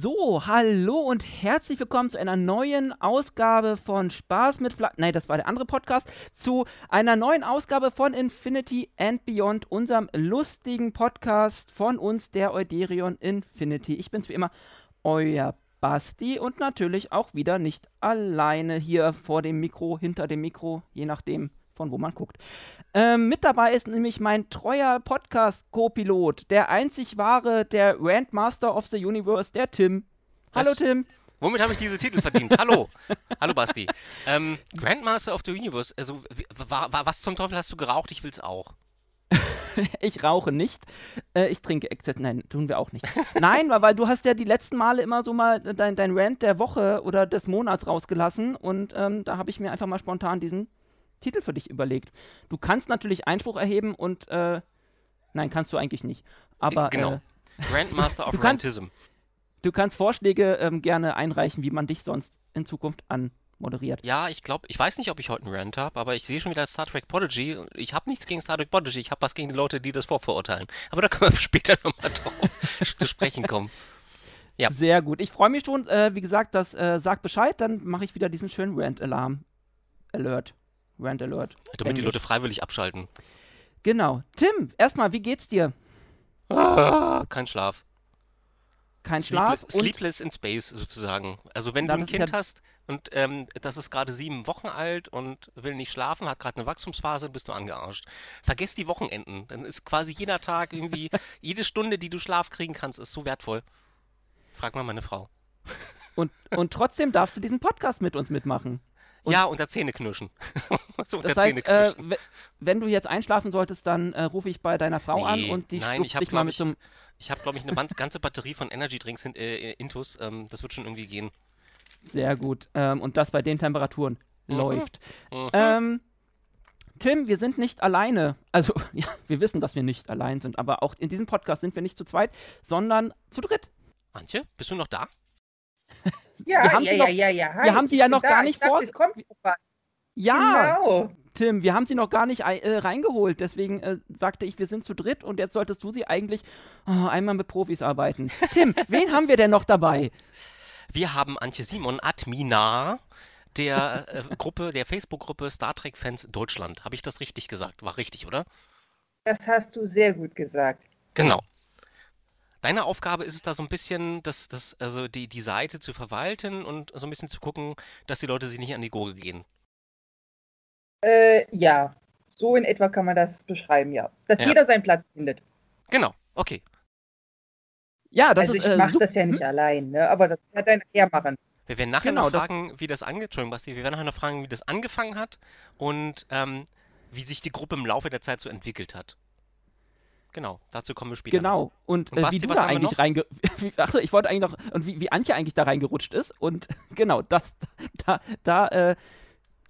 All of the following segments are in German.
So, hallo und herzlich willkommen zu einer neuen Ausgabe von Spaß mit Fla Nein, das war der andere Podcast. Zu einer neuen Ausgabe von Infinity and Beyond, unserem lustigen Podcast von uns, der Euderion Infinity. Ich bin's wie immer, euer Basti und natürlich auch wieder nicht alleine hier vor dem Mikro, hinter dem Mikro, je nachdem, von wo man guckt. Ähm, mit dabei ist nämlich mein treuer Podcast-Co-Pilot, der einzig wahre, der Grandmaster of the Universe, der Tim. Hallo Was? Tim. Womit habe ich diese Titel verdient? Hallo. Hallo Basti. Ähm, Grandmaster of the Universe, also was zum Teufel hast du geraucht? Ich will's auch. Ich rauche nicht. Äh, ich trinke Exzess. Nein, tun wir auch nicht. Nein, weil, weil du hast ja die letzten Male immer so mal dein, dein Rant der Woche oder des Monats rausgelassen und ähm, da habe ich mir einfach mal spontan diesen Titel für dich überlegt. Du kannst natürlich Einspruch erheben und äh, nein, kannst du eigentlich nicht. Aber genau. äh, Grandmaster of du kannst- Rantism. du kannst Vorschläge ähm, gerne einreichen, wie man dich sonst in Zukunft anmoderiert. Ja, ich glaube, ich weiß nicht, ob ich heute einen Rant habe, aber ich sehe schon wieder Star Trek Prodigy. Ich habe nichts gegen Star Trek Prodigy, ich habe was gegen die Leute, die das vorverurteilen. Aber da können wir später nochmal drauf zu sprechen kommen. Ja. Sehr gut. Ich freue mich schon. Äh, wie gesagt, das äh, sagt Bescheid, dann mache ich wieder diesen schönen Rant-Alarm. Alert. Rant Alert. Damit die Englisch. Leute freiwillig abschalten. Genau. Tim, erstmal, wie geht's dir? Ah, kein Schlaf. Kein Schlaf Sleepless, Sleepless in Space sozusagen. Also wenn du ein Kind ja- hast und ähm, das ist gerade sieben Wochen alt und will nicht schlafen, hat gerade eine Wachstumsphase, bist du angearscht. Vergiss die Wochenenden. Dann ist quasi jeder Tag irgendwie, jede Stunde, die du Schlaf kriegen kannst, ist so wertvoll. Frag mal meine Frau. und, und trotzdem darfst du diesen Podcast mit uns mitmachen. Und- ja, unter Zähne knirschen. so unter Das heißt, äh, wenn du jetzt einschlafen solltest, dann äh, rufe ich bei deiner Frau Nee, an und die nein, ich hab, dich mal mit ich, einem. Ich habe, glaube ich, eine ganz- ganze Batterie von Energy Drinks in, äh, Intus. Ähm, das wird schon irgendwie gehen. Sehr gut. Ähm, und das bei den Temperaturen Mhm. läuft. Mhm. Ähm, Tim, wir sind nicht alleine. Also, ja, wir wissen, dass wir nicht allein sind, aber auch in diesem Podcast sind wir nicht zu zweit, sondern zu dritt. Antje, bist du noch da? Ja, Wir haben ja, sie ja, noch- ja, ja. Hi, wir haben sie ja noch da. gar Ich nicht dachte, vor-. Ja, Genau. Tim, wir haben sie noch gar nicht äh, reingeholt, deswegen äh, sagte ich, wir sind zu dritt und jetzt solltest du sie eigentlich oh, einmal mit Profis arbeiten. Tim, wen haben wir denn noch dabei? Wir haben Antje Simon, Admina der äh, Gruppe, der Facebook-Gruppe Star Trek Fans Deutschland. Habe ich das richtig gesagt? War richtig, oder? Das hast du sehr gut gesagt. Genau. Deine Aufgabe ist es da so ein bisschen, das, das, also die, die Seite zu verwalten und so ein bisschen zu gucken, dass die Leute sich nicht an die Gurgel gehen. Äh, ja, so in etwa kann man das beschreiben, ja. Dass Ja. jeder seinen Platz findet. Genau, okay. Ja, das also ist ich äh, mache sup- das ja nicht allein, ne? aber das hat ein Hermachen. Wir werden nachher Genau, noch das- fragen, wie das ange Basti, wir werden nachher noch fragen, wie das angefangen hat und ähm, wie sich die Gruppe im Laufe der Zeit so entwickelt hat. Genau, dazu kommen wir später. noch. Genau. Und, Und äh, Basti, wie du was da eigentlich noch? reinge... Achso, ich wollte eigentlich noch... Und wie, wie Antje eigentlich da reingerutscht ist. Und genau, das, da, da äh,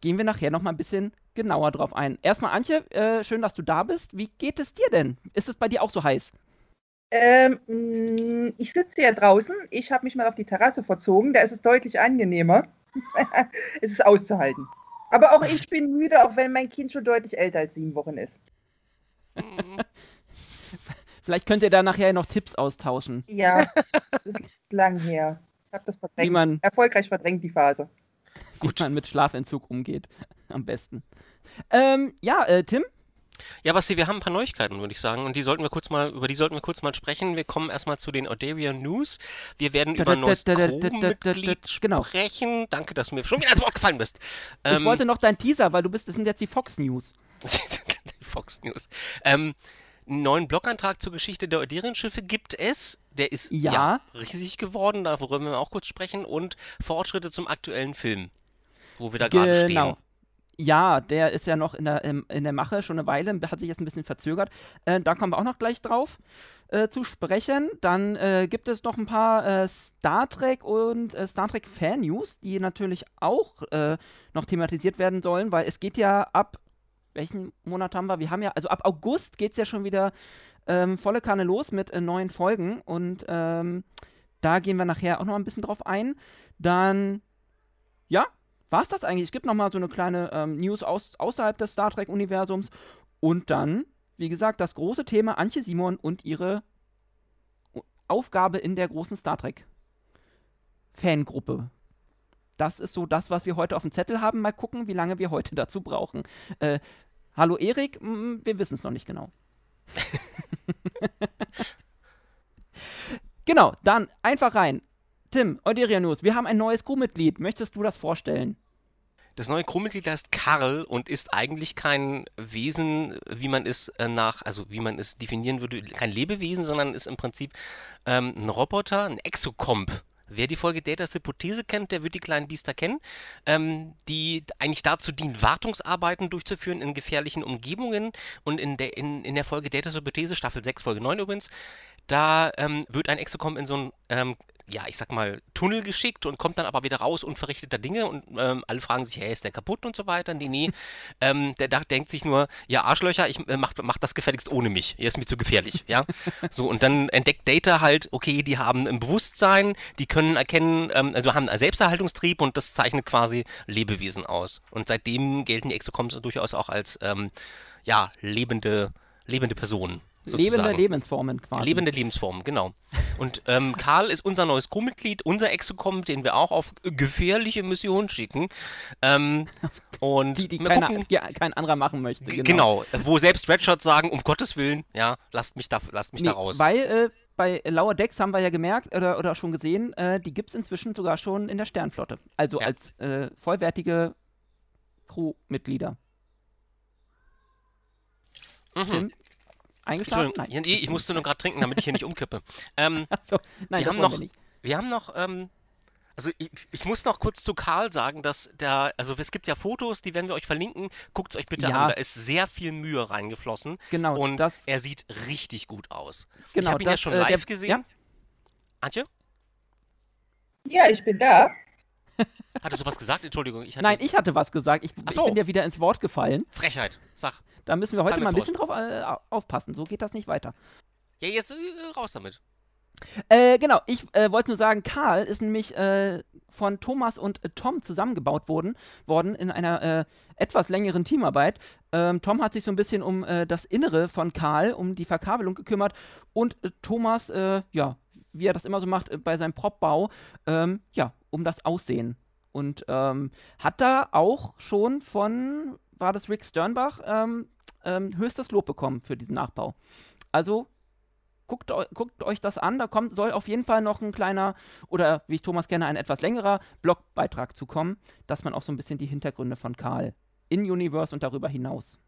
gehen wir nachher noch mal ein bisschen genauer drauf ein. Erstmal, Antje, äh, schön, dass du da bist. Wie geht es dir denn? Ist es bei dir auch so heiß? Ähm, mh, ich sitze ja draußen. Ich habe mich mal auf die Terrasse verzogen. Da ist es deutlich angenehmer. es ist auszuhalten. Aber auch ich bin müde, auch wenn mein Kind schon deutlich älter als sieben Wochen ist. Vielleicht könnt ihr da nachher noch Tipps austauschen. Ja, das ist lang her. Ich habe das Wie verdrängt. man, Erfolgreich verdrängt die Phase. wie man mit Schlafentzug umgeht. Am besten. Ähm, ja, äh, Tim? Ja, Basti, wir haben ein paar Neuigkeiten, würde ich sagen, und die sollten wir kurz mal, über die sollten wir kurz mal sprechen. Wir kommen erstmal zu den Audarian News. Wir werden Da, über ein neues da, da, Crewmitglied genau. sprechen. Danke, dass du mir schon wieder ins Wort gefallen bist. ich Ähm, wollte noch deinen Teaser, weil du bist, das sind jetzt die Fox News. die Fox News. Ähm, einen neuen Blogantrag zur Geschichte der Euderian-Schiffe gibt es. Der ist Ja. riesig geworden, darüber werden wir auch kurz sprechen. Und Fortschritte zum aktuellen Film, wo wir da gerade stehen. Genau. Ja, der ist ja noch in der, in der Mache, schon eine Weile, hat sich jetzt ein bisschen verzögert. Äh, da kommen wir auch noch gleich drauf äh, zu sprechen. Dann äh, gibt es noch ein paar äh, Star Trek und äh, Star Trek Fan News, die natürlich auch äh, noch thematisiert werden sollen, weil es geht ja ab, welchen Monat haben wir? Wir haben ja, also ab August geht es ja schon wieder ähm, volle Kanne los mit äh, neuen Folgen und ähm, da gehen wir nachher auch noch ein bisschen drauf ein. Dann, ja, war es das eigentlich? Es gibt noch mal so eine kleine ähm, News aus, außerhalb des Star Trek-Universums. Und dann, wie gesagt, das große Thema Antje Simon und ihre Aufgabe in der großen Star Trek. Fangruppe. Das ist so das, was wir heute auf dem Zettel haben. Mal gucken, wie lange wir heute dazu brauchen. Äh, hallo Erik, wir wissen es noch nicht genau. genau, dann einfach rein. Tim, Euderia News, wir haben ein neues Crewmitglied. Möchtest du das vorstellen? Das neue Crewmitglied heißt Karl und ist eigentlich kein Wesen, wie man es äh, nach, also wie man es definieren würde, kein Lebewesen, sondern ist im Prinzip ähm, ein Roboter, ein Exocomp. Wer die Folge Datas Hypothese kennt, der wird die kleinen Biester kennen, ähm, die eigentlich dazu dienen, Wartungsarbeiten durchzuführen in gefährlichen Umgebungen. Und in der, in, in der Folge Datas Hypothese, Staffel 6, Folge 9 übrigens, da ähm, wird ein Exocomp in so ein ähm, ja, ich sag mal, Tunnel geschickt und kommt dann aber wieder raus unverrichteter Dinge und ähm, alle fragen sich, hey, ist der kaputt und so weiter? Nee, nee. ähm, der denkt sich nur, ja, Arschlöcher, ich äh, mach, mach das gefälligst ohne mich. Er ist mir zu gefährlich, ja. So, und dann entdeckt Data halt, okay, die haben ein Bewusstsein, die können erkennen, ähm, also haben einen Selbsterhaltungstrieb und das zeichnet quasi Lebewesen aus. Und seitdem gelten die Exocoms durchaus auch als, ähm, ja, lebende, lebende Personen. Sozusagen. Lebende Lebensformen quasi. Lebende Lebensformen, genau. Und ähm, Karl ist unser neues Crewmitglied, unser Exocom, den wir auch auf gefährliche Missionen schicken. Ähm, und die, die, keine, die, kein anderer machen möchte. Genau. genau. wo selbst Redshots sagen, um Gottes Willen, ja, lasst mich da, lasst mich nee, da raus. Weil äh, bei Lower Decks haben wir ja gemerkt oder, oder schon gesehen, äh, die gibt es inzwischen sogar schon in der Sternflotte. Also ja. als äh, vollwertige Crewmitglieder. Mhm. Tim, Eingeschlafen? Nein. Nee, ich musste nur gerade trinken, damit ich hier nicht umkippe. Ähm, so, nein, wir haben noch, wir, wir haben noch, ähm, also ich, ich, muss noch kurz zu Karl sagen, dass der, also es gibt ja Fotos, die werden wir euch verlinken. Guckt es euch bitte ja. an, da ist sehr viel Mühe reingeflossen. Genau. Und das, er sieht richtig gut aus. Genau. Ich habe ihn das, ja schon äh, live der, gesehen. Ja? Antje? Ja, ich bin da. Hattest du was gesagt? Entschuldigung. Ich Nein, ich hatte was gesagt. Ich, so. ich bin dir wieder ins Wort gefallen. Frechheit, sag. Da müssen wir heute mal ein bisschen drauf äh, aufpassen. So geht das nicht weiter. Ja, jetzt äh, raus damit. Äh, genau, ich äh, wollte nur sagen, Karl ist nämlich äh, von Thomas und Tom zusammengebaut worden, worden in einer äh, etwas längeren Teamarbeit. Ähm, Tom hat sich so ein bisschen um das Innere von Karl, um die Verkabelung gekümmert und Thomas, ja, wie er das immer so macht bei seinem Propbau, ähm, ja, um das Aussehen. Und ähm, hat da auch schon von, war das Rick Sternbach, ähm, ähm, höchstes Lob bekommen für diesen Nachbau. Also guckt, guckt, euch das an. Da kommt, soll auf jeden Fall noch ein kleiner oder wie ich Thomas kenne, ein etwas längerer Blogbeitrag zukommen, dass man auch so ein bisschen die Hintergründe von Karl in Universe und darüber hinaus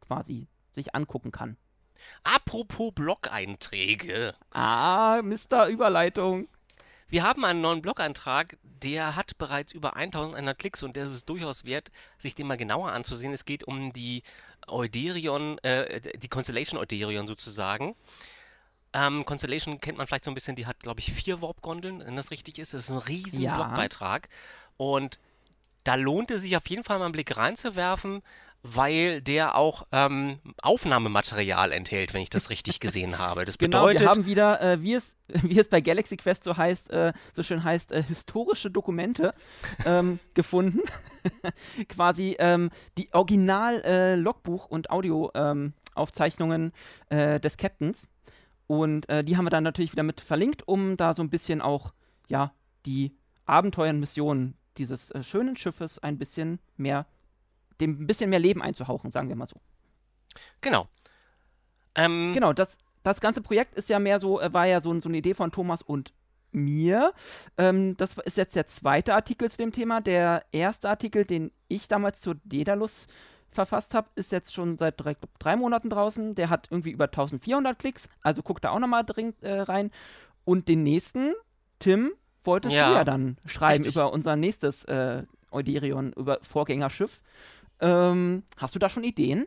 quasi sich angucken kann. Apropos Blog-Einträge. Ah, Mr. Überleitung. Wir haben einen neuen Blog-Eintrag, der hat bereits über 1100 Klicks und der ist es durchaus wert, sich den mal genauer anzusehen. Es geht um die Euderion, äh, die Constellation Euderion sozusagen. Ähm, Constellation kennt man vielleicht so ein bisschen, die hat, glaube ich, vier Warp-Gondeln, wenn das richtig ist. Das ist ein riesen ja. Blogbeitrag. Und da lohnt es sich auf jeden Fall mal einen Blick reinzuwerfen, weil der auch ähm, Aufnahmematerial enthält, wenn ich das richtig gesehen habe. Das genau, bedeutet, wir haben wieder, äh, wie, es, wie es bei Galaxy Quest so heißt, äh, so schön heißt, äh, historische Dokumente ähm, gefunden. Quasi ähm, die Original-Logbuch- äh, und Audioaufzeichnungen äh, des Captains. Und äh, die haben wir dann natürlich wieder mit verlinkt, um da so ein bisschen auch, ja, die Abenteuer und Missionen dieses schönen Schiffes ein bisschen mehr zu dem ein bisschen mehr Leben einzuhauchen, sagen wir mal so. Genau. Ähm, genau, das, das ganze Projekt ist ja mehr so, äh, war ja so, so eine Idee von Thomas und mir. Ähm, das ist jetzt der zweite Artikel zu dem Thema. Der erste Artikel, den ich damals zu Dedalus verfasst habe, ist jetzt schon seit drei, drei, Monaten draußen. Der hat irgendwie über 1400 Klicks, also guckt da auch nochmal dringend äh, rein. Und den nächsten, Tim, wolltest ja, du ja dann schreiben richtig. über unser nächstes äh, Euderion, über Vorgängerschiff. Ähm, hast du da schon Ideen?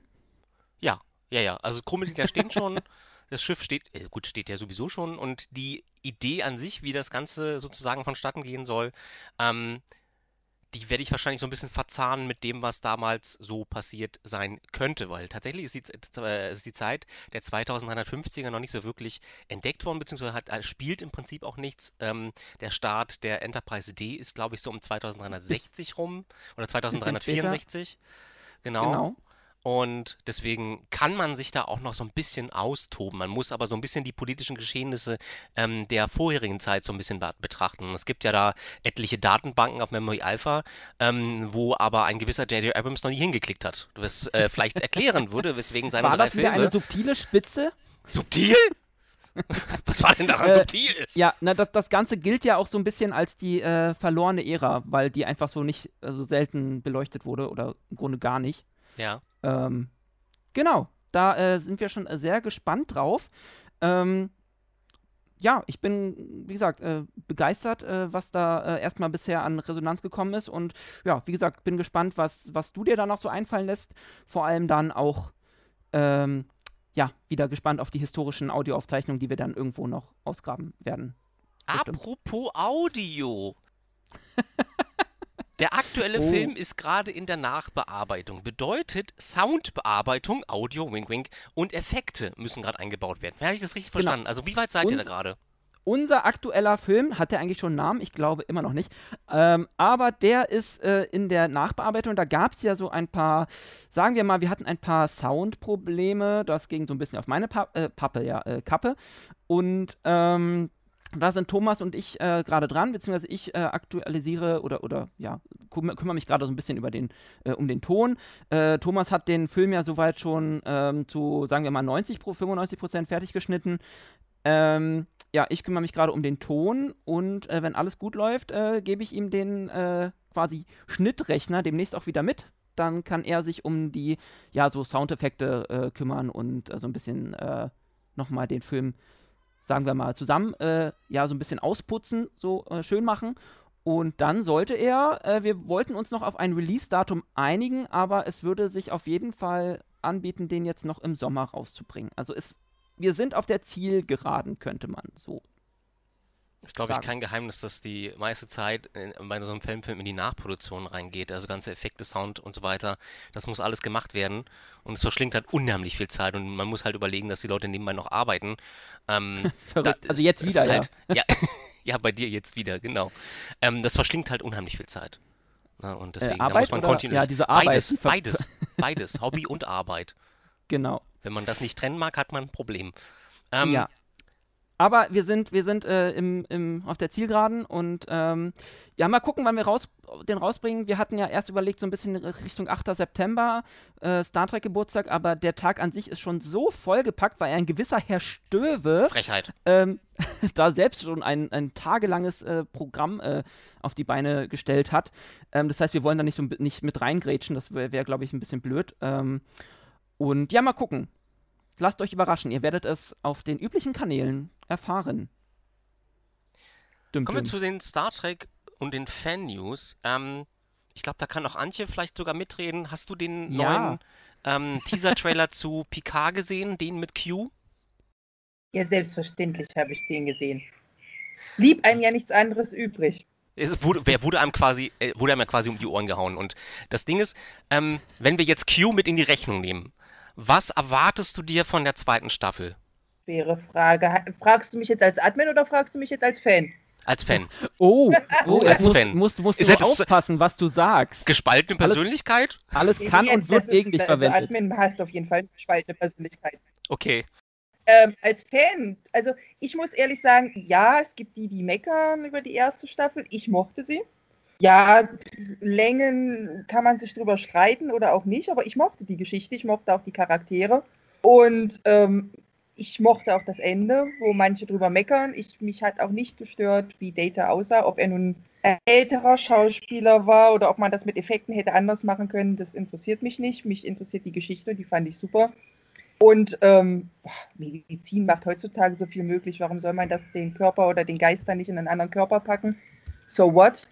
Ja, ja, ja. Also Krummeldinger stehen schon. Das Schiff steht, äh, gut, steht ja sowieso schon. Und die Idee an sich, wie das Ganze sozusagen vonstatten gehen soll, ähm, die werde ich wahrscheinlich so ein bisschen verzahnen mit dem, was damals so passiert sein könnte, weil tatsächlich ist die, äh, ist die Zeit der 2350er noch nicht so wirklich entdeckt worden, beziehungsweise hat, äh, spielt im Prinzip auch nichts. Ähm, der Start der Enterprise D ist, glaube ich, so um 2360 rum oder 2364. Genau. genau. Und deswegen kann man sich da auch noch so ein bisschen austoben. Man muss aber so ein bisschen die politischen Geschehnisse ähm, der vorherigen Zeit so ein bisschen betrachten. Es gibt ja da etliche Datenbanken auf Memory Alpha, ähm, wo aber ein gewisser J.J. Abrams noch nie hingeklickt hat. Was äh, vielleicht erklären würde, weswegen seine War drei das wieder Filme... eine subtile Spitze? Subtil? Was war denn daran Äh, subtil? Ja, na, das, das Ganze gilt ja auch so ein bisschen als die äh, verlorene Ära, weil die einfach so nicht äh, so selten beleuchtet wurde oder im Grunde gar nicht. Ja. Ähm, genau, da äh, sind wir schon äh, sehr gespannt drauf. Ähm, ja, ich bin, wie gesagt, äh, begeistert, äh, was da äh, erstmal bisher an Resonanz gekommen ist. Und ja, wie gesagt, bin gespannt, was, was du dir da noch so einfallen lässt. Vor allem dann auch, ähm, ja, wieder gespannt auf die historischen Audioaufzeichnungen, die wir dann irgendwo noch ausgraben werden. Bestimmt. Apropos Audio. Der aktuelle Oh. Film ist gerade in der Nachbearbeitung. Bedeutet, Soundbearbeitung, Audio, Wink Wink und Effekte müssen gerade eingebaut werden. Habe ich das richtig Genau. verstanden? Also wie weit seid ihr da gerade? Unser aktueller Film, hat der eigentlich schon einen Namen? Ich glaube immer noch nicht. Ähm, aber der ist äh, in der Nachbearbeitung. Da gab es ja so ein paar, sagen wir mal, wir hatten ein paar Soundprobleme. Das ging so ein bisschen auf meine pa äh, Pappe, ja, äh, Kappe. Und ähm, da sind Thomas und ich äh, gerade dran, beziehungsweise ich äh, aktualisiere oder, oder ja, kümmere kümmere mich gerade so ein bisschen über den, äh, um den Ton. Äh, Thomas hat den Film ja soweit schon ähm, zu, sagen wir mal, 90 pro 95 Prozent fertig geschnitten. Ähm, ja, ich kümmere mich gerade um den Ton und äh, wenn alles gut läuft, äh, gebe ich ihm den quasi Schnittrechner demnächst auch wieder mit. Dann kann er sich um die, ja, so Soundeffekte kümmern und so ein bisschen äh, nochmal den Film, sagen wir mal, zusammen, äh, ja, so ein bisschen ausputzen, so äh, schön machen. Und dann sollte er, äh, wir wollten uns noch auf ein Release-Datum einigen, aber es würde sich auf jeden Fall anbieten, den jetzt noch im Sommer rauszubringen. Also es, wir sind auf der Zielgeraden, könnte man so. Ist, glaube ich, kein Geheimnis, dass die meiste Zeit in, bei so einem Filmfilm in die Nachproduktion reingeht. Also ganze Effekte, Sound und so weiter. Das muss alles gemacht werden. Und es verschlingt halt unheimlich viel Zeit. Und man muss halt überlegen, dass die Leute nebenbei noch arbeiten. Ähm, Verrückt. da- also jetzt wieder, ja. halt, ja. ja, bei dir jetzt wieder, genau. Ähm, das verschlingt halt unheimlich viel Zeit. Na, und deswegen, da Arbeit muss man kontinuierlich. ja, diese Arbeit, Beides, beides, beides. Hobby und Arbeit. Genau. Wenn man das nicht trennen mag, hat man ein Problem. Ähm, ja. Aber wir sind, wir sind äh, im, im, auf der Zielgeraden und ähm, ja, mal gucken, wann wir raus, den rausbringen. Wir hatten ja erst überlegt, so ein bisschen Richtung 8. September, äh, Star Trek Geburtstag, aber der Tag an sich ist schon so vollgepackt, weil ein gewisser Herr Stöwe Frechheit. ähm, da selbst schon ein, ein tagelanges äh, Programm äh, auf die Beine gestellt hat. Ähm, das heißt, wir wollen da nicht, so, nicht mit reingrätschen, das wäre, wär, glaube ich, ein bisschen blöd. Ähm, und ja, mal gucken. Lasst euch überraschen, ihr werdet es auf den üblichen Kanälen erfahren. Düm, Kommen wir düm. zu den Star Trek und den Fan-News. Ähm, ich glaube, da kann auch Antje vielleicht sogar mitreden. Hast du den Ja. neuen ähm, Teaser-Trailer zu Picard gesehen, den mit Q? Ja, selbstverständlich habe ich den gesehen. Blieb einem ja nichts anderes übrig. Es wurde, wer wurde einem quasi, äh, wurde einem ja quasi um die Ohren gehauen. Und das Ding ist, ähm, wenn wir jetzt Q mit in die Rechnung nehmen, was erwartest du dir von der zweiten Staffel Schwere Frage. Fragst du mich jetzt als Admin oder fragst du mich jetzt als Fan? als Fan? Oh, oh Als jetzt musst, Fan. musst, musst du aufpassen, was du sagst. Gespaltene Alles- Persönlichkeit? Alles kann Nee, und wird das gegen dich also verwendet. Admin hast auf jeden Fall eine gespaltene Persönlichkeit. Okay. Ähm, als Fan, also ich muss ehrlich sagen, ja, es gibt die, die meckern über die erste Staffel. Ich mochte sie. Ja, Längen kann man sich drüber streiten oder auch nicht, aber ich mochte die Geschichte, ich mochte auch die Charaktere und ähm, ich mochte auch das Ende, wo manche drüber meckern. Ich, mich hat auch nicht gestört, wie Data aussah, ob er nun älterer Schauspieler war oder ob man das mit Effekten hätte anders machen können, das interessiert mich nicht. Mich interessiert die Geschichte, die fand ich super. Und ähm, Medizin macht heutzutage so viel möglich. Warum soll man das den Körper oder den Geist dann nicht in einen anderen Körper packen? So what?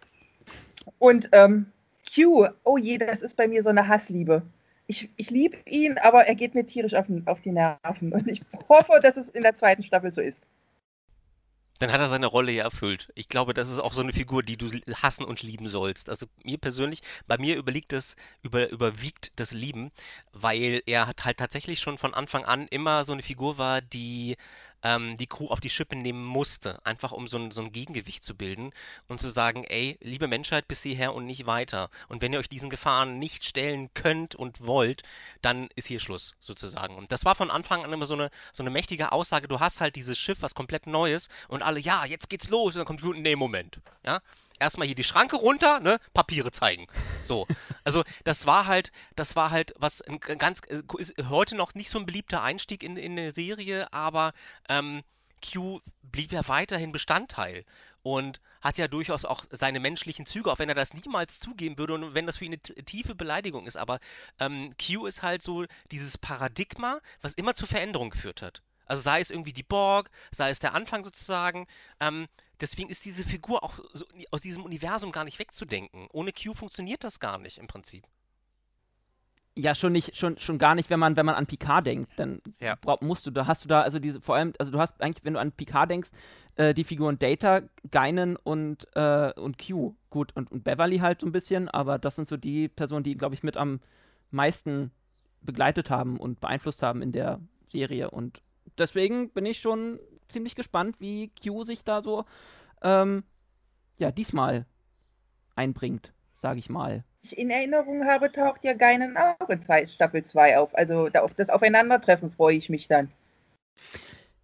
Und ähm, Q, oh je, das ist bei mir so eine Hassliebe. Ich, ich liebe ihn, aber er geht mir tierisch auf, auf die Nerven. Und ich hoffe, dass es in der zweiten Staffel so ist. Dann hat er seine Rolle ja erfüllt. Ich glaube, das ist auch so eine Figur, die du hassen und lieben sollst. Also mir persönlich, bei mir überliegt das, über, überwiegt das Lieben, weil er halt tatsächlich schon von Anfang an immer so eine Figur war, die ähm, die Crew auf die Schippe nehmen musste, einfach um so ein, so ein Gegengewicht zu bilden und zu sagen, ey, liebe Menschheit, bis hierher und nicht weiter. Und wenn ihr euch diesen Gefahren nicht stellen könnt und wollt, dann ist hier Schluss, sozusagen. Und das war von Anfang an immer so eine, so eine mächtige Aussage, du hast halt dieses Schiff, was komplett Neues und alle, ja, jetzt geht's los. Und dann kommt, nee, Moment, ja, erstmal hier die Schranke runter, ne, Papiere zeigen. So. Also, das war halt, das war halt was ein ganz, äh, ist heute noch nicht so ein beliebter Einstieg in, in eine Serie, aber ähm, Q blieb ja weiterhin Bestandteil und hat ja durchaus auch seine menschlichen Züge, auch wenn er das niemals zugeben würde und wenn das für ihn eine tiefe Beleidigung ist. Aber ähm, Q ist halt so dieses Paradigma, was immer zur Veränderung geführt hat. Also sei es irgendwie die Borg, sei es der Anfang sozusagen. Ähm, deswegen ist diese Figur auch so, aus diesem Universum gar nicht wegzudenken. Ohne Q funktioniert das gar nicht im Prinzip. Ja, schon nicht, schon, schon gar nicht, wenn man, wenn man an Picard denkt. Dann Ja. brauch- musst du, da hast du da, also diese, vor allem, also du hast eigentlich, wenn du an Picard denkst, äh, die Figuren Data, Guinan und, äh, und Q. Gut, und, und Beverly halt so ein bisschen, aber das sind so die Personen, die, glaube ich, mit am meisten begleitet haben und beeinflusst haben in der Serie. Und deswegen bin ich schon ziemlich gespannt, wie Q sich da so, ähm, ja, diesmal einbringt, sage ich mal. ich in Erinnerung habe, taucht ja Geinen auch in zwei, Staffel 2 auf. Also da auf das Aufeinandertreffen freue ich mich dann.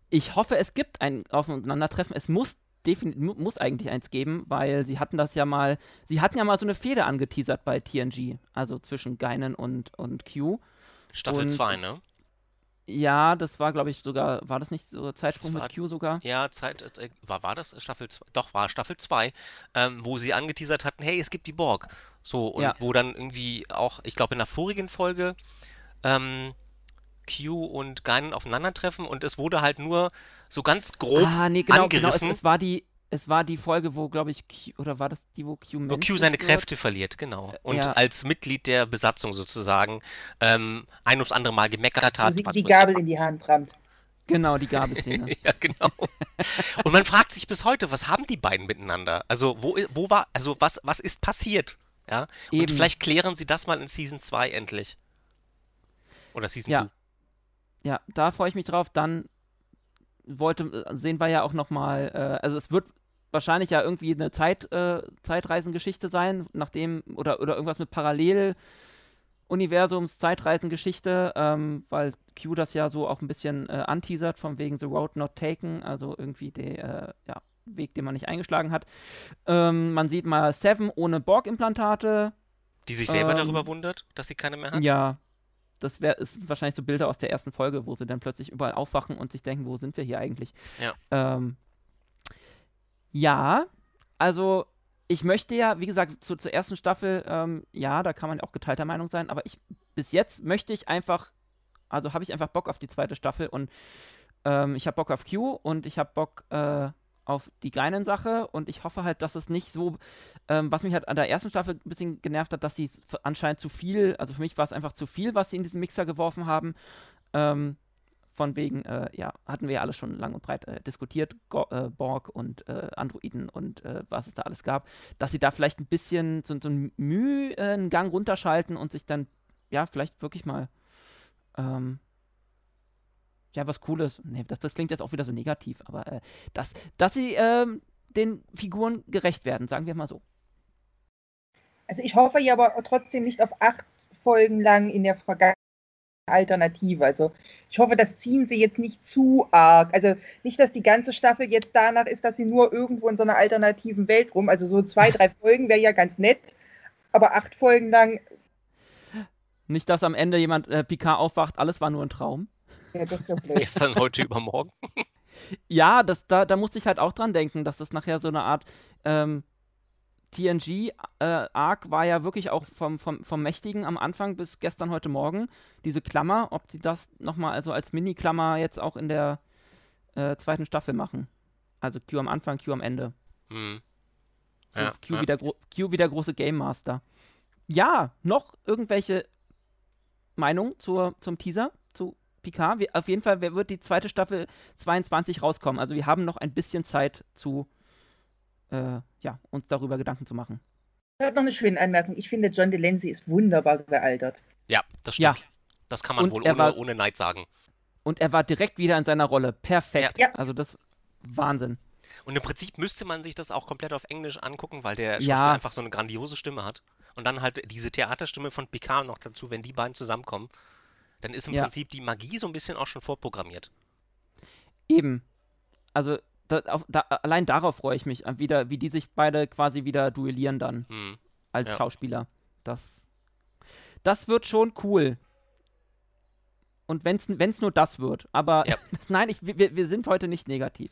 Ich hoffe, es gibt ein Aufeinandertreffen. Es muss definitiv muss eigentlich eins geben, weil sie hatten das ja mal, sie hatten ja mal so eine Fehde angeteasert bei TNG, also zwischen Geinen und, und Q. Staffel Und- 2, ne? Ja, das war, glaube ich, sogar, war das nicht so Zeitsprung war- mit Q sogar? Ja, Zeit, äh, war, war das Staffel 2? Doch, war Staffel 2, ähm, wo sie angeteasert hatten, hey, es gibt die Borg. So, und Ja. wo dann irgendwie auch, ich glaube in der vorigen Folge, ähm, Q und Guinan aufeinandertreffen und es wurde halt nur so ganz grob ah, nee, genau, genau. Es, angerissen. es war die, es war die Folge, wo, glaube ich, Q, oder war das die, wo Q Wo Q seine wird? Kräfte verliert, genau. Und ja. als Mitglied der Besatzung sozusagen ähm, ein ums andere Mal gemeckert Wo hat. sie was die Gabel in die Hand rammt. Genau, die Gabelszene. Ja, genau. Und man fragt sich bis heute, was haben die beiden miteinander? Also, wo, wo war, also was, was ist passiert? Ja. Und Eben. vielleicht klären sie das mal in Season 2 endlich. Oder Season Ja. 2. Ja, da freue ich mich drauf. Dann wollte, äh, sehen wir ja auch noch mal, äh, also es wird wahrscheinlich ja irgendwie eine Zeit, äh, Zeitreisengeschichte sein, nachdem, oder, oder irgendwas mit Parallel-Universums, Zeitreisengeschichte, ähm, weil Q das ja so auch ein bisschen äh, anteasert, von wegen The Road Not Taken, also irgendwie der, äh, ja, Weg, den man nicht eingeschlagen hat. Ähm, man sieht mal Seven ohne Borg-Implantate. Die sich selber Ähm, darüber wundert, dass sie keine mehr hat. Ja, das wäre ist wahrscheinlich so Bilder aus der ersten Folge, wo sie dann plötzlich überall aufwachen und sich denken, wo sind wir hier eigentlich? Ja. Ähm, ja, also ich möchte ja, wie gesagt, zu, zur ersten Staffel, ähm, ja, da kann man auch geteilter Meinung sein, aber ich bis jetzt möchte ich einfach, also habe ich einfach Bock auf die zweite Staffel und ähm, ich habe Bock auf Q und ich habe Bock äh, auf die Geinen-Sache und ich hoffe halt, dass es nicht so, ähm, was mich halt an der ersten Staffel ein bisschen genervt hat, dass sie anscheinend zu viel, also für mich war es einfach zu viel, was sie in diesen Mixer geworfen haben. Ähm, von wegen, äh, ja, hatten wir ja alles schon lang und breit äh, diskutiert, Go äh, Borg und äh, Androiden und äh, was es da alles gab, dass sie da vielleicht ein bisschen so, so ein Mühe, einen Gang runterschalten und sich dann, ja, vielleicht wirklich mal, ähm, ja, was Cooles, nee, das, das klingt jetzt auch wieder so negativ, aber äh, dass, dass sie ähm, den Figuren gerecht werden, sagen wir mal so. Also ich hoffe ja aber trotzdem nicht auf acht Folgen lang in der Vergangenheit Alternative. Also ich hoffe, das ziehen sie jetzt nicht zu arg. Also nicht, dass die ganze Staffel jetzt danach ist, dass sie nur irgendwo in so einer alternativen Welt rum. Also so zwei, drei Folgen wäre ja ganz nett. Aber acht Folgen lang, Nicht, dass am Ende jemand äh, Picard aufwacht, alles war nur ein Traum. Ja, das wäre blöd. Gestern, heute, übermorgen. Ja, das, da, da musste ich halt auch dran denken, dass das nachher so eine Art ähm, TNG-Arc war ja wirklich auch vom, vom, vom Mächtigen am Anfang bis gestern, heute Morgen. Diese Klammer, ob sie das nochmal also als Mini-Klammer jetzt auch in der äh, zweiten Staffel machen. Also Q am Anfang, Q am Ende. Hm. So, Ja, Q, ja. Wie der gro- Q wie der große Game Master. Ja, noch irgendwelche Meinungen zur, zum Teaser, zu Picard? Wir, auf jeden Fall wer wird die zweite Staffel 22 rauskommen. Also wir haben noch ein bisschen Zeit zu, äh, ja, uns darüber Gedanken zu machen. Ich habe noch eine schöne Anmerkung. Ich finde, John Delancey ist wunderbar gealtert. Ja, das Ja. stimmt. Das kann man Und wohl ohne, war- ohne Neid sagen. Und er war direkt wieder in seiner Rolle. Perfekt. Ja. Also das Wahnsinn. Und im Prinzip müsste man sich das auch komplett auf Englisch angucken, weil der Ja. Einfach so eine grandiose Stimme hat. Und dann halt diese Theaterstimme von Picard noch dazu, wenn die beiden zusammenkommen, dann ist im Ja. Prinzip die Magie so ein bisschen auch schon vorprogrammiert. Eben. Also da, auf, da, allein darauf freue ich mich, wieder, wie die sich beide quasi wieder duellieren dann Hm. als Ja. Schauspieler. Das, das wird schon cool. Und wenn es nur das wird. Aber Ja. nein, ich, wir, wir sind heute nicht negativ.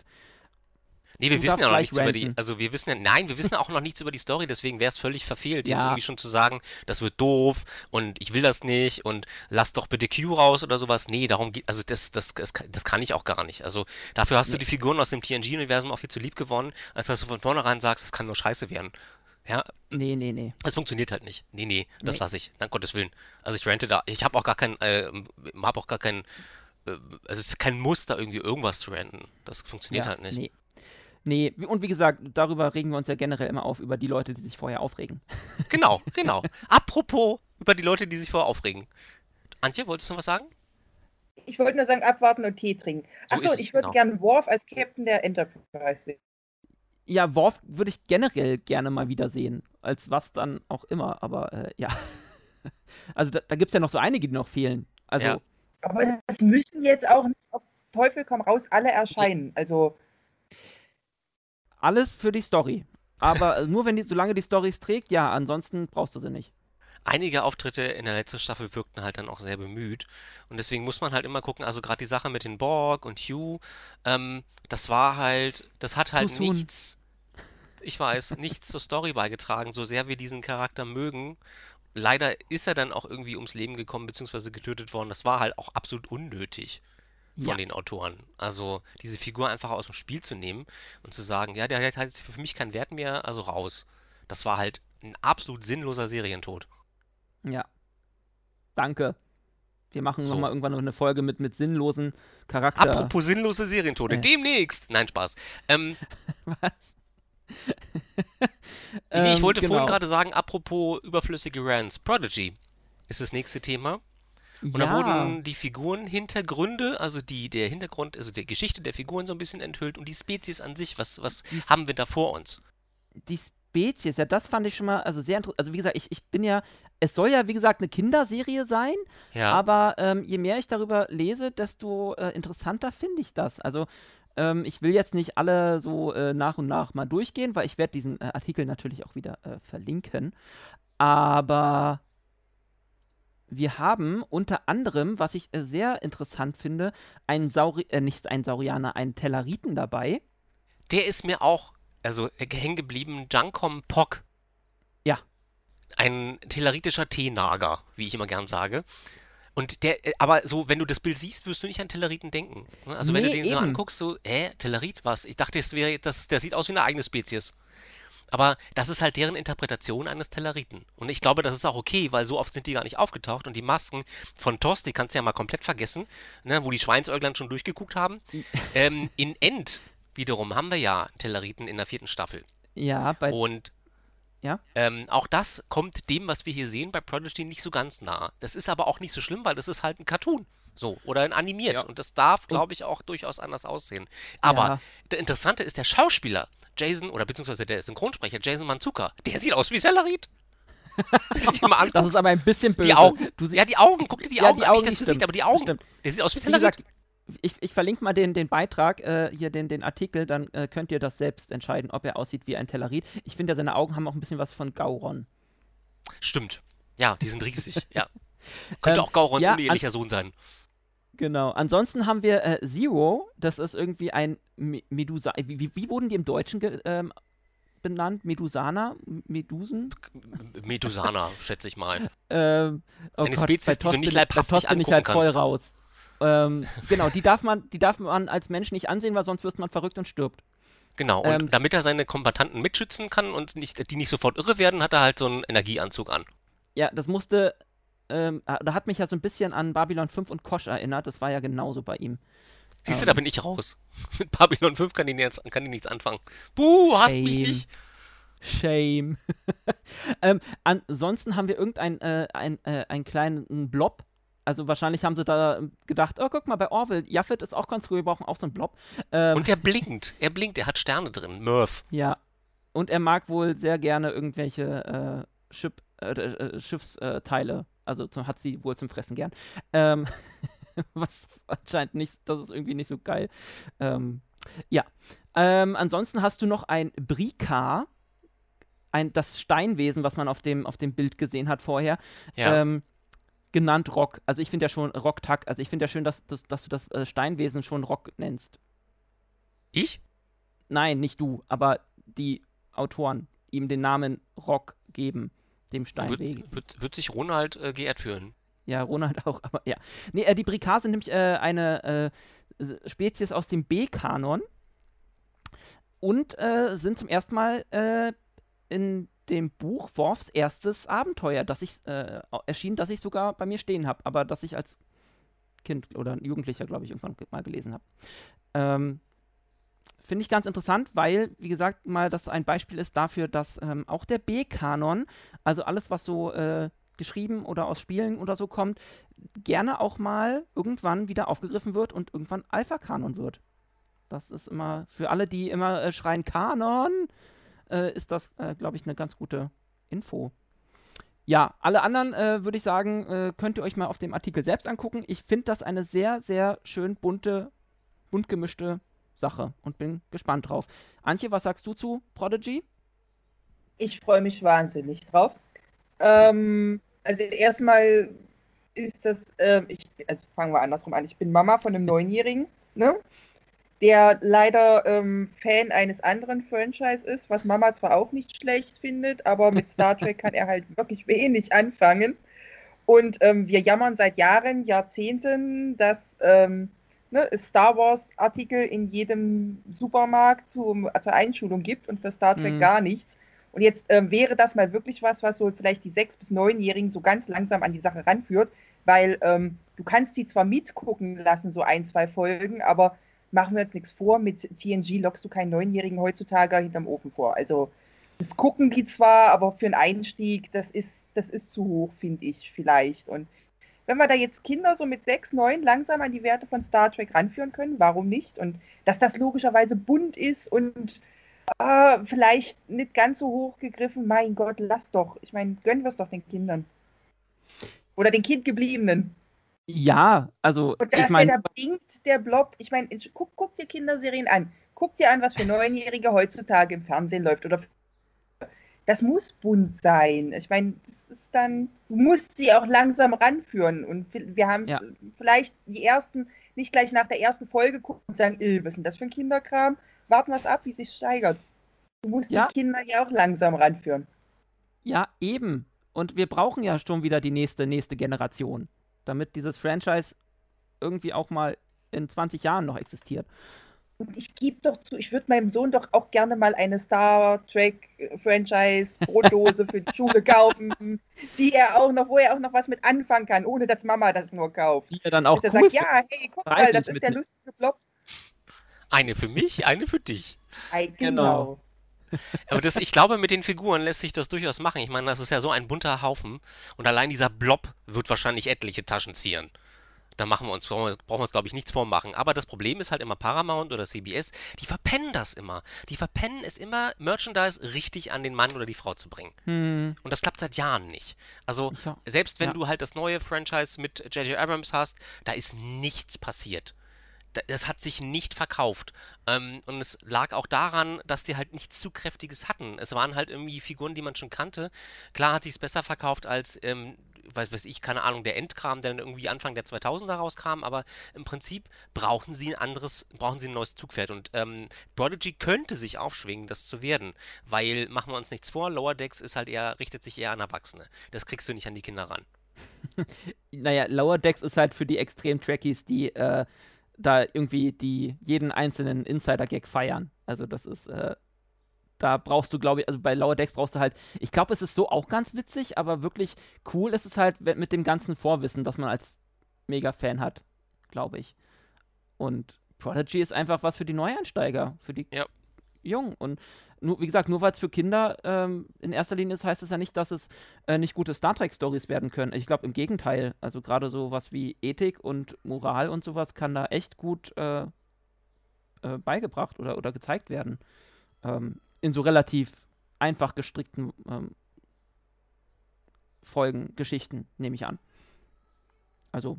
Nee, wir Du wissen ja noch nichts über die, ranten. also wir wissen ja, nein, wir wissen auch noch nichts über die Story, deswegen wäre es völlig verfehlt, jetzt Ja. irgendwie schon zu sagen, das wird doof und ich will das nicht und lass doch bitte Q raus oder sowas. Nee, darum geht, also das, das, das, kann- das kann ich auch gar nicht. Also dafür hast du die Figuren aus dem TNG-Universum auch viel zu lieb gewonnen, als dass du von vornherein sagst, das kann nur scheiße werden. Ja, Nee, nee, nee. das funktioniert halt nicht. Nee, nee, das Nee. lasse ich, dank Gottes Willen. Also ich rente da, ich habe auch gar kein, äh, habe auch gar kein, äh, also es ist kein Muss, da irgendwie irgendwas zu renten. Das funktioniert Ja, halt nicht. Nee. Nee, wie- und wie gesagt, darüber regen wir uns ja generell immer auf, über die Leute, die sich vorher aufregen. Genau, genau. Apropos über die Leute, die sich vorher aufregen. Antje, wolltest du noch was sagen? Ich wollte nur sagen, abwarten und Tee trinken. So Achso, ich würde genau. gerne Worf als Captain der Enterprise sehen. Ja, Worf würde ich generell gerne mal wieder sehen. Als was dann auch immer, aber äh, ja. Also da, da gibt es ja noch so einige, die noch fehlen. Also, Ja. Aber es müssen jetzt auch nicht auf Teufel komm raus alle erscheinen. Also, alles für die Story. Aber äh, nur wenn die, solange die Story es trägt, ja, ansonsten brauchst du sie nicht. Einige Auftritte in der letzten Staffel wirkten halt dann auch sehr bemüht. Und deswegen muss man halt immer gucken, also gerade die Sache mit den Borg und Hugh, ähm, das war halt, das hat halt nichts, ich weiß, nichts zur Story beigetragen, so sehr wir diesen Charakter mögen. Leider ist er dann auch irgendwie ums Leben gekommen, beziehungsweise getötet worden. Das war halt auch absolut unnötig. Von Ja. den Autoren. Also diese Figur einfach aus dem Spiel zu nehmen und zu sagen, ja, der hat jetzt für mich keinen Wert mehr, also raus. Das war halt ein absolut sinnloser Serientod. Ja. Danke. Wir machen So. nochmal irgendwann noch eine Folge mit, mit sinnlosen Charakter. Apropos sinnlose Serientode, Äh. demnächst! Nein, Spaß. Ähm, Was? nee, ich Ähm, wollte genau. vorhin gerade sagen, apropos überflüssige Rants, Prodigy ist das nächste Thema. Und ja. da wurden die Figurenhintergründe, also die, der Hintergrund, also die Geschichte der Figuren so ein bisschen enthüllt und die Spezies an sich, was, was Die haben wir da vor uns? die Spezies, ja, das fand ich schon mal, also sehr interessant. Also wie gesagt, ich, ich bin ja, es soll ja, wie gesagt, eine Kinderserie sein, Ja, aber ähm, je mehr ich darüber lese, desto äh, interessanter finde ich das. Also ähm, ich will jetzt nicht alle so äh, nach und nach mal durchgehen, weil ich werde diesen äh, Artikel natürlich auch wieder äh, verlinken. Aber wir haben unter anderem, was ich äh, sehr interessant finde, einen Sauri äh, nicht einen Saurianer, einen Telleriten dabei. der ist mir auch, also äh, hängen geblieben, Juncom Pock. Ja. Ein tellaritischer Teenager, wie ich immer gern sage. Und der, äh, aber so, wenn du das Bild siehst, wirst du nicht an Telleriten denken. ne? Also wenn du den so eben. anguckst, so, äh, Tellerit, was? Ich dachte, das wäre, das, der sieht aus wie eine eigene Spezies. Aber das ist halt deren Interpretation eines Telleriten. Und ich glaube, das ist auch okay, weil so oft sind die gar nicht aufgetaucht. Und die Masken von Toss, die kannst du ja mal komplett vergessen, ne, wo die Schweinsäuglein schon durchgeguckt haben. ähm, in End wiederum haben wir ja Telleriten in der vierten Staffel. Ja, bei Und Ja? ähm, auch das kommt dem, was wir hier sehen bei Prodigy, nicht so ganz nah. Das ist aber auch nicht so schlimm, weil das ist halt ein Cartoon. So, oder ein animiert. Ja. Und das darf, glaube ich, auch durchaus anders aussehen. Aber Ja. der Interessante ist, der Schauspieler, Jason, oder beziehungsweise der Synchronsprecher, Jason Manzuka, der sieht aus wie mal das ist aber ein bisschen böse. die Augen. Du ja, die Augen. Guck dir die Ja, Augen die an. Augen Nicht das stimmt. Gesicht, aber die Augen. Stimmt. Der sieht aus wie Wie gesagt, ich, ich verlinke mal den, den Beitrag, äh, hier den, den Artikel, dann äh, könnt ihr das selbst entscheiden, ob er aussieht wie ein Tellerit. Ich finde, ja, seine Augen haben auch ein bisschen was von Gauron. Stimmt. Ja, die sind riesig. ja. Könnte Ähm, auch Gaurons ja, unehelicher Sohn sein. Genau. Ansonsten haben wir äh, Zero, das ist irgendwie ein Me Medusa. Wie, wie, wie wurden die im Deutschen ähm, benannt? Medusaner? M- Medusen? Medusana, schätze ich mal. Ähm, oh Eine Gott, Spezies, die du nicht bin- leibhaftig Tost bin ich halt voll kannst. raus. Ähm, genau, die darf, man, die darf man als Mensch nicht ansehen, weil sonst wird man verrückt und stirbt. Genau, und Ähm, damit er seine Kombattanten mitschützen kann und nicht, die nicht sofort irre werden, hat er halt so einen Energieanzug an. Ja, das musste, ähm, ah, da hat mich ja so ein bisschen an Babylon 5 und Kosch erinnert. Das war ja genauso bei ihm. Siehst du, Ähm. da bin ich raus. Mit Babylon 5 kann ich, jetzt, kann ich nichts anfangen. Buh, hasst mich nicht. Shame. ähm, ansonsten haben wir irgendeinen äh, ein, äh, einen kleinen Blob Also wahrscheinlich haben sie da gedacht, oh, guck mal, bei Orville, Jaffet ist auch ganz cool, wir brauchen auch so einen Blob. Ähm, und der blinkt, er blinkt, er hat Sterne drin, Murph. Ja, und er mag wohl sehr gerne irgendwelche äh, Schiff, äh, äh, Schiffsteile. Also zum, hat sie wohl zum Fressen gern. Ähm, was anscheinend nicht, das ist irgendwie nicht so geil. Ähm, ja. Ähm, ansonsten hast du noch ein Brika, ein, das Steinwesen, was man auf dem, auf dem Bild gesehen hat vorher. Ja. Ähm, genannt Rock. Also ich finde ja schon Rock-Tack. Also ich finde ja schön, dass, dass, dass du das äh, Steinwesen schon Rock nennst. Ich? Nein, nicht du, aber die Autoren ihm den Namen Rock geben, dem Steinwesen. Wird, wird, wird, sich Ronald äh, geehrt fühlen. Ja, Ronald auch, aber ja. Nee, äh, die Brikar sind nämlich äh, eine äh, Spezies aus dem B-Kanon und äh, sind zum ersten Mal äh, in dem Buch Worfs erstes Abenteuer, das ich äh, erschien, das ich sogar bei mir stehen habe, aber das ich als Kind oder Jugendlicher, glaube ich, irgendwann mal gelesen habe. Ähm, Finde ich ganz interessant, weil, wie gesagt, mal das ein Beispiel ist dafür, dass ähm, auch der B-Kanon, also alles, was so äh, geschrieben oder aus Spielen oder so kommt, gerne auch mal irgendwann wieder aufgegriffen wird und irgendwann Alpha-Kanon wird. Das ist immer für alle, die immer äh, schreien Kanon, äh, ist das, äh, glaube ich, eine ganz gute Info. Ja, alle anderen äh, würde ich sagen, äh, könnt ihr euch mal auf dem Artikel selbst angucken. Ich finde das eine sehr, sehr schön bunte, bunt gemischte Sache und bin gespannt drauf. Antje, was sagst du zu Prodigy? Ich freue mich wahnsinnig drauf. Ähm, also erstmal ist das, äh, ich, also fangen wir andersrum an. Ich bin Mama von einem Neunjährigen, ne? der leider ähm, Fan eines anderen Franchise ist, was Mama zwar auch nicht schlecht findet, aber mit Star Trek kann er halt wirklich wenig anfangen. Und ähm, wir jammern seit Jahren, Jahrzehnten, dass ähm, ne, Star Wars-Artikel in jedem Supermarkt zum, zur Einschulung gibt und für Star Trek mhm. gar nichts. Und jetzt ähm, wäre das mal wirklich was, was so vielleicht die sechs- bis neunjährigen so ganz langsam an die Sache ranführt, weil ähm, du kannst die zwar mitgucken lassen, so ein, zwei Folgen, aber machen wir uns nichts vor, mit TNG lockst du keinen Neunjährigen heutzutage hinterm Ofen vor. Also das gucken die zwar, aber für einen Einstieg, das ist, das ist zu hoch, finde ich vielleicht. Und wenn wir da jetzt Kinder so mit sechs, neun langsam an die Werte von Star Trek ranführen können, warum nicht? Und dass das logischerweise bunt ist und äh, vielleicht nicht ganz so hoch gegriffen, mein Gott, lass doch. Ich meine, gönnen wir es doch den Kindern. Oder den Kindgebliebenen. Ja, also und ich meine, da blinkt der Blob. Ich meine, guck, guck dir Kinderserien an. Guck dir an, was für Neunjährige heutzutage im Fernsehen läuft. Oder das muss bunt sein. Ich meine, das ist dann, du musst sie auch langsam ranführen. Und wir haben ja. vielleicht die ersten, nicht gleich nach der ersten Folge gucken und sagen, äh, was ist denn das für ein Kinderkram? Warten wir es ab, wie es sich steigert. Du musst ja. die Kinder ja auch langsam ranführen. Ja, eben. Und wir brauchen ja schon wieder die nächste, nächste Generation damit dieses Franchise irgendwie auch mal in 20 Jahren noch existiert. Und ich gebe doch zu, ich würde meinem Sohn doch auch gerne mal eine Star Trek Franchise Brotdose für die Schule kaufen, die er auch noch, wo er auch noch was mit anfangen kann, ohne dass Mama das nur kauft. Die er dann auch cool sagt, ja, hey, guck mal, das ist der lustige Blob. Eine für mich, eine für dich. Genau. genau. Aber das, ich glaube, mit den Figuren lässt sich das durchaus machen. Ich meine, das ist ja so ein bunter Haufen. Und allein dieser Blob wird wahrscheinlich etliche Taschen zieren. Da machen wir uns, brauchen wir, brauchen wir uns, glaube ich, nichts vormachen. Aber das Problem ist halt immer Paramount oder CBS, die verpennen das immer. Die verpennen es immer, Merchandise richtig an den Mann oder die Frau zu bringen. Hm. Und das klappt seit Jahren nicht. Also, ja. selbst wenn ja. du halt das neue Franchise mit J.J. Abrams hast, da ist nichts passiert das hat sich nicht verkauft. Ähm, und es lag auch daran, dass die halt nichts zu Kräftiges hatten. Es waren halt irgendwie Figuren, die man schon kannte. Klar hat sich es besser verkauft als, ähm, weiß, weiß ich, keine Ahnung, der Endkram, der dann irgendwie Anfang der 2000er rauskam, aber im Prinzip brauchen sie ein anderes, brauchen sie ein neues Zugpferd. Und ähm, Prodigy könnte sich aufschwingen, das zu werden, weil, machen wir uns nichts vor, Lower Decks ist halt eher, richtet sich eher an Erwachsene. Das kriegst du nicht an die Kinder ran. naja, Lower Decks ist halt für die Extrem-Trackies, die, äh, da irgendwie die jeden einzelnen Insider-Gag feiern. Also das ist, äh, da brauchst du, glaube ich, also bei Lower Decks brauchst du halt, ich glaube, es ist so auch ganz witzig, aber wirklich cool ist es halt mit dem ganzen Vorwissen, das man als Mega-Fan hat, glaube ich. Und Prodigy ist einfach was für die Neueinsteiger, für die ja. jung. Und nur, wie gesagt, nur weil es für Kinder ähm, in erster Linie ist, heißt es ja nicht, dass es äh, nicht gute Star Trek-Stories werden können. Ich glaube im Gegenteil. Also gerade so was wie Ethik und Moral und sowas kann da echt gut äh, äh, beigebracht oder, oder gezeigt werden. Ähm, in so relativ einfach gestrickten ähm, Folgen, Geschichten, nehme ich an. Also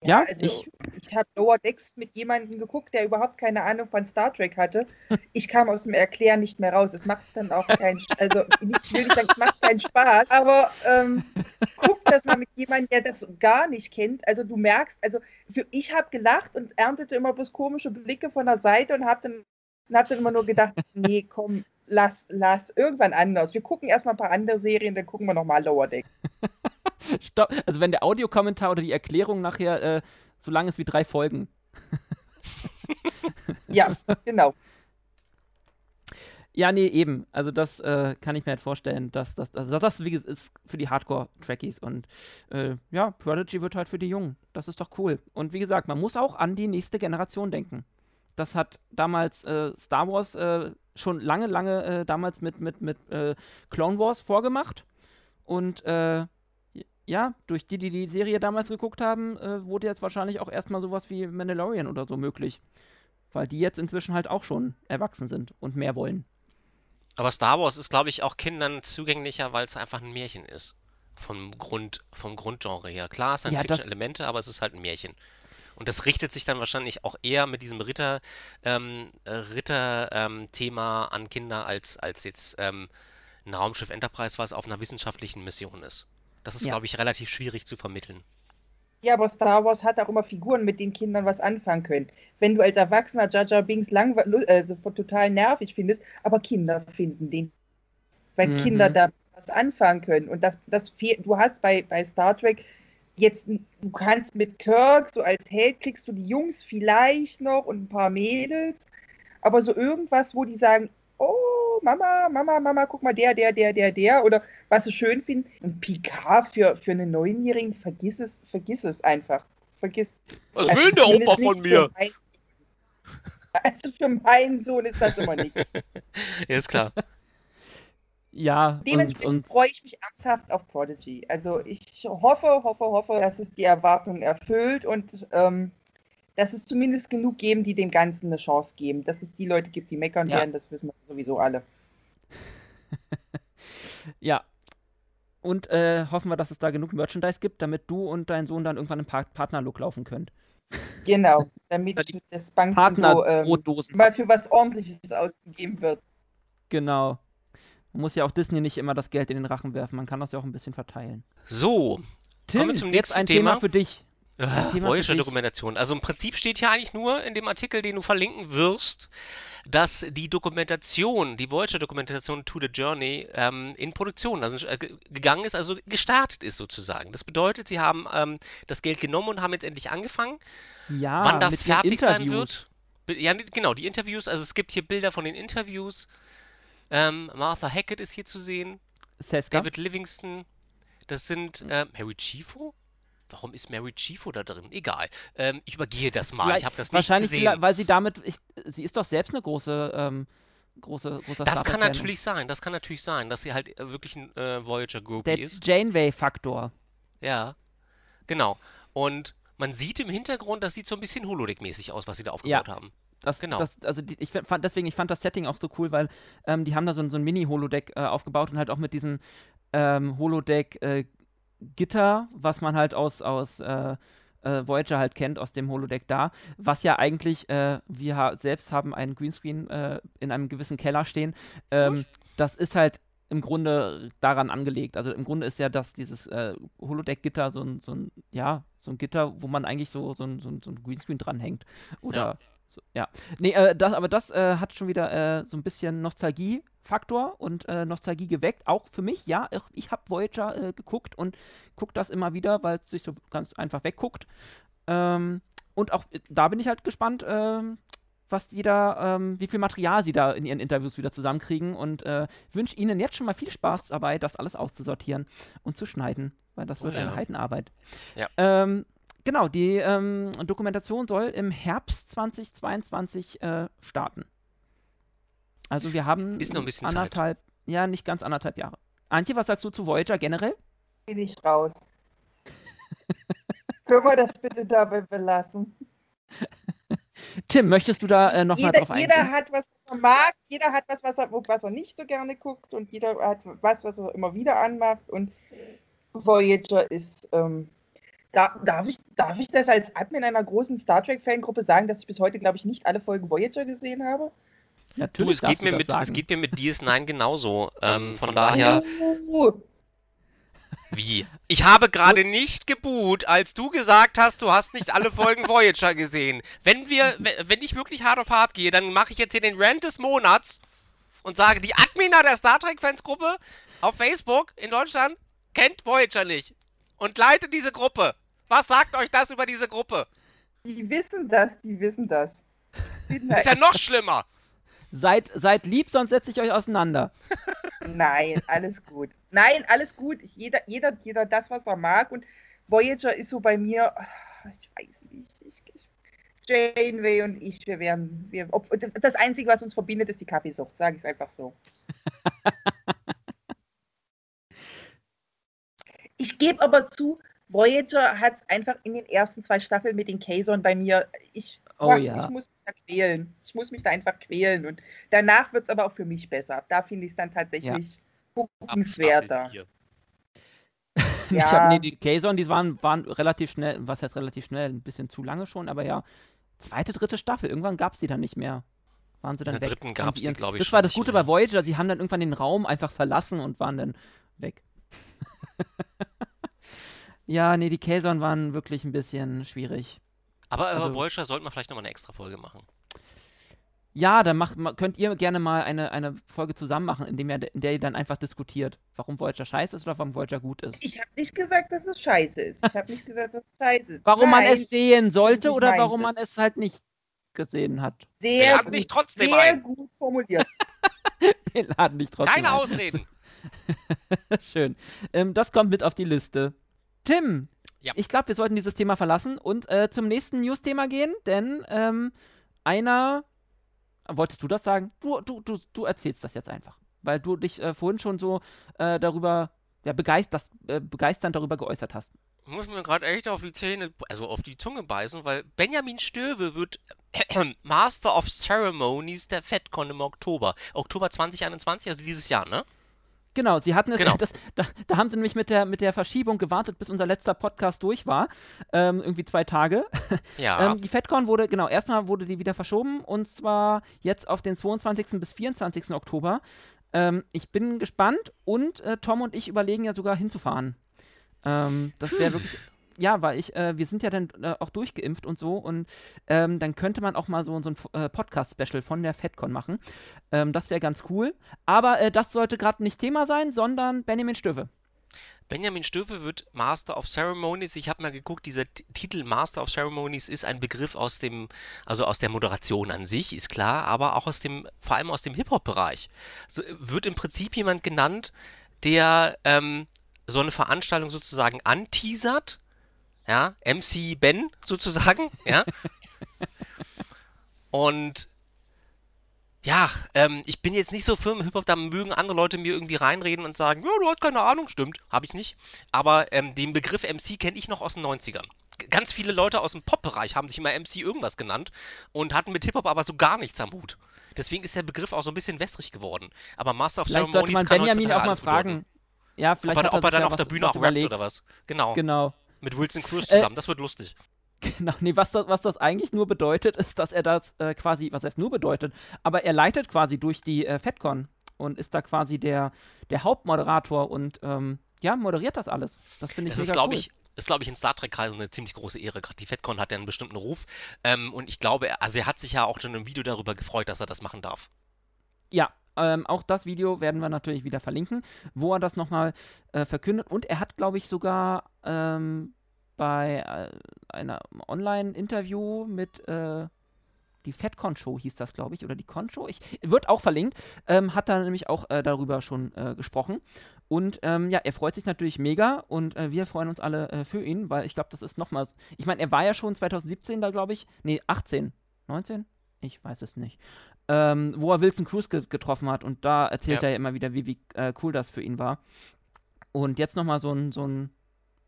ja, also ich, ich habe Lower Decks mit jemandem geguckt, der überhaupt keine Ahnung von Star Trek hatte. Ich kam aus dem Erklären nicht mehr raus. Es macht dann auch keinen, also nicht, will ich sagen, es macht keinen Spaß, aber ähm, guck das mal mit jemandem, der das gar nicht kennt. Also du merkst, also für, ich habe gelacht und erntete immer bloß komische Blicke von der Seite und habe dann, hab dann immer nur gedacht, nee, komm, lass, lass, irgendwann anders. Wir gucken erstmal ein paar andere Serien, dann gucken wir nochmal Lower Decks. Stopp. Also wenn der Audiokommentar oder die Erklärung nachher äh, so lang ist wie drei Folgen. ja, genau. Ja, nee, eben. Also das äh, kann ich mir halt vorstellen, dass das, also das wie gesagt, ist für die Hardcore-Trekkies und äh, ja, Prodigy wird halt für die Jungen. Das ist doch cool. Und wie gesagt, man muss auch an die nächste Generation denken. Das hat damals äh, Star Wars äh, schon lange, lange äh, damals mit, mit, mit äh, Clone Wars vorgemacht. Und ja, durch die, die die Serie damals geguckt haben, äh, wurde jetzt wahrscheinlich auch erstmal sowas wie Mandalorian oder so möglich. Weil die jetzt inzwischen halt auch schon erwachsen sind und mehr wollen. Aber Star Wars ist, glaube ich, auch Kindern zugänglicher, weil es einfach ein Märchen ist. Vom, Grund, vom Grundgenre her. Klar, es sind ja, Fiction-Elemente, aber es ist halt ein Märchen. Und das richtet sich dann wahrscheinlich auch eher mit diesem Ritter, ähm, Ritter ähm, an Kinder als, als jetzt ähm, ein Raumschiff Enterprise, was auf einer wissenschaftlichen Mission ist. Das ist, ja. glaube ich, relativ schwierig zu vermitteln. Ja, aber Star Wars hat auch immer Figuren, mit denen Kindern was anfangen können. Wenn du als Erwachsener Jar Jar Binks also total nervig findest, aber Kinder finden den. Weil mhm. Kinder da was anfangen können. Und das, das du hast bei, bei Star Trek jetzt, du kannst mit Kirk, so als Held, kriegst du die Jungs vielleicht noch und ein paar Mädels, aber so irgendwas, wo die sagen, oh, Mama, Mama, Mama, guck mal, der, der, der, der, der, oder was sie schön finden. Und Picard für, für einen Neunjährigen, vergiss es, vergiss es einfach. Vergiss. Was also will der Opa von mir? Mein, also für meinen Sohn ist das immer nicht. ja, ist klar. Ja, Dementsprechend freue ich mich ernsthaft auf Prodigy. Also ich hoffe, hoffe, hoffe, dass es die Erwartungen erfüllt und ähm, dass es zumindest genug geben, die dem Ganzen eine Chance geben. Dass es die Leute gibt, die meckern ja. werden, das wissen wir sowieso alle. ja. Und äh, hoffen wir, dass es da genug Merchandise gibt, damit du und dein Sohn dann irgendwann im pa Partnerlook laufen könnt. Genau, damit das Bankkonto ähm, mal für was Ordentliches ausgegeben wird. Genau. Man muss ja auch Disney nicht immer das Geld in den Rachen werfen, man kann das ja auch ein bisschen verteilen. So, Tim, kommen wir zum nächsten jetzt ein Thema, Thema für dich. Äh, Voyager-Dokumentation. Also im Prinzip steht hier eigentlich nur in dem Artikel, den du verlinken wirst, dass die Dokumentation, die Voyager-Dokumentation To the Journey ähm, in Produktion also, äh, gegangen ist, also gestartet ist sozusagen. Das bedeutet, sie haben ähm, das Geld genommen und haben jetzt endlich angefangen. Ja, Wann das fertig sein wird. Ja, genau, die Interviews. Also es gibt hier Bilder von den Interviews. Ähm, Martha Hackett ist hier zu sehen. Seska. David Livingston. Das sind äh, Harry Chifo? Warum ist Mary Chifo da drin? Egal. Ähm, ich übergehe das mal. Vielleicht, ich habe das nicht wahrscheinlich gesehen. Wahrscheinlich, weil sie damit, ich, sie ist doch selbst eine große, ähm, große, große Das kann natürlich sein. Das kann natürlich sein, dass sie halt äh, wirklich ein äh, Voyager Groupie Der ist. Janeway-Faktor. Ja, genau. Und man sieht im Hintergrund, das sieht so ein bisschen Holodeck-mäßig aus, was sie da aufgebaut ja. haben. Das, genau. Das, also die, ich fand deswegen, ich fand das Setting auch so cool, weil ähm, die haben da so, so ein Mini-Holodeck äh, aufgebaut und halt auch mit diesem ähm, Holodeck äh, Gitter, was man halt aus, aus äh, äh, Voyager halt kennt, aus dem Holodeck da, was ja eigentlich, äh, wir ha selbst haben einen Greenscreen äh, in einem gewissen Keller stehen. Ähm, das ist halt im Grunde daran angelegt. Also im Grunde ist ja das, dieses äh, Holodeck-Gitter so ein, so ein, ja, so ein Gitter, wo man eigentlich so, so, ein, so, ein, so ein Greenscreen dranhängt. Oder ja. So, ja. Nee, äh, das, aber das äh, hat schon wieder äh, so ein bisschen Nostalgie-Faktor und äh, Nostalgie geweckt. Auch für mich, ja. Ich, ich habe Voyager äh, geguckt und gucke das immer wieder, weil es sich so ganz einfach wegguckt. Ähm, und auch äh, da bin ich halt gespannt, ähm, was die da, ähm, wie viel Material sie da in ihren Interviews wieder zusammenkriegen und wünsche ihnen jetzt schon mal viel Spaß dabei, das alles auszusortieren und zu schneiden, weil das wird oh, ja. eine Heidenarbeit. Ja. Ähm, Genau, die ähm, Dokumentation soll im Herbst 2022 äh, starten. Also wir haben Ist noch ein bisschen Zeit. anderthalb, ja, nicht ganz anderthalb Jahre. Antje, was sagst du zu Voyager generell? Bin ich raus. Können wir das bitte dabei belassen? Tim, möchtest du da äh, nochmal Jeder, drauf jeder eingehen? hat was, was er mag, jeder hat was, was er, was er nicht so gerne guckt und jeder hat was, was er immer wieder anmacht und Voyager ist, ähm, da, darf, ich, darf ich das als Admin einer großen Star Trek-Fangruppe sagen, dass ich bis heute, glaube ich, nicht alle Folgen Voyager gesehen habe? Du, Natürlich es darfst geht, du mir das mit, es sagen. geht mir mit DS9 genauso. Ähm, von daher, Oh, wie? Ich habe gerade nicht geboot, als du gesagt hast, du hast nicht alle Folgen Voyager gesehen. Wenn wir, we- wenn ich wirklich hart auf hart gehe, dann mache ich jetzt hier den Rant des Monats und sage, die Admina der Star Trek Fans-Gruppe auf Facebook in Deutschland kennt Voyager nicht und leitet diese Gruppe. Was sagt euch das über diese Gruppe? die wissen das, die wissen das. Ist ja noch schlimmer. Seid, seid lieb, sonst setze ich euch auseinander. Nein, alles gut. Nein, alles gut. Jeder, jeder, jeder das, was er mag. Und Voyager ist so bei mir, ah, ich weiß nicht. Ich, ich, Janeway und ich, wir werden, wir, ob, das Einzige, was uns verbindet, ist die Kaffeesucht, sage ich es einfach so. ich gebe aber zu, Voyager hat es einfach in den ersten zwei Staffeln mit den Kazon bei mir, ich, Oh ich ja. muss mich da quälen. Ich muss mich da einfach quälen. Und danach wird es aber auch für mich besser. Da finde ich es dann tatsächlich guckenswerter. Ich Ja. habe nee, die Kazon, die waren, waren relativ schnell, was heißt relativ schnell, ein bisschen zu lange schon, aber ja, zweite, dritte Staffel, irgendwann gab es die dann nicht mehr. Waren sie dann In der weg. dritten gab's sie die, ihren- glaub ich, Das schon war das Gute bei Voyager, sie haben dann irgendwann den Raum einfach verlassen und waren dann weg. ja, nee, die Kazon waren wirklich ein bisschen schwierig. Aber über Also- Voyager sollten wir vielleicht nochmal eine extra Folge machen. Ja, dann macht, ma- könnt ihr gerne mal eine, eine Folge zusammen machen, in, dem ihr, in der ihr dann einfach diskutiert, warum Voyager scheiße ist oder warum Voyager gut ist. Ich habe nicht gesagt, dass es scheiße ist. Ich habe nicht gesagt, dass es scheiße ist. Warum man Nein, es sehen sollte oder meinte. warum man es halt nicht gesehen hat. sehr lad gut, mich trotzdem sehr ein. gut formuliert. Wir laden dich trotzdem Keine ein. Ausreden. Schön. Ähm, das kommt mit auf die Liste. Tim, Ja. ich glaube, wir sollten dieses Thema verlassen und äh, zum nächsten News-Thema gehen, denn ähm, einer. Wolltest du das sagen? Du, du, du, du erzählst das jetzt einfach. Weil du dich äh, vorhin schon so äh, darüber, ja, begeist, das, äh, begeisternd darüber geäußert hast. Muss mir gerade echt auf die Zähne, also auf die Zunge beißen, weil Benjamin Stöwe wird Master of Ceremonies der FedCon im Oktober. Oktober 2021, also dieses Jahr, ne? Genau, sie hatten es, Genau. das, da, da haben sie nämlich mit der, mit der Verschiebung gewartet, bis unser letzter Podcast durch war. Ähm, irgendwie zwei Tage. Ja. Ähm, die FedCon wurde, genau, erstmal wurde die wieder verschoben und zwar jetzt auf den 22. bis 24. Oktober. Ähm, ich bin gespannt und äh, Tom und ich überlegen ja sogar hinzufahren. Ähm, das wäre wirklich, ja, weil ich, äh, wir sind ja dann äh, auch durchgeimpft und so und ähm, dann könnte man auch mal so, so ein äh, Podcast-Special von der FedCon machen. Ähm, das wäre ganz cool. Aber äh, das sollte gerade nicht Thema sein, sondern Benjamin Stöwe. Benjamin Stöwe wird Master of Ceremonies. Ich habe mal geguckt, dieser Titel Master of Ceremonies ist ein Begriff aus dem, also aus der Moderation an sich, ist klar, aber auch aus dem, vor allem aus dem Hip-Hop-Bereich. So, wird im Prinzip jemand genannt, der ähm, so eine Veranstaltung sozusagen anteasert. Ja, MC Ben sozusagen, ja. Und ja, ähm, ich bin jetzt nicht so firm im Hip-Hop, da mögen andere Leute mir irgendwie reinreden und sagen, ja, du hast keine Ahnung, stimmt, habe ich nicht. Aber ähm, den Begriff MC kenne ich noch aus den 90ern. G- Ganz viele Leute aus dem Pop-Bereich haben sich immer MC irgendwas genannt und hatten mit Hip-Hop aber so gar nichts am Hut. Deswegen ist der Begriff auch so ein bisschen wässrig geworden. Aber Master of Vielleicht sollte Ceremonies man kann Benjamin auch mal alles bedeuten. fragen. Ja, vielleicht ob er, ob er dann auf der Bühne auch rappt oder was. Genau. Genau. Mit Wilson Cruz Äh, zusammen. das wird lustig. Genau, nee, was das, was das eigentlich nur bedeutet, ist, dass er das äh, quasi, was heißt nur bedeutet, aber er leitet quasi durch die äh, FedCon und ist da quasi der, der Hauptmoderator und ähm, ja, moderiert das alles. Das finde ich Das ist, mega glaube cool. ich, ist, glaube ich, in Star Trek-Kreisen eine ziemlich große Ehre. Gerade die FedCon hat ja einen bestimmten Ruf. Ähm, und ich glaube, er- also er hat sich ja auch schon im Video darüber gefreut, dass er das machen darf. Ja, ähm, auch das Video werden wir natürlich wieder verlinken, wo er das nochmal äh, verkündet. Und er hat, glaube ich, sogar ähm, bei äh, einer Online-Interview mit äh, die FedCon-Show hieß das, glaube ich, oder die Con-Show, ich, wird auch verlinkt, ähm, hat er nämlich auch äh, darüber schon äh, gesprochen. Und ähm, ja, er freut sich natürlich mega und äh, wir freuen uns alle äh, für ihn, weil ich glaube, das ist nochmal, ich meine, er war ja schon 2017 da, glaube ich, nee, 18, 19? Ich weiß es nicht. ähm, wo er Wilson Cruz ge getroffen hat. Und da erzählt Ja. er ja immer wieder, wie, wie äh, cool das für ihn war. Und jetzt nochmal so ein, so ein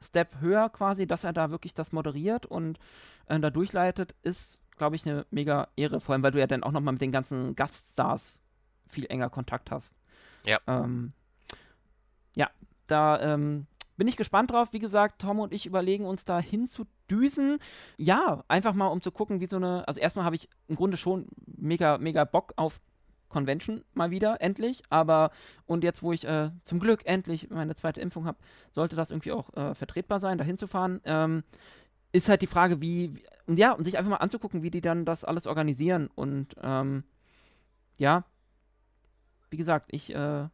Step höher quasi, dass er da wirklich das moderiert und äh, da durchleitet, ist, glaube ich, eine mega Ehre. Vor allem, weil du ja dann auch nochmal mit den ganzen Gaststars viel enger Kontakt hast. Ja. Ähm, ja, da ähm, bin ich gespannt drauf. Wie gesagt, Tom und ich überlegen uns da hinzudüsen. Ja, einfach mal um zu gucken, wie so eine. Also erstmal habe ich im Grunde schon mega, mega Bock auf Convention mal wieder, endlich. Aber und jetzt, wo ich äh, zum Glück endlich meine zweite Impfung habe, sollte das irgendwie auch äh, vertretbar sein, da hinzufahren. Ähm, ist halt die Frage, wie, wie- und ja, und sich einfach mal anzugucken, wie die dann das alles organisieren. Und ähm, ja, wie gesagt, ich äh,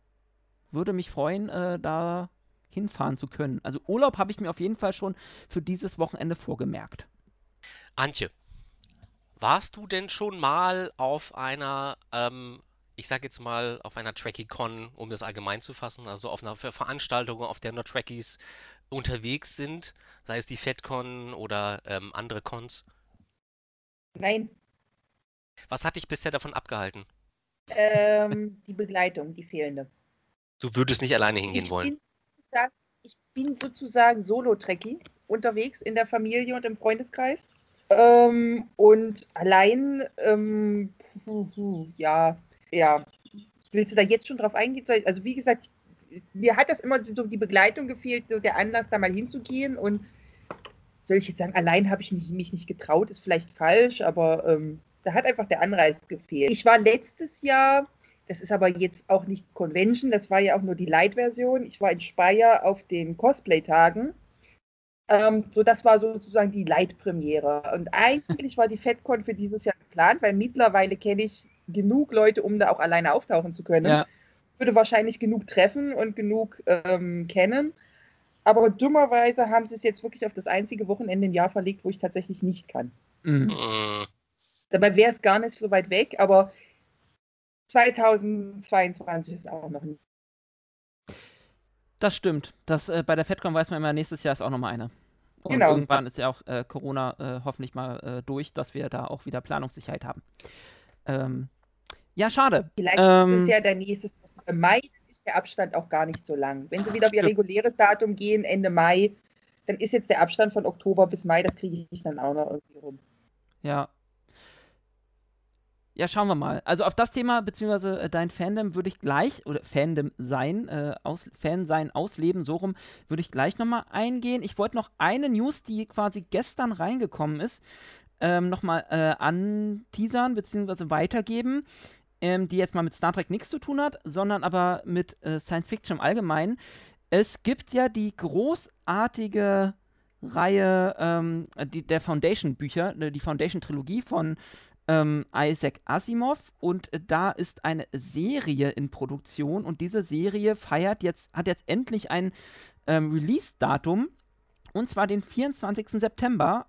würde mich freuen, äh, da hinfahren zu können. Also Urlaub habe ich mir auf jeden Fall schon für dieses Wochenende vorgemerkt. Antje, warst du denn schon mal auf einer, ähm, ich sag jetzt mal, auf einer Trekkie-Con, um das allgemein zu fassen, also auf einer Ver Veranstaltung, auf der nur Trekkies unterwegs sind, sei es die FedCon oder ähm, andere Cons? Nein, Was hat dich bisher davon abgehalten? ähm, die Begleitung, die fehlende. Du würdest nicht alleine hingehen ich wollen. Sozusagen- ich bin sozusagen Solo-Trekkie unterwegs in der Familie und im Freundeskreis. Ähm, und allein, ähm, ja, ja. Willst du da jetzt schon drauf eingehen? Also wie gesagt, mir hat das immer so die Begleitung gefehlt, so der Anlass, da mal hinzugehen. Und soll ich jetzt sagen, allein habe ich mich nicht getraut, ist vielleicht falsch, aber ähm, da hat einfach der Anreiz gefehlt. Ich war letztes Jahr, das ist aber jetzt auch nicht Convention, das war ja auch nur die Light-Version. Ich war in Speyer auf den Cosplay-Tagen. Ähm, so, das war sozusagen die Light-Premiere. Und eigentlich war die FedCon für dieses Jahr geplant, weil mittlerweile kenne ich genug Leute, um da auch alleine auftauchen zu können. Ja. Würde wahrscheinlich genug treffen und genug ähm, kennen. Aber dummerweise haben sie es jetzt wirklich auf das einzige Wochenende im Jahr verlegt, wo ich tatsächlich nicht kann. Mhm. Mm, Dabei wäre es gar nicht so weit weg, aber 2022 ist auch noch nicht. Das stimmt. Das, äh, bei der FedCon weiß man immer, nächstes Jahr ist auch nochmal eine. Und Genau. irgendwann ist ja auch äh, Corona äh, hoffentlich mal äh, durch, dass wir da auch wieder Planungssicherheit haben. Ähm, ja, schade. Vielleicht Ähm, ist es ja der nächste im Mai, dann ist der Abstand auch gar nicht so lang. Wenn sie wieder auf ihr reguläres Datum gehen, Ende Mai, dann ist jetzt der Abstand von Oktober bis Mai, das kriege ich dann auch noch irgendwie rum. Ja. Ja, schauen wir mal. Also auf das Thema, beziehungsweise äh, dein Fandom würde ich gleich, oder Fandom sein, äh, aus, Fan sein, ausleben, so rum, würde ich gleich nochmal eingehen. Ich wollte noch eine News, die quasi gestern reingekommen ist, ähm, nochmal äh, anteasern, beziehungsweise weitergeben, ähm, die jetzt mal mit Star Trek nichts zu tun hat, sondern aber mit äh, Science Fiction im Allgemeinen. Es gibt ja die großartige Reihe ähm, die, der Foundation-Bücher, ne, die Foundation-Trilogie von ähm, Isaac Asimov und äh, da ist eine Serie in Produktion und diese Serie feiert jetzt, hat jetzt endlich ein ähm, Release-Datum und zwar den 24. September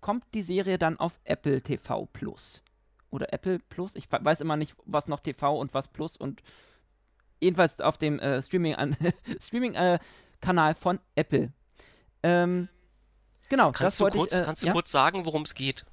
kommt die Serie dann auf Apple TV Plus. Oder Apple Plus, ich we- weiß immer nicht, was noch TV und was Plus und jedenfalls auf dem äh, Streaming an Streaming äh, von Apple. Ähm, genau, kannst das du, wollte kurz, ich. Äh, kannst du ja? kurz sagen, worum es geht?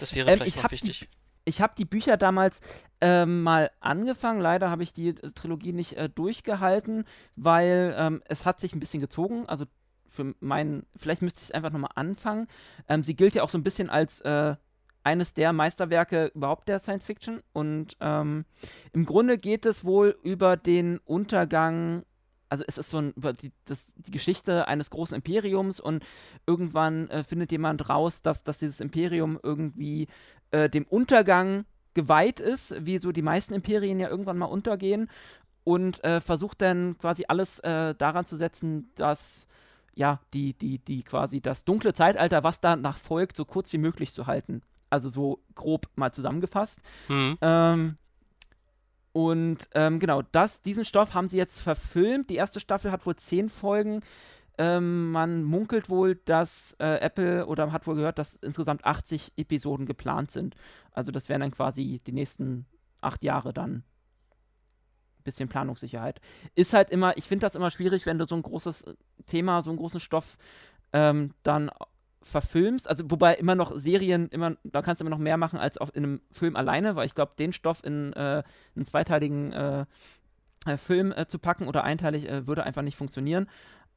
Das wäre Ähm, vielleicht ich noch die- wichtig. ich habe die Bücher damals ähm, mal angefangen. Leider habe ich die äh, Trilogie nicht äh, durchgehalten, weil ähm, es hat sich ein bisschen gezogen. Also für meinen, vielleicht müsste ich es einfach nochmal anfangen. Ähm, sie gilt ja auch so ein bisschen als äh, eines der Meisterwerke überhaupt der Science Fiction. Und ähm, im Grunde geht es wohl über den Untergang. Also es ist so ein, die, das, die Geschichte eines großen Imperiums und irgendwann äh, findet jemand raus, dass, dass dieses Imperium irgendwie äh, dem Untergang geweiht ist, wie so die meisten Imperien ja irgendwann mal untergehen und äh, versucht dann quasi alles äh, daran zu setzen, dass ja, die, die, die quasi das dunkle Zeitalter, was danach folgt, so kurz wie möglich zu halten. Also so grob mal zusammengefasst. Hm. Ähm, und ähm, genau, das, diesen Stoff haben sie jetzt verfilmt. Die erste Staffel hat wohl zehn Folgen. Ähm, man munkelt wohl, dass äh, Apple oder hat wohl gehört, dass insgesamt 80 Episoden geplant sind. Also das wären dann quasi die nächsten acht Jahre dann. Bisschen Planungssicherheit. Ist halt immer, ich finde das immer schwierig, wenn du so ein großes Thema, so einen großen Stoff ähm, dann verfilmst, also wobei immer noch Serien, immer, da kannst du immer noch mehr machen als auf, in einem Film alleine, weil ich glaube, den Stoff in äh, einen zweiteiligen äh, äh, Film äh, zu packen oder einteilig äh, würde einfach nicht funktionieren.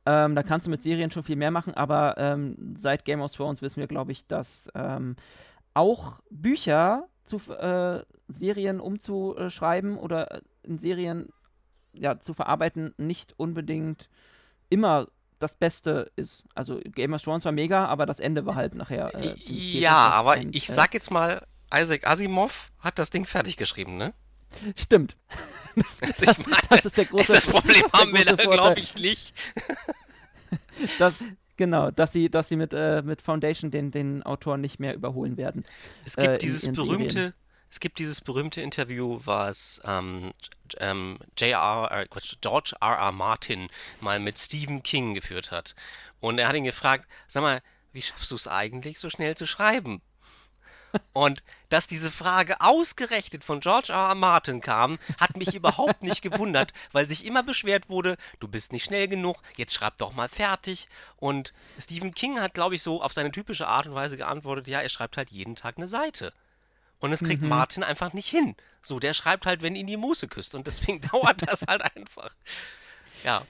Ähm, da kannst du mit Serien schon viel mehr machen, aber ähm, seit Game of Thrones wissen wir, glaube ich, dass ähm, auch Bücher zu äh, Serien umzuschreiben oder in Serien ja, zu verarbeiten nicht unbedingt immer das Beste ist. Also Game of Thrones war mega, aber das Ende war halt nachher. Äh, ja, aber und, ich äh, sag jetzt mal, Isaac Asimov hat das Ding fertig geschrieben, ne? Stimmt. Das, das, meine, das ist der große Das Problem das haben wir da, glaube ich, nicht. das, genau, dass sie, dass sie mit, äh, mit Foundation den, den Autor nicht mehr überholen werden. Es gibt äh, dieses in, in berühmte, Serien. Es gibt dieses berühmte Interview, was ähm, ähm, J.R. Äh, George R. R. Martin mal mit Stephen King geführt hat. Und er hat ihn gefragt, sag mal, wie schaffst du es eigentlich, so schnell zu schreiben? Und dass diese Frage ausgerechnet von George R. R. Martin kam, hat mich überhaupt nicht gewundert, weil sich immer beschwert wurde, du bist nicht schnell genug, jetzt schreib doch mal fertig. Und Stephen King hat, glaube ich, so auf seine typische Art und Weise geantwortet, ja, er schreibt halt jeden Tag eine Seite. Und es kriegt mhm. Martin einfach nicht hin. So, der schreibt halt, wenn ihn die Muße küsst. Und deswegen dauert das halt einfach. Ja.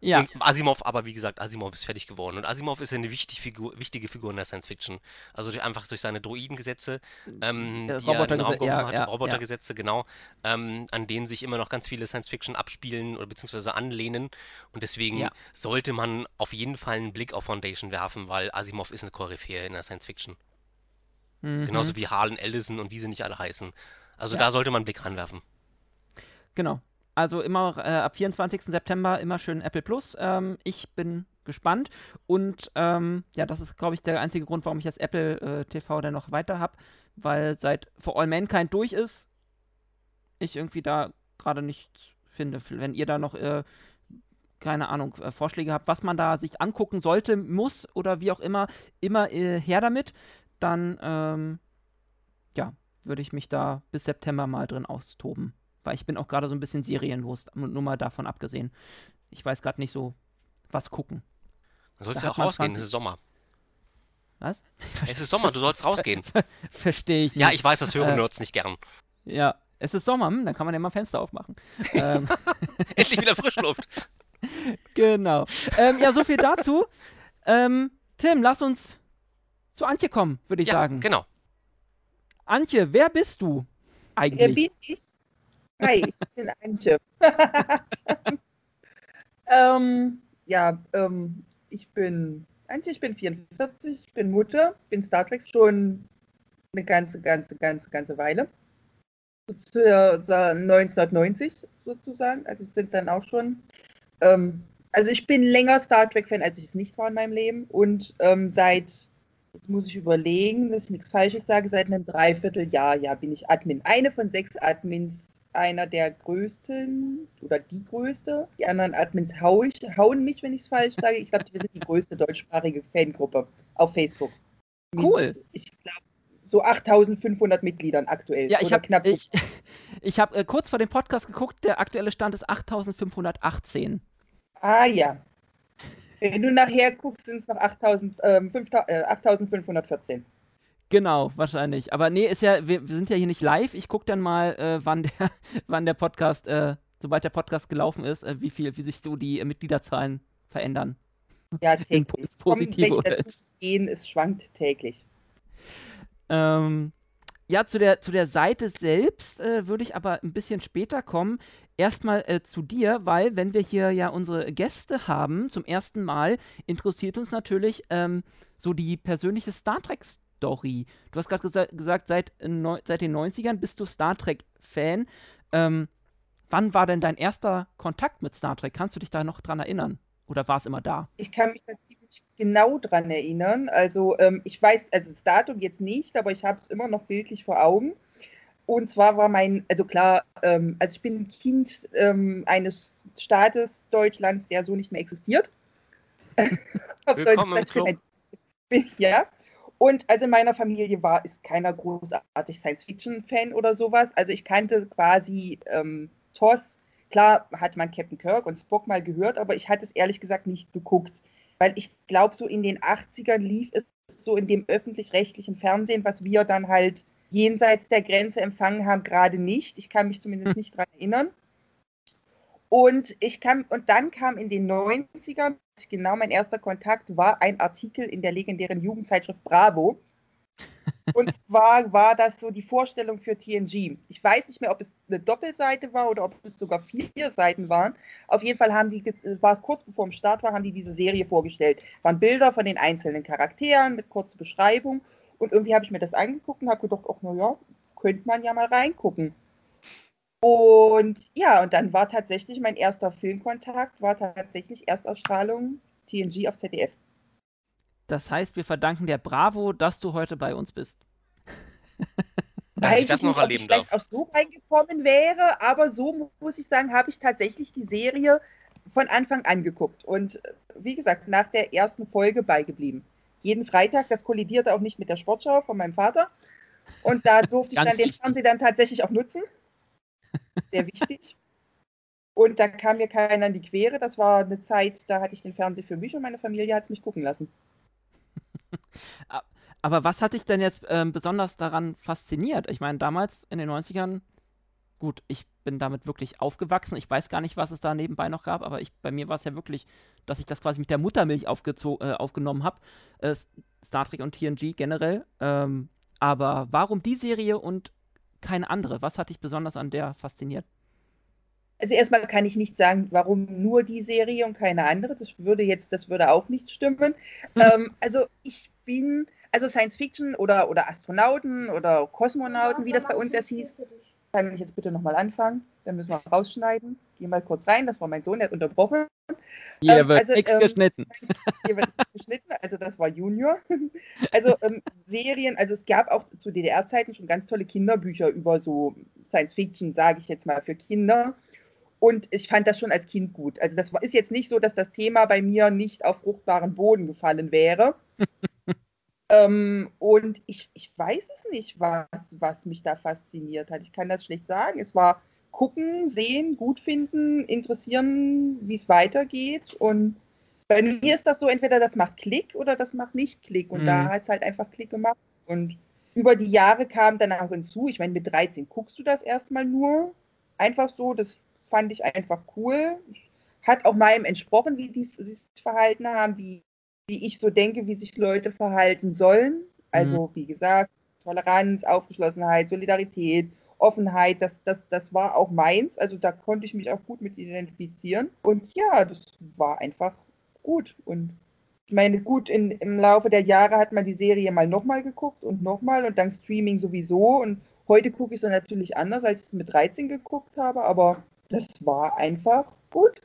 Ja. Und Asimov, aber wie gesagt, Asimov ist fertig geworden. Und Asimov ist eine wichtig Figur, wichtige Figur in der Science Fiction. Also die, einfach durch seine Droidengesetze, ähm, die Robotergesetze, ja, ja, Robotergesetze, ja. genau, ähm, an denen sich immer noch ganz viele Science Fiction abspielen oder beziehungsweise anlehnen. Und deswegen sollte man auf jeden Fall einen Blick auf Foundation werfen, weil Asimov ist eine Koryphäe in der Science Fiction. Mhm. Genauso wie Harlan Ellison und wie sie nicht alle heißen. Also da sollte man einen Blick ranwerfen. Genau. Also immer äh, ab 24. September immer schön Apple Plus. Ähm, ich bin gespannt. Und ähm, ja, das ist, glaube ich, der einzige Grund, warum ich jetzt Apple äh, TV dann noch weiter habe. Weil seit For All Mankind durch ist, ich irgendwie da gerade nichts finde. Wenn ihr da noch, äh, keine Ahnung, äh, Vorschläge habt, was man da sich angucken sollte, muss oder wie auch immer, immer äh, her damit. Dann, ähm, ja, würde ich mich da bis September mal drin austoben weil ich bin auch gerade so ein bisschen serienlos, nur mal davon abgesehen. Ich weiß gerade nicht so, was gucken. Du sollst ja auch rausgehen, es ist Sommer. Was? Es ist Sommer, du sollst rausgehen. Verstehe ich nicht. Ja, ich weiß, das hören äh, Nerds nicht gern. Ja, es ist Sommer, hm, dann kann man ja mal Fenster aufmachen. ähm. Endlich wieder Frischluft. genau. Ähm, ja, so viel dazu. Ähm, Tim, lass uns zu Antje kommen, würde ich ja, sagen. genau. Antje, wer bist du eigentlich? Wer bin ich? Hi, ich bin Antje. ähm, ja, ähm, ich bin Antje, ich bin 44, ich bin Mutter, bin Star Trek schon eine ganze, ganze, ganze, ganze Weile. So 1990 sozusagen. Also es sind dann auch schon. Ähm, also ich bin länger Star Trek-Fan, als ich es nicht war in meinem Leben. Und ähm, seit, jetzt muss ich überlegen, dass ich nichts Falsches sage, seit einem Dreivierteljahr ja, bin ich Admin. Eine von sechs Admins einer der größten oder die größte. Die anderen Admins hau ich, hauen mich, wenn ich es falsch sage. Ich glaube, wir sind die größte deutschsprachige Fangruppe auf Facebook. Cool. Ich glaube, so 8500 Mitgliedern aktuell. Ja, ich habe knapp. Ich, ich habe äh, kurz vor dem Podcast geguckt, der aktuelle Stand ist 8518. Ah ja. Wenn du nachher guckst, sind es noch 8000, äh, 8514. Genau, wahrscheinlich. Aber nee, ist ja, wir, wir sind ja hier nicht live. Ich gucke dann mal, äh, wann, der, wann der Podcast, äh, sobald der Podcast gelaufen ist, äh, wie viel, wie sich so die Mitgliederzahlen verändern. Ja, täglich. Positiv oder gehen, es schwankt täglich. Ähm, ja, zu der, zu der Seite selbst äh, würde ich aber ein bisschen später kommen. Erstmal äh, zu dir, weil wenn wir hier ja unsere Gäste haben, zum ersten Mal, interessiert uns natürlich ähm, so die persönliche Star Trek-Story Story. Du hast gerade gesa gesagt, seit, seit den 90ern bist du Star Trek-Fan. Ähm, wann war denn dein erster Kontakt mit Star Trek? Kannst du dich da noch dran erinnern? Oder war es immer da? Ich kann mich ziemlich genau dran erinnern. Also ähm, ich weiß, also das Datum jetzt nicht, aber ich habe es immer noch bildlich vor Augen. Und zwar war mein, also klar, ähm, also ich bin ein Kind ähm, eines Staates Deutschlands, der so nicht mehr existiert. Willkommen im Club. Ja, und also in meiner Familie war, ist keiner großartig Science-Fiction-Fan oder sowas. Also ich kannte quasi ähm, TOS. Klar hat man Captain Kirk und Spock mal gehört, aber ich hatte es ehrlich gesagt nicht geguckt. weil ich glaube, so in den 80ern lief es so in dem öffentlich-rechtlichen Fernsehen, was wir dann halt jenseits der Grenze empfangen haben, gerade nicht. Ich kann mich zumindest hm. nicht daran erinnern. Und ich kam, und dann kam in den 90ern, genau mein erster Kontakt war ein Artikel in der legendären Jugendzeitschrift Bravo. Und zwar war das so die Vorstellung für TNG. Ich weiß nicht mehr, ob es eine Doppelseite war oder ob es sogar vier Seiten waren. Auf jeden Fall haben die, war kurz bevor im Start war, haben die diese Serie vorgestellt. Es waren Bilder von den einzelnen Charakteren mit kurzer Beschreibung. Und irgendwie habe ich mir das angeguckt und habe gedacht, ach, naja, könnte man ja mal reingucken. Und ja, und dann war tatsächlich mein erster Filmkontakt, war tatsächlich Erstausstrahlung TNG auf ZDF. Das heißt, wir verdanken der Bravo, dass du heute bei uns bist. Dass ich das noch nicht, erleben darf. auch so reingekommen wäre, aber so muss ich sagen, habe ich tatsächlich die Serie von Anfang an geguckt und wie gesagt, nach der ersten Folge beigeblieben. Jeden Freitag, das kollidierte auch nicht mit der Sportschau von meinem Vater. Und da durfte ich dann den Fernseher dann tatsächlich auch nutzen. Sehr wichtig. Und da kam mir keiner in die Quere. Das war eine Zeit, da hatte ich den Fernseher für mich und meine Familie hat es mich gucken lassen. Aber was hat dich denn jetzt ähm, besonders daran fasziniert? Ich meine, damals in den 90ern, gut, ich bin damit wirklich aufgewachsen. Ich weiß gar nicht, was es da nebenbei noch gab, aber ich, bei mir war es ja wirklich, dass ich das quasi mit der Muttermilch äh, aufgenommen habe. Äh, Star Trek und TNG generell. Ähm, aber warum die Serie und keine andere? Was hat dich besonders an der fasziniert? Also erstmal kann ich nicht sagen, warum nur die Serie und keine andere. Das würde jetzt, das würde auch nicht stimmen. ähm, also ich bin, also Science Fiction oder, oder Astronauten oder Kosmonauten, wie das bei uns erst hieß. Kann ich jetzt bitte nochmal anfangen? Dann müssen wir rausschneiden. Geh mal kurz rein, das war mein Sohn, der hat unterbrochen. Hier ähm, wird also, nichts ähm, geschnitten. Hier wird nichts geschnitten, also das war Junior. Also ähm, Serien, also es gab auch zu DDR-Zeiten schon ganz tolle Kinderbücher über so Science Fiction, sage ich jetzt mal, für Kinder. Und ich fand das schon als Kind gut. Also das ist jetzt nicht so, dass das Thema bei mir nicht auf fruchtbaren Boden gefallen wäre. ähm, und ich, ich weiß es nicht, was, was mich da fasziniert hat. Ich kann das schlecht sagen. Es war gucken, sehen, gut finden, interessieren, wie es weitergeht. Und bei mir ist das so, entweder das macht Klick oder das macht nicht Klick. Und mhm. da hat es halt einfach Klick gemacht. Und über die Jahre kam dann auch hinzu, ich meine, mit 13 guckst du das erstmal nur. Einfach so, das fand ich einfach cool. Hat auch meinem entsprochen, wie die sich verhalten haben, wie, wie ich so denke, wie sich Leute verhalten sollen. Also, mhm. wie gesagt, Toleranz, Aufgeschlossenheit, Solidarität, Offenheit, das, das, das war auch meins. Also da konnte ich mich auch gut mit identifizieren. Und ja, das war einfach gut. Und ich meine, gut, in, im Laufe der Jahre hat man die Serie mal nochmal geguckt und nochmal und dann Streaming sowieso. Und heute gucke ich es natürlich anders, als ich es mit 13 geguckt habe. Aber das war einfach gut.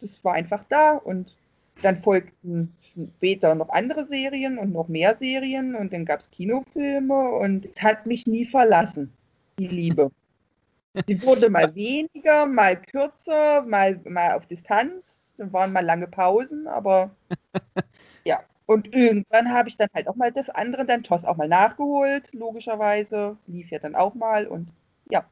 Das war einfach da und dann folgten später noch andere Serien und noch mehr Serien und dann gab es Kinofilme und es hat mich nie verlassen, die Liebe. Sie wurde mal weniger, mal kürzer, mal, mal auf Distanz, dann waren mal lange Pausen, aber ja. Und irgendwann habe ich dann halt auch mal das andere, dann TOS auch mal nachgeholt, logischerweise. Lief ja dann auch mal und ja.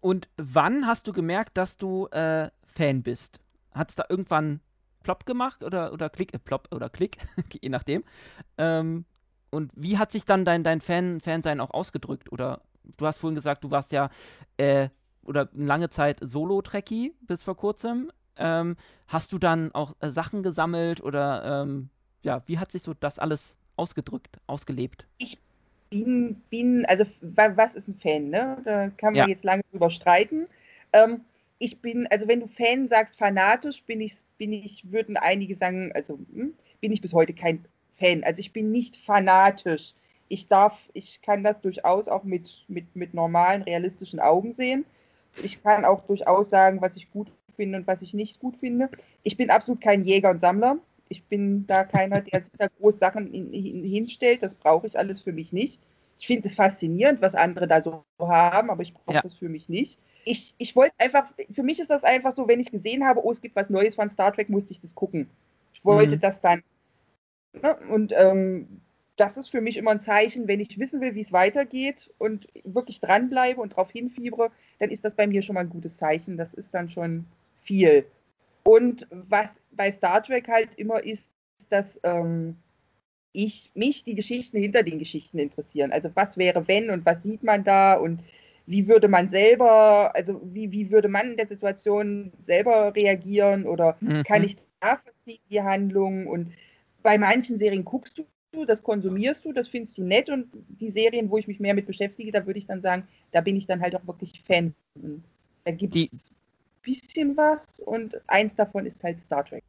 Und wann hast du gemerkt, dass du äh, Fan bist? Hat es da irgendwann plopp gemacht oder, oder Klick, äh, plopp oder Klick, je nachdem. Ähm, und wie hat sich dann dein, dein Fan, Fansein auch ausgedrückt? Oder du hast vorhin gesagt, du warst ja äh, oder eine lange Zeit Solo-Trekkie bis vor kurzem. Ähm, hast du dann auch äh, Sachen gesammelt oder ähm, ja, wie hat sich so das alles ausgedrückt, ausgelebt? Ich bin, bin, also was ist ein Fan, ne? Da kann man ja. jetzt lange drüber streiten. Ähm, ich bin, also wenn du Fan sagst, fanatisch, bin ich, bin ich, würden einige sagen, also hm, bin ich bis heute kein Fan. Also ich bin nicht fanatisch. Ich darf, ich kann das durchaus auch mit, mit, mit normalen, realistischen Augen sehen. Ich kann auch durchaus sagen, was ich gut finde und was ich nicht gut finde. Ich bin absolut kein Jäger und Sammler. Ich bin da keiner, der sich da groß Sachen in, in, hinstellt. Das brauche ich alles für mich nicht. Ich finde es faszinierend, was andere da so haben, aber ich brauche ja. das für mich nicht. Ich, ich wollte einfach, für mich ist das einfach so, wenn ich gesehen habe, oh, es gibt was Neues von Star Trek, musste ich das gucken. Ich wollte mhm. das dann. Ne? Und ähm, das ist für mich immer ein Zeichen, wenn ich wissen will, wie es weitergeht und wirklich dranbleibe und darauf hinfiebere, dann ist das bei mir schon mal ein gutes Zeichen. Das ist dann schon viel. Und was bei Star Trek halt immer ist, dass ähm, ich mich die Geschichten hinter den Geschichten interessieren. Also was wäre wenn und was sieht man da und wie würde man selber, also wie, wie würde man in der Situation selber reagieren oder mhm. kann ich nachvollziehen die Handlung und bei manchen Serien guckst du, das konsumierst du, das findest du nett und die Serien, wo ich mich mehr mit beschäftige, da würde ich dann sagen, da bin ich dann halt auch wirklich Fan. Da gibt es ein bisschen was und eins davon ist halt Star Trek.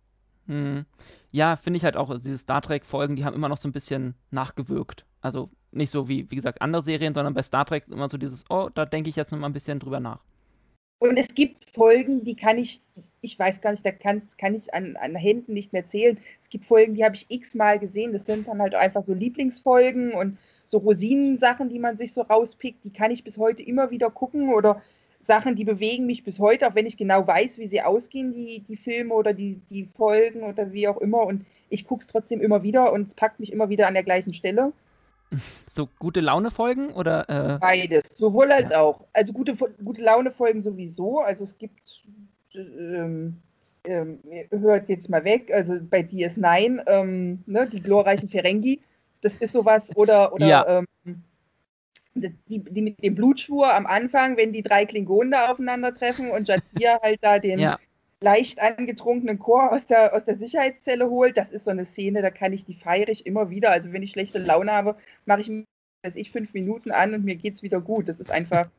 Hm. Ja, finde ich halt auch, also diese Star Trek-Folgen, die haben immer noch so ein bisschen nachgewirkt. Also nicht so wie, wie gesagt, andere Serien, sondern bei Star Trek immer so dieses, oh, da denke ich jetzt noch mal ein bisschen drüber nach. Und es gibt Folgen, die kann ich, ich weiß gar nicht, da kann, kann ich an, an Händen nicht mehr zählen. Es gibt Folgen, die habe ich x-mal gesehen. Das sind dann halt einfach so Lieblingsfolgen und so Rosinensachen, die man sich so rauspickt. Die kann ich bis heute immer wieder gucken oder Sachen, die bewegen mich bis heute, auch wenn ich genau weiß, wie sie ausgehen, die, die Filme oder die, die Folgen oder wie auch immer. Und ich gucke es trotzdem immer wieder und es packt mich immer wieder an der gleichen Stelle. So gute Laune-Folgen oder? Äh... Beides, sowohl als ja. auch. Also gute, gute Laune-Folgen sowieso. Also es gibt, ähm, ähm, hört jetzt mal weg, also bei DS9, ähm, ne, die glorreichen Ferengi, das ist sowas. Oder, oder ja. ähm, die, die mit dem Blutschwur am Anfang, wenn die drei Klingonen da aufeinandertreffen und Jadzia halt da den ja. leicht angetrunkenen Chor aus der, aus der Sicherheitszelle holt, das ist so eine Szene, da kann ich die feiere ich immer wieder. Also wenn ich schlechte Laune habe, mache ich weiß ich fünf Minuten an und mir geht es wieder gut. Das ist einfach.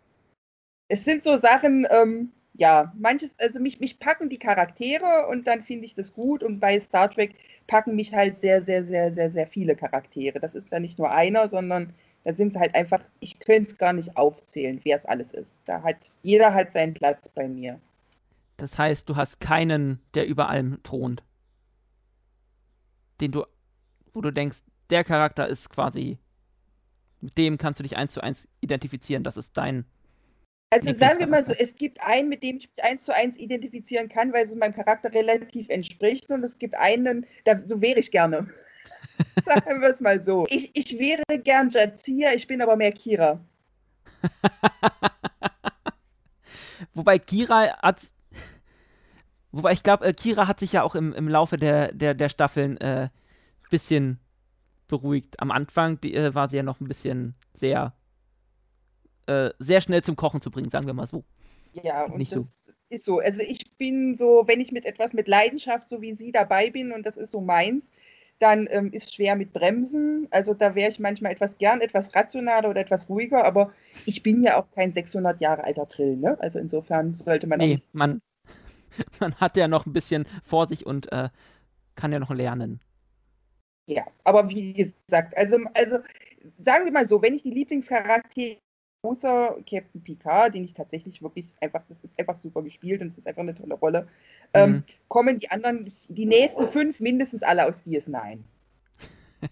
es sind so Sachen, ähm, ja, manches, also mich, mich packen die Charaktere und dann finde ich das gut und bei Star Trek packen mich halt sehr, sehr, sehr, sehr, sehr viele Charaktere. Das ist ja nicht nur einer, sondern da sind es halt einfach, ich könnte es gar nicht aufzählen, wer es alles ist. Da hat jeder halt seinen Platz bei mir. Das heißt, du hast keinen, der über allem thront. Den du, wo du denkst, der Charakter ist quasi, mit dem kannst du dich eins zu eins identifizieren, das ist dein. Also sagen wir mal so, es gibt einen, mit dem ich mich eins zu eins identifizieren kann, weil es meinem Charakter relativ entspricht und es gibt einen, da, so wäre ich gerne. Sagen wir es mal so. Ich, ich wäre gern Jazia, ich bin aber mehr Kira. Wobei Kira hat. Wobei ich glaube, äh, Kira hat sich ja auch im, im Laufe der, der, der Staffeln ein äh, bisschen beruhigt. Am Anfang die, äh, war sie ja noch ein bisschen sehr, äh, sehr schnell zum Kochen zu bringen, sagen wir mal so. Ja, und Nicht das so. ist so. Also ich bin so, wenn ich mit etwas mit Leidenschaft, so wie sie dabei bin, und das ist so meins, dann ähm, ist schwer mit Bremsen. Also da wäre ich manchmal etwas gern etwas rationaler oder etwas ruhiger, aber ich bin ja auch kein 600 Jahre alter Drill, ne? Also insofern sollte man nee, man, man hat ja noch ein bisschen vor sich und äh, kann ja noch lernen. Ja, aber wie gesagt, also, also sagen wir mal so, wenn ich die Lieblingscharaktere außer Captain Picard, den ich tatsächlich wirklich einfach, das ist einfach super gespielt und es ist einfach eine tolle Rolle, ähm, mhm. kommen die anderen, die nächsten fünf mindestens alle aus DS9.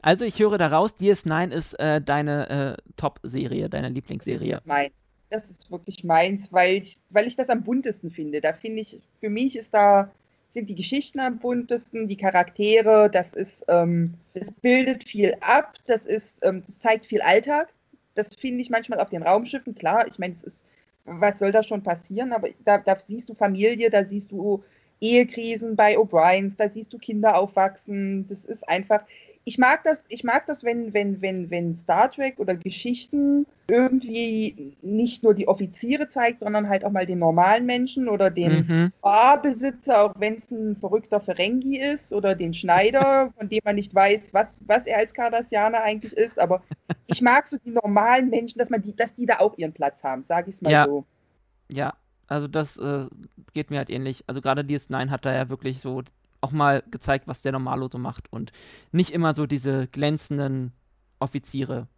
Also ich höre daraus, DS9 ist äh, deine äh, Top-Serie, deine Lieblingsserie. Meins. Das ist wirklich meins, weil ich, weil ich das am buntesten finde. Da finde ich, für mich ist da, sind die Geschichten am buntesten, die Charaktere, das ist, ähm, das bildet viel ab, das ist, ähm, das zeigt viel Alltag. Das finde ich manchmal auf den Raumschiffen, klar, ich meine, es ist was soll da schon passieren? Aber da, da siehst du Familie, da siehst du Ehekrisen bei O'Briens, da siehst du Kinder aufwachsen. Das ist einfach, ich mag das, ich mag das, wenn, wenn, wenn, wenn Star Trek oder Geschichten irgendwie nicht nur die Offiziere zeigt, sondern halt auch mal den normalen Menschen oder den mhm. Barbesitzer, auch wenn es ein verrückter Ferengi ist, oder den Schneider, von dem man nicht weiß, was, was er als Cardassianer eigentlich ist. Aber ich mag so die normalen Menschen, dass man die, dass die da auch ihren Platz haben, sage ich es mal ja. so. Ja, also das äh, geht mir halt ähnlich. Also gerade DS9 hat da ja wirklich so auch mal gezeigt, was der Normalo so macht und nicht immer so diese glänzenden Offiziere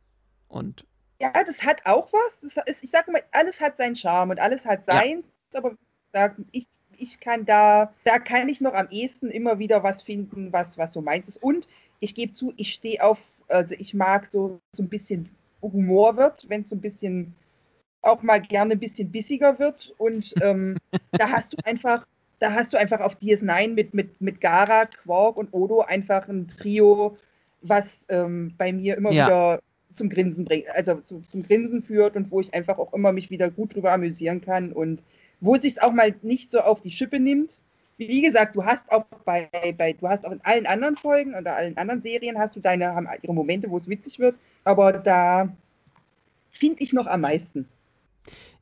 und ja, das hat auch was. Ist, ich sage mal, alles hat seinen Charme und alles hat seins, ja. aber ich, ich kann da, da kann ich noch am ehesten immer wieder was finden, was, was so meins ist. Und ich gebe zu, ich stehe auf, also ich mag so, so ein bisschen Humor wird, wenn es so ein bisschen auch mal gerne ein bisschen bissiger wird. Und ähm, da hast du einfach da hast du einfach auf DS9 mit, mit, mit Gara, Quark und Odo einfach ein Trio, was ähm, bei mir immer ja. wieder zum Grinsen bringt, also zu, zum Grinsen führt und wo ich einfach auch immer mich wieder gut drüber amüsieren kann und wo sich es auch mal nicht so auf die Schippe nimmt. wie gesagt, du hast auch bei, bei, du hast auch in allen anderen Folgen oder allen anderen Serien hast du deine, haben ihre Momente, wo es witzig wird, aber da finde ich noch am meisten.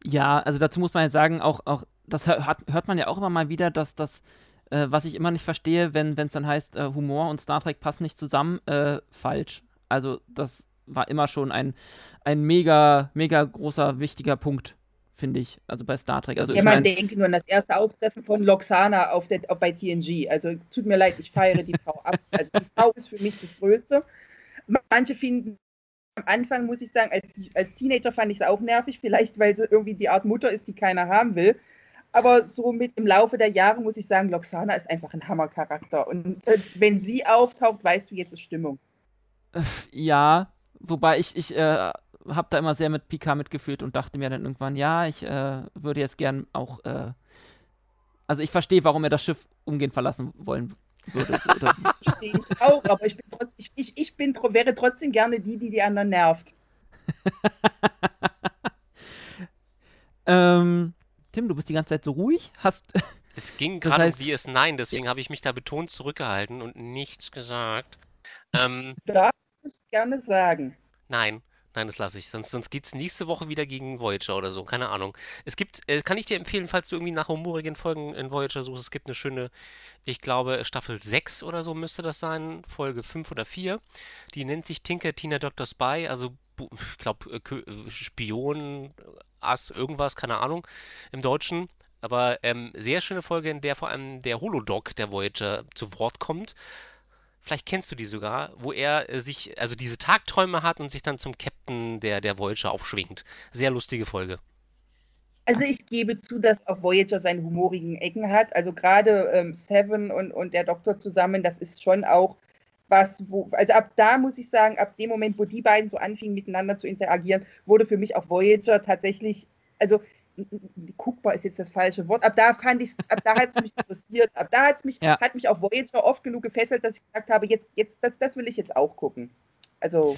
Ja, also dazu muss man ja sagen, auch, auch das hört, hört man ja auch immer mal wieder, dass das, äh, was ich immer nicht verstehe, wenn es dann heißt, äh, Humor und Star Trek passen nicht zusammen, äh, falsch. Also das war immer schon ein, ein mega, mega großer, wichtiger Punkt finde ich, also bei Star Trek. Also ja, man denke nur an das erste Auftreffen von Loxana auf der, auf bei TNG. Also tut mir leid, ich feiere die Frau ab. Also die Frau ist für mich das Größte. Manche finden am Anfang, muss ich sagen, als, als Teenager fand ich es auch nervig, vielleicht weil sie irgendwie die Art Mutter ist, die keiner haben will. Aber so mit im Laufe der Jahre muss ich sagen, Loxana ist einfach ein Hammercharakter. Und äh, wenn sie auftaucht, weißt du, jetzt ist Stimmung. Ja, wobei ich, ich äh, habe da immer sehr mit Picard mitgefühlt und dachte mir dann irgendwann, ja, ich äh, würde jetzt gern auch, äh, also ich verstehe, warum er das Schiff umgehend verlassen wollen würde. verstehe ich auch, aber ich, bin trotz, ich, ich, ich bin, wäre trotzdem gerne die, die die anderen nervt. ähm, Tim, du bist die ganze Zeit so ruhig, hast... Es ging gerade heißt, um DS9, deswegen habe ich mich da betont zurückgehalten und nichts gesagt. Ähm, da muss ich gerne sagen. Nein, Nein, das lasse ich. Sonst, sonst geht es nächste Woche wieder gegen Voyager oder so. Keine Ahnung. Es gibt, äh, kann ich dir empfehlen, falls du irgendwie nach humorigen Folgen in Voyager suchst, es gibt eine schöne, ich glaube, Staffel 6 oder so müsste das sein, Folge 5 oder 4. Die nennt sich Tinker Tina Dr. Spy, also ich glaube, äh, Spion, Ass, irgendwas, keine Ahnung, im Deutschen. Aber ähm, sehr schöne Folge, in der vor allem der Holodoc der Voyager zu Wort kommt vielleicht kennst du die sogar, wo er äh, sich, also diese Tagträume hat und sich dann zum Captain der, der Voyager aufschwingt. Sehr lustige Folge. Also ich gebe zu, dass auch Voyager seine humorigen Ecken hat. Also gerade ähm, Seven und, und der Doktor zusammen, das ist schon auch was, wo, also ab da muss ich sagen, ab dem Moment, wo die beiden so anfingen miteinander zu interagieren, wurde für mich auch Voyager tatsächlich, also guckbar ist jetzt das falsche Wort. Ab da fand ich, ab da hat es mich interessiert. Ab da hat's mich, ja. hat mich auch Voyager oft genug gefesselt, dass ich gesagt habe, jetzt, jetzt, das, das will ich jetzt auch gucken. Also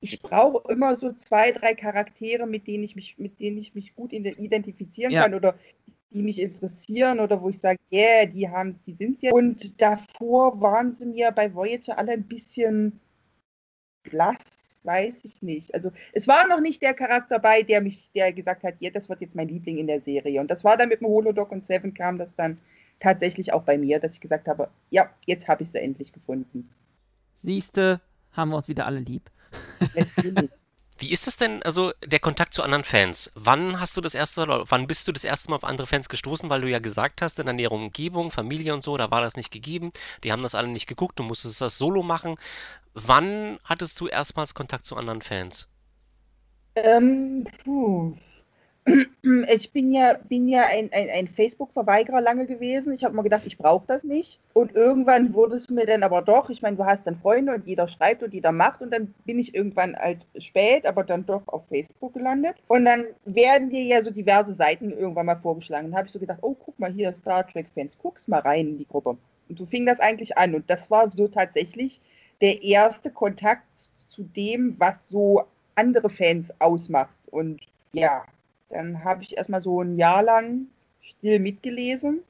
ich brauche immer so zwei, drei Charaktere, mit denen ich mich, mit denen ich mich gut identifizieren ja. kann oder die mich interessieren oder wo ich sage, yeah, die haben die sind jetzt. Und davor waren sie mir bei Voyager alle ein bisschen blass weiß ich nicht. Also es war noch nicht der Charakter bei, der mich, der gesagt hat, ja, das wird jetzt mein Liebling in der Serie. Und das war dann mit dem Holodoc und Seven kam das dann tatsächlich auch bei mir, dass ich gesagt habe, ja, jetzt habe ich sie endlich gefunden. Siehste, haben wir uns wieder alle lieb. Wie ist das denn, also der Kontakt zu anderen Fans? Wann hast du das erste oder wann bist du das erste Mal auf andere Fans gestoßen? Weil du ja gesagt hast, in der näheren Umgebung, Familie und so, da war das nicht gegeben. Die haben das alle nicht geguckt, du musstest das solo machen. Wann hattest du erstmals Kontakt zu anderen Fans? Ähm, puh. Ich bin ja, bin ja ein, ein, ein Facebook-Verweigerer lange gewesen. Ich habe mir gedacht, ich brauche das nicht. Und irgendwann wurde es mir dann aber doch, ich meine, du hast dann Freunde und jeder schreibt und jeder macht. Und dann bin ich irgendwann halt spät, aber dann doch auf Facebook gelandet. Und dann werden dir ja so diverse Seiten irgendwann mal vorgeschlagen. Dann habe ich so gedacht, oh, guck mal hier, Star Trek-Fans, guck's mal rein in die Gruppe. Und so fing das eigentlich an. Und das war so tatsächlich der erste Kontakt zu dem, was so andere Fans ausmacht. Und ja, dann habe ich erstmal so ein Jahr lang still mitgelesen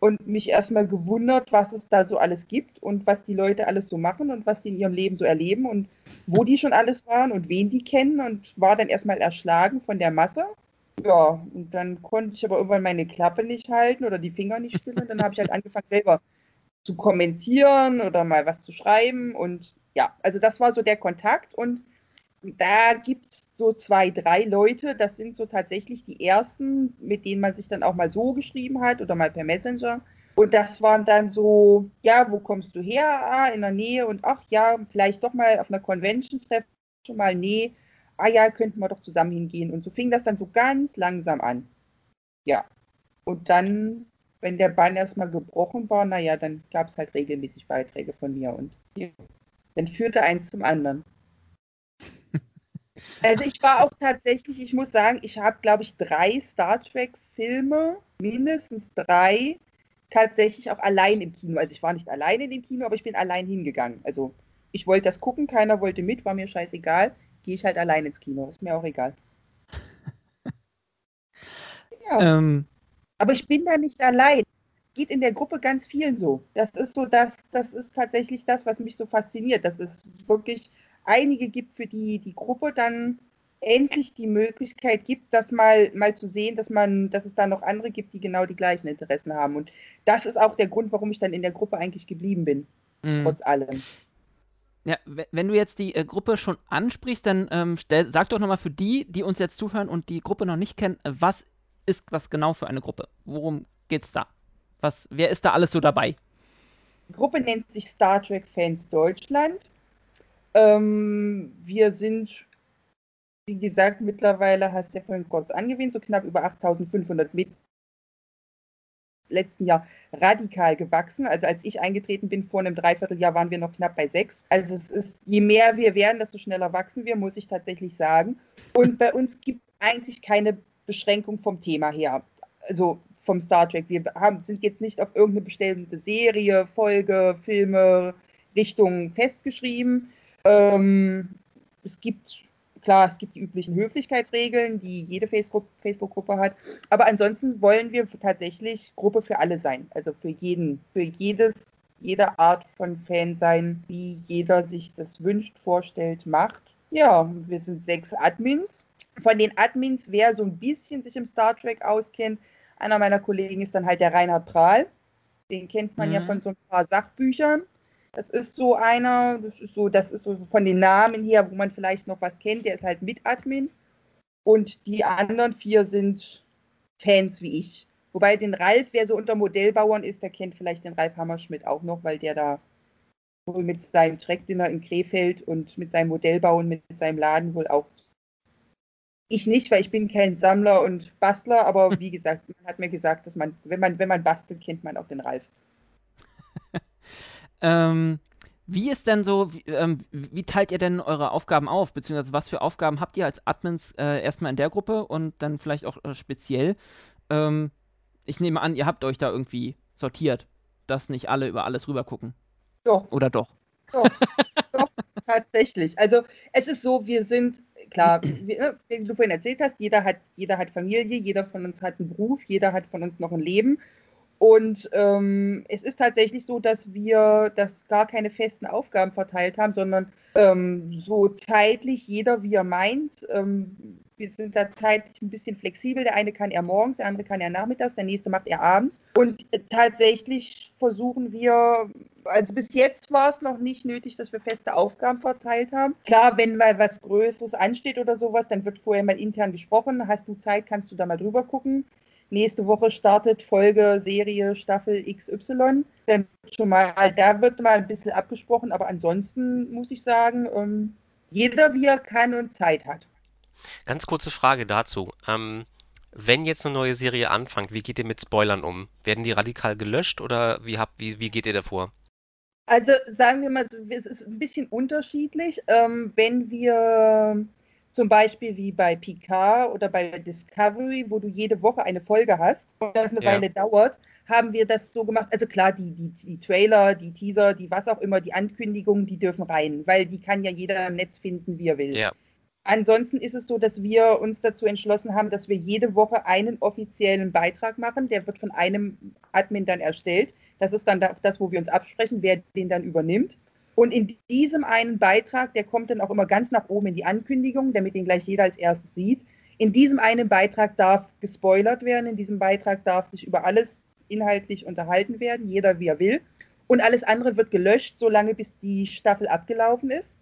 und mich erstmal gewundert, was es da so alles gibt und was die Leute alles so machen und was die in ihrem Leben so erleben und wo die schon alles waren und wen die kennen und war dann erstmal erschlagen von der Masse. Ja, und dann konnte ich aber irgendwann meine Klappe nicht halten oder die Finger nicht still und dann habe ich halt angefangen selber zu kommentieren oder mal was zu schreiben und ja, also das war so der Kontakt und da gibt es so zwei, drei Leute, das sind so tatsächlich die ersten, mit denen man sich dann auch mal so geschrieben hat oder mal per Messenger. Und das waren dann so, ja, wo kommst du her? Ah, in der Nähe und ach ja, vielleicht doch mal auf einer Convention treffen, schon mal, nee, ah ja, könnten wir doch zusammen hingehen. Und so fing das dann so ganz langsam an. Ja. Und dann, wenn der Bann erstmal gebrochen war, naja, dann gab es halt regelmäßig Beiträge von mir und ja, dann führte eins zum anderen. Also ich war auch tatsächlich, ich muss sagen, ich habe, glaube ich, drei Star Trek-Filme, mindestens drei, tatsächlich auch allein im Kino. Also ich war nicht allein in dem Kino, aber ich bin allein hingegangen. Also ich wollte das gucken, keiner wollte mit, war mir scheißegal. Gehe ich halt allein ins Kino, ist mir auch egal. ja. Ähm. Aber ich bin da nicht allein. geht in der Gruppe ganz vielen so. Das ist so, das, das ist tatsächlich das, was mich so fasziniert, dass es wirklich einige gibt, für die die Gruppe dann endlich die Möglichkeit gibt, das mal, mal zu sehen, dass man, dass es da noch andere gibt, die genau die gleichen Interessen haben. Und das ist auch der Grund, warum ich dann in der Gruppe eigentlich geblieben bin, mhm. trotz allem. Ja, wenn du jetzt die äh, Gruppe schon ansprichst, dann ähm, stell, sag doch nochmal für die, die uns jetzt zuhören und die Gruppe noch nicht kennen, äh, was ist das genau für eine Gruppe? Worum geht's da? Was, wer ist da alles so dabei? Die Gruppe nennt sich Star Trek Fans Deutschland. Ähm, wir sind wie gesagt, mittlerweile hast du ja vorhin kurz angewähnt, so knapp über 8500 Mitglieder letzten Jahr radikal gewachsen. Also als ich eingetreten bin vor einem Dreivierteljahr waren wir noch knapp bei sechs. Also es ist, je mehr wir werden, desto schneller wachsen wir, muss ich tatsächlich sagen. Und bei uns gibt es eigentlich keine Beschränkung vom Thema her. Also vom Star Trek. Wir haben, sind jetzt nicht auf irgendeine bestimmte Serie, Folge, Filme, Richtung festgeschrieben. Ähm, es gibt Klar, es gibt die üblichen Höflichkeitsregeln, die jede Facebook-Gruppe hat. Aber ansonsten wollen wir tatsächlich Gruppe für alle sein. Also für jeden, für jedes, jede Art von Fan sein, wie jeder sich das wünscht, vorstellt, macht. Ja, wir sind sechs Admins. Von den Admins, wer so ein bisschen sich im Star Trek auskennt, einer meiner Kollegen ist dann halt der Reinhard Prahl. Den kennt man mhm. ja von so ein paar Sachbüchern. Das ist so einer, das ist so, das ist so von den Namen her, wo man vielleicht noch was kennt, der ist halt Mit-Admin. Und die anderen vier sind Fans wie ich. Wobei den Ralf, wer so unter Modellbauern ist, der kennt vielleicht den Ralf Hammerschmidt auch noch, weil der da wohl mit seinem Trackdinner in Krefeld und mit seinem Modellbauen, mit seinem Laden wohl auch. Ich nicht, weil ich bin kein Sammler und Bastler, aber wie gesagt, man hat mir gesagt, dass man, wenn man, wenn man bastelt, kennt man auch den Ralf. Ähm, wie ist denn so, wie, ähm, wie, teilt ihr denn eure Aufgaben auf? Beziehungsweise was für Aufgaben habt ihr als Admins äh, erstmal in der Gruppe und dann vielleicht auch äh, speziell? Ähm, ich nehme an, ihr habt euch da irgendwie sortiert, dass nicht alle über alles rüber gucken. Doch. Oder doch? Doch, doch tatsächlich. Also es ist so, wir sind, klar, wie, ne, wie du vorhin erzählt hast, jeder hat, jeder hat Familie, jeder von uns hat einen Beruf, jeder hat von uns noch ein Leben. Und ähm, es ist tatsächlich so, dass wir das gar keine festen Aufgaben verteilt haben, sondern ähm, so zeitlich jeder, wie er meint. Ähm, wir sind da zeitlich ein bisschen flexibel. Der eine kann er morgens, der andere kann er nachmittags, der nächste macht er abends. Und äh, tatsächlich versuchen wir, also bis jetzt war es noch nicht nötig, dass wir feste Aufgaben verteilt haben. Klar, wenn mal was Größeres ansteht oder sowas, dann wird vorher mal intern gesprochen. Hast du Zeit, kannst du da mal drüber gucken. Nächste Woche startet Folge, Serie, Staffel XY. Dann schon mal, da wird mal ein bisschen abgesprochen, aber ansonsten muss ich sagen, ähm, jeder wie er kann und Zeit hat. Ganz kurze Frage dazu. Ähm, wenn jetzt eine neue Serie anfängt, wie geht ihr mit Spoilern um? Werden die radikal gelöscht oder wie, habt, wie, wie geht ihr davor? Also sagen wir mal, es ist ein bisschen unterschiedlich. Ähm, wenn wir zum Beispiel wie bei Picard oder bei Discovery, wo du jede Woche eine Folge hast und das eine ja. Weile dauert, haben wir das so gemacht. Also klar, die, die, die Trailer, die Teaser, die was auch immer, die Ankündigungen, die dürfen rein, weil die kann ja jeder im Netz finden, wie er will. Ja. Ansonsten ist es so, dass wir uns dazu entschlossen haben, dass wir jede Woche einen offiziellen Beitrag machen. Der wird von einem Admin dann erstellt. Das ist dann das, wo wir uns absprechen, wer den dann übernimmt. Und in diesem einen Beitrag, der kommt dann auch immer ganz nach oben in die Ankündigung, damit ihn gleich jeder als erstes sieht. In diesem einen Beitrag darf gespoilert werden, in diesem Beitrag darf sich über alles inhaltlich unterhalten werden, jeder wie er will. Und alles andere wird gelöscht, solange bis die Staffel abgelaufen ist.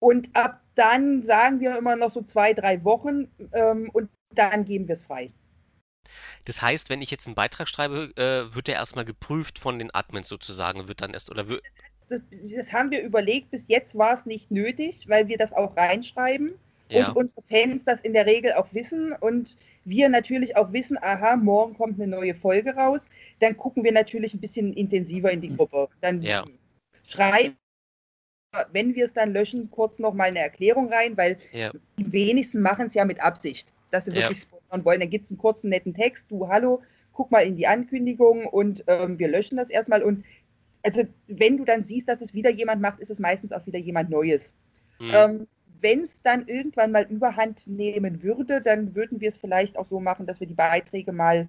Und ab dann sagen wir immer noch so zwei, drei Wochen ähm, und dann geben wir es frei. Das heißt, wenn ich jetzt einen Beitrag schreibe, äh, wird der erstmal geprüft von den Admins sozusagen, wird dann erst oder wird das, das, haben wir überlegt, bis jetzt war es nicht nötig, weil wir das auch reinschreiben ja. und unsere Fans das in der Regel auch wissen und wir natürlich auch wissen, aha, morgen kommt eine neue Folge raus, dann gucken wir natürlich ein bisschen intensiver in die Gruppe. Dann ja. schreiben wenn wir es dann löschen, kurz noch mal eine Erklärung rein, weil ja. die wenigsten machen es ja mit Absicht, dass sie wirklich spoilern wollen. Dann gibt es einen kurzen, netten Text, du, hallo, guck mal in die Ankündigung und ähm, wir löschen das erstmal. Und also wenn du dann siehst, dass es wieder jemand macht, ist es meistens auch wieder jemand Neues. Mhm. Ähm, wenn es dann irgendwann mal überhand nehmen würde, dann würden wir es vielleicht auch so machen, dass wir die Beiträge mal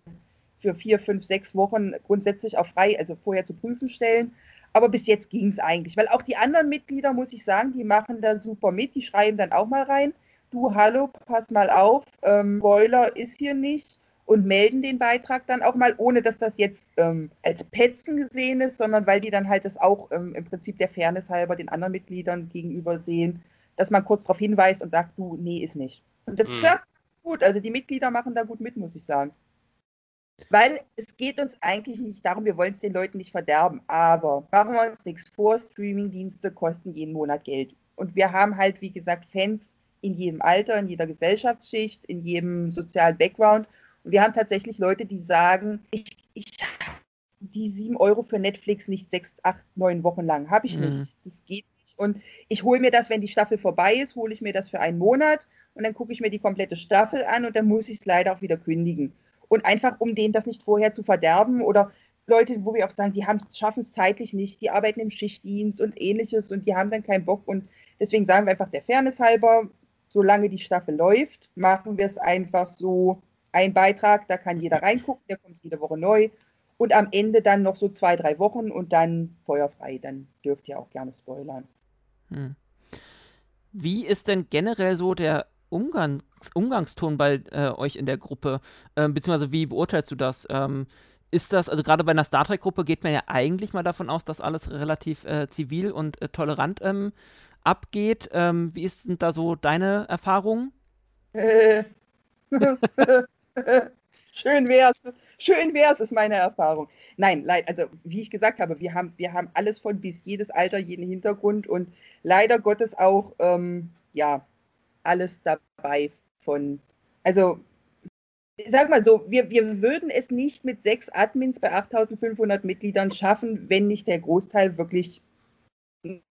für vier, fünf, sechs Wochen grundsätzlich auch frei, also vorher zu prüfen stellen. Aber bis jetzt ging es eigentlich, weil auch die anderen Mitglieder, muss ich sagen, die machen da super mit, die schreiben dann auch mal rein, du, hallo, pass mal auf, ähm, Boiler ist hier nicht und melden den Beitrag dann auch mal, ohne dass das jetzt ähm, als Petzen gesehen ist, sondern weil die dann halt das auch ähm, im Prinzip der Fairness halber den anderen Mitgliedern gegenüber sehen, dass man kurz darauf hinweist und sagt, du, nee, ist nicht. Und das mhm. klappt gut, also die Mitglieder machen da gut mit, muss ich sagen. Weil es geht uns eigentlich nicht darum, wir wollen es den Leuten nicht verderben, aber machen wir uns nichts vor, Streamingdienste kosten jeden Monat Geld. Und wir haben halt, wie gesagt, Fans in jedem Alter, in jeder Gesellschaftsschicht, in jedem sozialen Background. Und wir haben tatsächlich Leute, die sagen, ich, ich die sieben Euro für Netflix nicht sechs, acht, neun Wochen lang. Habe ich mhm. nicht. Das geht nicht. Und ich hole mir das, wenn die Staffel vorbei ist, hole ich mir das für einen Monat und dann gucke ich mir die komplette Staffel an und dann muss ich es leider auch wieder kündigen. Und einfach, um denen das nicht vorher zu verderben oder Leute, wo wir auch sagen, die schaffen es zeitlich nicht, die arbeiten im Schichtdienst und ähnliches und die haben dann keinen Bock. Und deswegen sagen wir einfach der Fairness halber, solange die Staffel läuft, machen wir es einfach so, ein Beitrag, da kann jeder reingucken, der kommt jede Woche neu. Und am Ende dann noch so zwei, drei Wochen und dann feuerfrei. Dann dürft ihr auch gerne spoilern. Hm. Wie ist denn generell so der Umgangs Umgangston bei äh, euch in der Gruppe? Ähm, beziehungsweise wie beurteilst du das? Ähm, ist das, also gerade bei einer Star Trek-Gruppe geht man ja eigentlich mal davon aus, dass alles relativ äh, zivil und äh, tolerant ähm, abgeht. Ähm, wie ist denn da so deine Erfahrung? Äh. Schön wär's. Schön wär's, ist meine Erfahrung. Nein, also wie ich gesagt habe, wir haben, wir haben alles von bis, jedes Alter, jeden Hintergrund und leider Gottes auch, ähm, ja, alles dabei von, also ich sag mal so, wir, wir würden es nicht mit sechs Admins bei 8500 Mitgliedern schaffen, wenn nicht der Großteil wirklich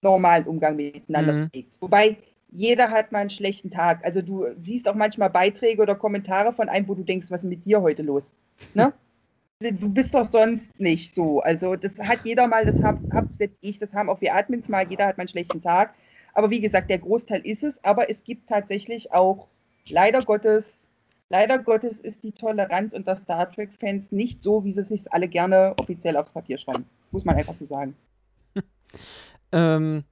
normalen Umgang miteinander mhm. pflegt. Wobei jeder hat mal einen schlechten Tag. Also du siehst auch manchmal Beiträge oder Kommentare von einem, wo du denkst, was ist mit dir heute los? Ne? du bist doch sonst nicht so. Also das hat jeder mal, das habe hab selbst ich, das haben auch wir Admins mal, jeder hat mal einen schlechten Tag. Aber wie gesagt, der Großteil ist es. Aber es gibt tatsächlich auch, leider Gottes, leider Gottes ist die Toleranz unter Star Trek-Fans nicht so, wie sie es sich alle gerne offiziell aufs Papier schreiben. Muss man einfach so sagen. ähm,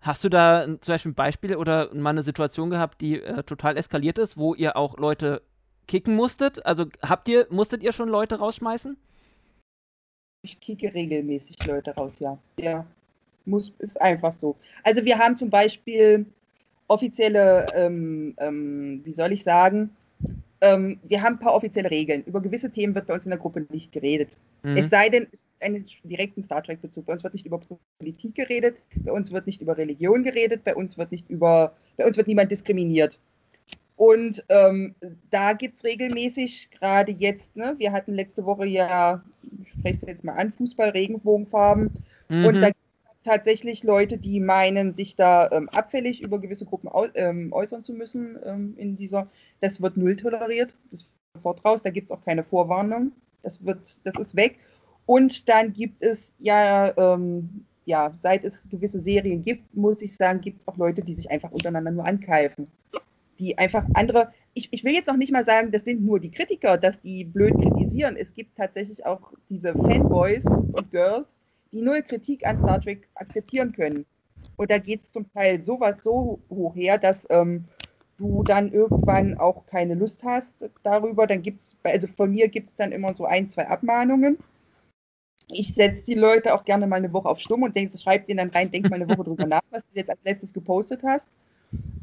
Hast du da zum Beispiel ein Beispiel oder mal eine Situation gehabt, die äh, total eskaliert ist, wo ihr auch Leute kicken musstet? Also habt ihr, musstet ihr schon Leute rausschmeißen? Ich kicke regelmäßig Leute raus, ja. Ja, muss, ist einfach so. Also wir haben zum Beispiel offizielle, ähm, ähm, wie soll ich sagen, ähm, wir haben ein paar offizielle Regeln. Über gewisse Themen wird bei uns in der Gruppe nicht geredet. Mhm. Es sei denn, es ist einen direkten Star Trek-Bezug. Bei uns wird nicht über Politik geredet, bei uns wird nicht über Religion geredet, bei uns wird nicht über, bei uns wird niemand diskriminiert. Und ähm, da gibt es regelmäßig, gerade jetzt, ne, wir hatten letzte Woche ja, ich spreche es jetzt mal an, Fußball-Regenbogenfarben. Mhm. Und da tatsächlich Leute, die meinen, sich da ähm, abfällig über gewisse Gruppen au ähm, äußern zu müssen ähm, in dieser das wird null toleriert. Das wird sofort raus. Da gibt es auch keine Vorwarnung. Das wird, das ist weg. Und dann gibt es ja, ähm, ja, seit es gewisse Serien gibt, muss ich sagen, gibt es auch Leute, die sich einfach untereinander nur ankeifen. Die einfach andere, ich, ich will jetzt noch nicht mal sagen, das sind nur die Kritiker, dass die blöd kritisieren. Es gibt tatsächlich auch diese Fanboys und Girls, die null Kritik an Star Trek akzeptieren können. Und da geht es zum Teil sowas so hoch her, dass ähm, du dann irgendwann auch keine Lust hast darüber, dann gibt es, also von mir gibt es dann immer so ein, zwei Abmahnungen. Ich setze die Leute auch gerne mal eine Woche auf Stumm und denk, schreib denen dann rein, denk mal eine Woche drüber nach, was du jetzt als letztes gepostet hast.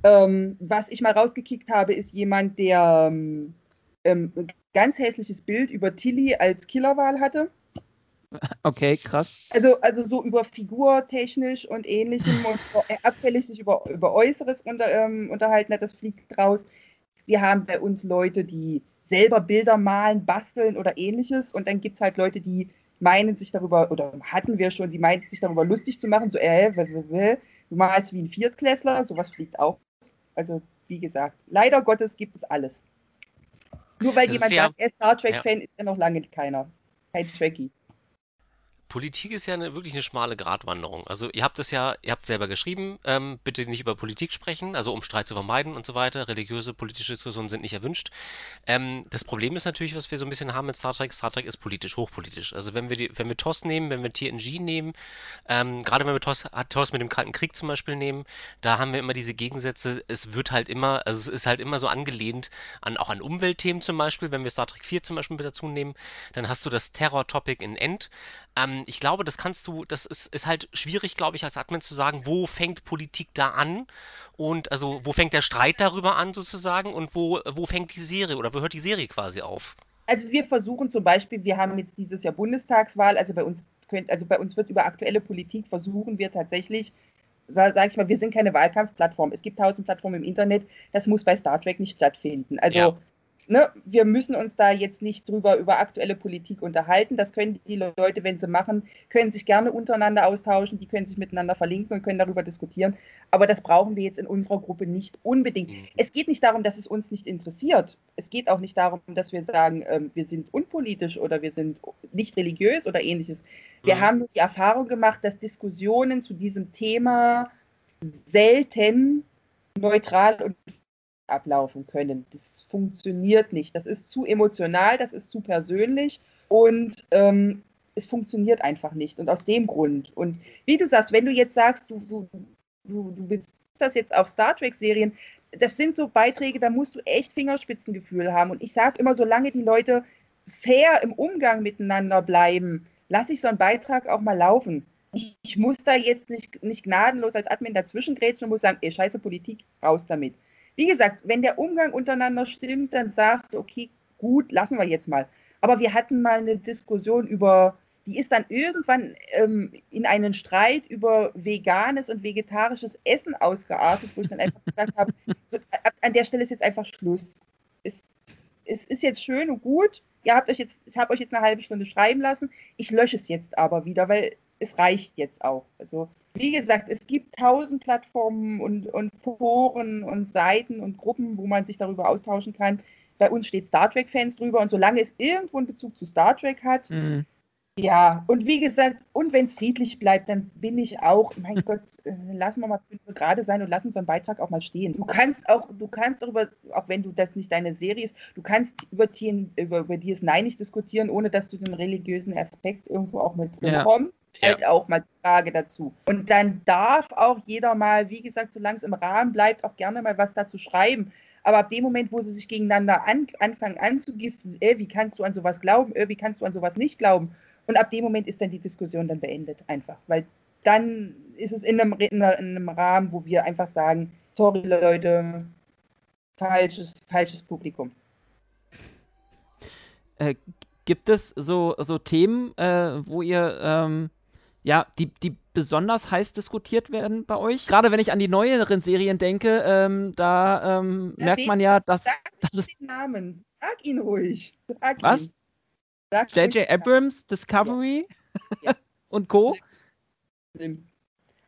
Ähm, was ich mal rausgekickt habe, ist jemand, der ähm, ein ähm, ganz hässliches Bild über Tilly als Killerwahl hatte. Okay, krass. Also, also so über Figur technisch und ähnlichem und abfällig sich über, über Äußeres unter, ähm, unterhalten hat, das fliegt raus. Wir haben bei uns Leute, die selber Bilder malen, basteln oder ähnliches und dann gibt es halt Leute, die meinen sich darüber, oder hatten wir schon, die meinen sich darüber lustig zu machen, so, äh, du malst wie ein Viertklässler, sowas fliegt auch. Also, wie gesagt, leider Gottes gibt es alles. Nur weil das jemand ja, sagt, er ist Star Trek-Fan, ja. ist er noch lange keiner. Kein Trekkie. Politik ist ja eine, wirklich eine schmale Gratwanderung. Also ihr habt es ja, ihr habt selber geschrieben, ähm, bitte nicht über Politik sprechen, also um Streit zu vermeiden und so weiter. Religiöse, politische Diskussionen sind nicht erwünscht. Ähm, das Problem ist natürlich, was wir so ein bisschen haben mit Star Trek. Star Trek ist politisch, hochpolitisch. Also wenn wir die, wenn wir TOS nehmen, wenn wir TNG nehmen, ähm, gerade wenn wir TOS, TOS mit dem Kalten Krieg zum Beispiel nehmen, da haben wir immer diese Gegensätze. Es wird halt immer, also es ist halt immer so angelehnt an auch an Umweltthemen zum Beispiel. Wenn wir Star Trek 4 zum Beispiel mit dazu nehmen, dann hast du das Terror-Topic in End. Ähm, ich glaube, das kannst du, das ist, ist halt schwierig, glaube ich, als Admin zu sagen, wo fängt Politik da an und also wo fängt der Streit darüber an sozusagen und wo, wo fängt die Serie oder wo hört die Serie quasi auf? Also wir versuchen zum Beispiel, wir haben jetzt dieses Jahr Bundestagswahl, also bei uns könnt, also bei uns wird über aktuelle Politik versuchen wir tatsächlich, sage ich mal, wir sind keine Wahlkampfplattform. Es gibt tausend Plattformen im Internet, das muss bei Star Trek nicht stattfinden. Also ja ne, wir müssen uns da jetzt nicht drüber über aktuelle Politik unterhalten. Das können die Leute, wenn sie machen, können sich gerne untereinander austauschen, die können sich miteinander verlinken und können darüber diskutieren. Aber das brauchen wir jetzt in unserer Gruppe nicht unbedingt. Mhm. Es geht nicht darum, dass es uns nicht interessiert. Es geht auch nicht darum, dass wir sagen, ähm, wir sind unpolitisch oder wir sind nicht religiös oder ähnliches. Wir mhm. haben die Erfahrung gemacht, dass Diskussionen zu diesem Thema selten neutral und ablaufen können. Das funktioniert nicht. Das ist zu emotional, das ist zu persönlich und ähm, es funktioniert einfach nicht. Und aus dem Grund. Und wie du sagst, wenn du jetzt sagst, du, du, du, du willst das jetzt auf Star Trek-Serien, das sind so Beiträge, da musst du echt Fingerspitzengefühl haben. Und ich sage immer, solange die Leute fair im Umgang miteinander bleiben, lasse ich so einen Beitrag auch mal laufen. Ich, ich muss da jetzt nicht, nicht gnadenlos als Admin dazwischen grätschen und muss sagen, ey, scheiße Politik, raus damit wie gesagt, wenn der Umgang untereinander stimmt, dann sagst du, okay, gut, lassen wir jetzt mal. Aber wir hatten mal eine Diskussion über, die ist dann irgendwann ähm, in einen Streit über veganes und vegetarisches Essen ausgeartet, wo ich dann einfach gesagt habe, so, an der Stelle ist jetzt einfach Schluss. Es, es ist jetzt schön und gut. Ihr habt euch jetzt, ich habe euch jetzt eine halbe Stunde schreiben lassen. Ich lösche es jetzt aber wieder, weil es reicht jetzt auch. Also wie gesagt, es gibt tausend Plattformen und, und Foren und Seiten und Gruppen, wo man sich darüber austauschen kann. Bei uns steht Star Trek-Fans drüber und solange es irgendwo einen Bezug zu Star Trek hat, mhm. ja, und wie gesagt, und wenn es friedlich bleibt, dann bin ich auch, mein Gott, äh, lassen wir mal gerade sein und lassen einen Beitrag auch mal stehen. Du kannst auch, du kannst darüber, auch wenn du das nicht deine Serie ist, du kannst über, über, über DS9 nicht diskutieren, ohne dass du den religiösen Aspekt irgendwo auch mit drin ja. kommst halt ja. auch mal die Frage dazu. Und dann darf auch jeder mal, wie gesagt, solange es im Rahmen bleibt, auch gerne mal was dazu schreiben. Aber ab dem Moment, wo sie sich gegeneinander an, anfangen anzugiften, äh, wie kannst du an sowas glauben, äh, wie kannst du an sowas nicht glauben? Und ab dem Moment ist dann die Diskussion dann beendet, einfach. Weil dann ist es in einem, in einem Rahmen, wo wir einfach sagen, sorry Leute, falsches, falsches Publikum. Äh, gibt es so, so Themen, äh, wo ihr ähm, ja, die, die besonders heiß diskutiert werden bei euch. Gerade wenn ich an die neueren Serien denke, ähm, da ähm, ja, merkt man ja, dass. Sag das den Namen. Sag ihn ruhig. Sag Was? J.J. Abrams, Discovery ja. und Co.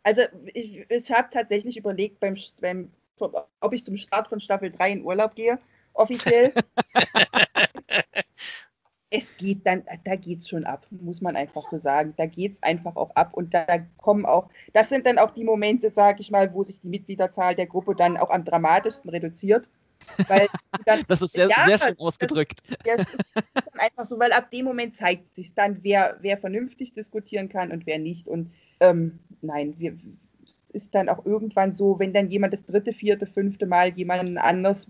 Also, ich, ich habe tatsächlich überlegt, beim, beim, ob ich zum Start von Staffel 3 in Urlaub gehe, offiziell. es geht dann, da geht es schon ab, muss man einfach so sagen. Da geht es einfach auch ab und da kommen auch, das sind dann auch die Momente, sage ich mal, wo sich die Mitgliederzahl der Gruppe dann auch am dramatischsten reduziert. Dann, das ist sehr, ja, sehr schön ausgedrückt. Das, das ist, dann einfach so, weil ab dem Moment zeigt sich dann, wer, wer vernünftig diskutieren kann und wer nicht. Und ähm, nein, wir, es ist dann auch irgendwann so, wenn dann jemand das dritte, vierte, fünfte Mal jemanden anders